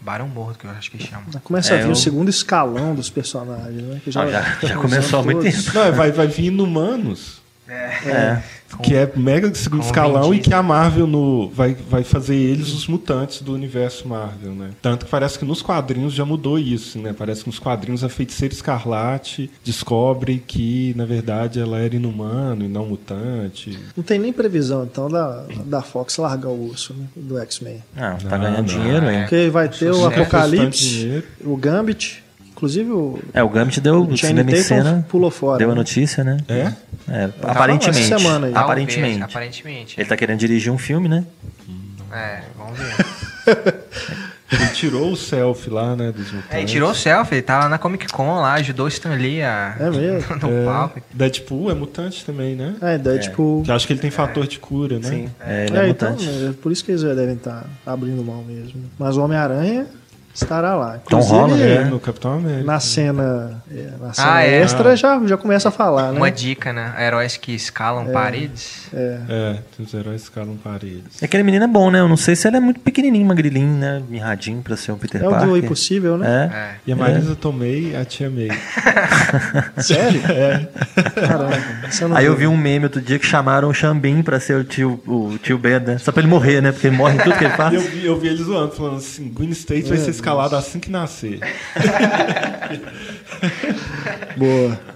Barão Mordo, que eu acho que chama. Começa É, a vir eu- o segundo escalão dos personagens, né? Que Ah, já- já estão começou há muito tempo. Não, vai, vai vir Inumanos, É. que é mega segundo escalão e que a Marvel no, vai, vai fazer eles os mutantes do universo Marvel, né? Tanto que parece que nos quadrinhos já mudou isso, né? Parece que nos quadrinhos a Feiticeira Escarlate descobre que, na verdade, ela era inumano e não mutante. Não tem nem previsão, então, da, da Fox largar o urso né, do X-Men. Não, tá Não, ganhando não. dinheiro, hein? Porque vai ter o Apocalipse, o Gambit, inclusive o É, o Gambit deu o cinema em cena. pulou fora, Deu a né? notícia, né? É? É, essa aparentemente. semana aí. Talvez, Aparentemente. aparentemente. Ele tá querendo dirigir um filme, né? É, vamos ver. Ele tirou o selfie lá, né, dos mutantes. É, ele tirou o selfie, ele tava na Comic Con lá, ajudou o Stan Lee a... É mesmo? no É, palco. Deadpool é mutante também, né? É. Que eu acho que ele tem fator de cura, né? Sim. É, ele é, É, então, mutante. é por isso que eles devem estar abrindo mão mesmo. Mas o Homem-Aranha estará lá. Tom Inclusive, Holland, É, né? no Capitão América. na cena, é, na cena Ah, é? extra já, já começa a falar, né? Uma dica, né? Heróis que escalam paredes. É, tem os heróis escalam paredes. Aquele menino é bom, né? Eu não sei se ele é muito pequenininho, magrilinho, né? Mirradinho pra ser o Peter É o Parker. do Impossível, né? É. É. E a Marisa Tomei, a Tia May. Sério? É. Não Aí eu vi um meme outro dia que chamaram o Xambim pra ser o tio, o tio Ben, né? Só pra ele morrer, né? Porque ele morre em tudo que ele faz. eu vi, eu vi eles zoando, falando assim, Gwyn State vai ser escalado assim que nascer. Boa.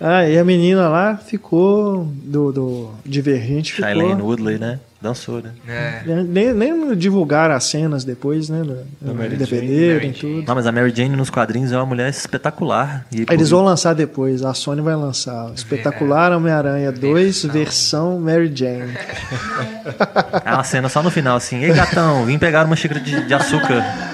Ah, e a menina lá ficou do, do Divergente, ficou... Shailene Woodley, né? Dançou, né? É. Nem, nem divulgaram as cenas depois, né? Da Mary Defenderam Jane, e tudo. Não, mas a Mary Jane nos quadrinhos é uma mulher espetacular. E Aí Eles vão lançar depois, a Sony vai lançar. o Espetacular Homem-Aranha 2, versão Mary Jane. É uma cena só no final, assim. Ei, gatão, vim pegar uma xícara de, de açúcar.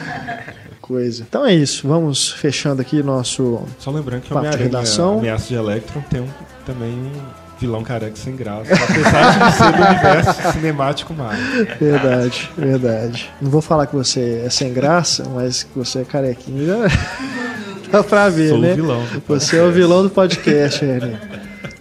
Coisa. Então é isso, vamos fechando aqui nosso. Só lembrando que o redação. Ameaça de Electron tem um, também um vilão careca sem graça. Apesar de ser do universo cinemático Marvel. Verdade, verdade. Não vou falar que você é sem graça, mas que você é carequinho. Já... Dá pra ver, Sou o né? vilão Você é o vilão do podcast, René.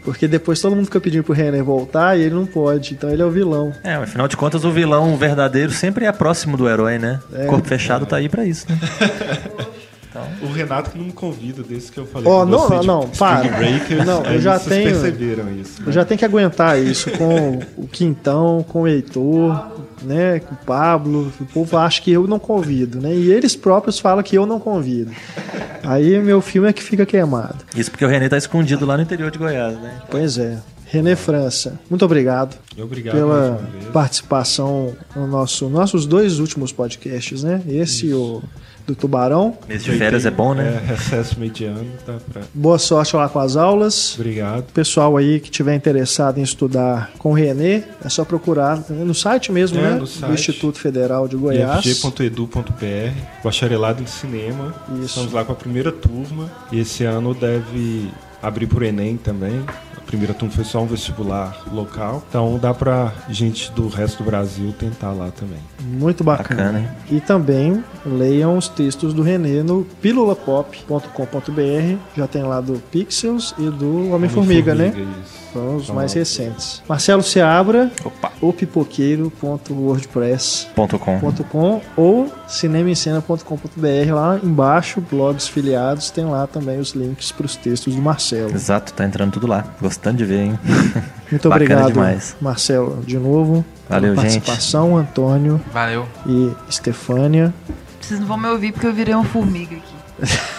Porque depois todo mundo fica pedindo pro René voltar e ele não pode. Então ele é o vilão. É, mas afinal de contas, o vilão verdadeiro sempre é próximo do herói, né? É. Corpo fechado tá aí pra isso, né? O Renato que não me convida desde que eu falei Ó, com não, você não, não, para. Breakers, Não, eu já vocês tenho- perceberam isso. né? Eu já tenho que aguentar isso com o Quintão, com o Heitor, né? Com o Pablo. O povo acha que eu não convido, né? E eles próprios falam que eu não convido. Aí meu filme é que fica queimado. Isso porque o René tá escondido lá no interior de Goiás, né? Pois é. René França, muito obrigado Obrigado pela participação no nosso nossos dois últimos podcasts, né? Esse e o do Tubarão. Mês de férias é bom, né? É, recesso mediano, tá pra... Boa sorte lá com as aulas. Obrigado. Pessoal aí que tiver interessado em estudar com o Renê, é só procurar no site mesmo, É, né? no Do site. Instituto Federal de Goiás. ifg.edu.br, bacharelado em cinema. Isso. Estamos lá com a primeira turma. E esse ano deve abrir por Enem também. Primeira turma foi só um vestibular local. Então dá pra gente do resto do Brasil tentar lá também. Muito bacana. Bacana? E também leiam os textos do Renê no pilulapop.com.br. Já tem lá do Pixels e do Homem-Formiga, né? Isso. São os mais recentes. Marcelo Seabra, Opa. opipoqueiro.wordpress.com Ponto com. ou cinemaencena.com.br lá embaixo, blogs filiados, tem lá também os links para os textos do Marcelo. Exato, tá entrando tudo lá. Gostando de ver, hein? Muito obrigado, demais. Marcelo, de novo. Valeu, pela gente. participação, Antônio Valeu. e Estefânia. Vocês não vão me ouvir porque eu virei uma formiga aqui.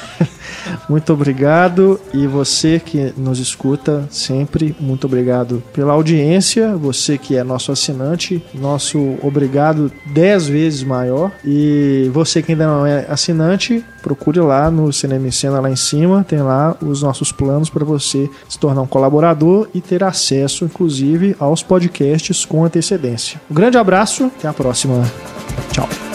Muito obrigado e você que nos escuta sempre, muito obrigado pela audiência. Você que é nosso assinante, nosso obrigado dez vezes maior. E você que ainda não é assinante, procure lá no Cinema em Cena lá em cima, tem lá os nossos planos para você se tornar um colaborador e ter acesso, inclusive, aos podcasts com antecedência. Um grande abraço, até a próxima. Tchau.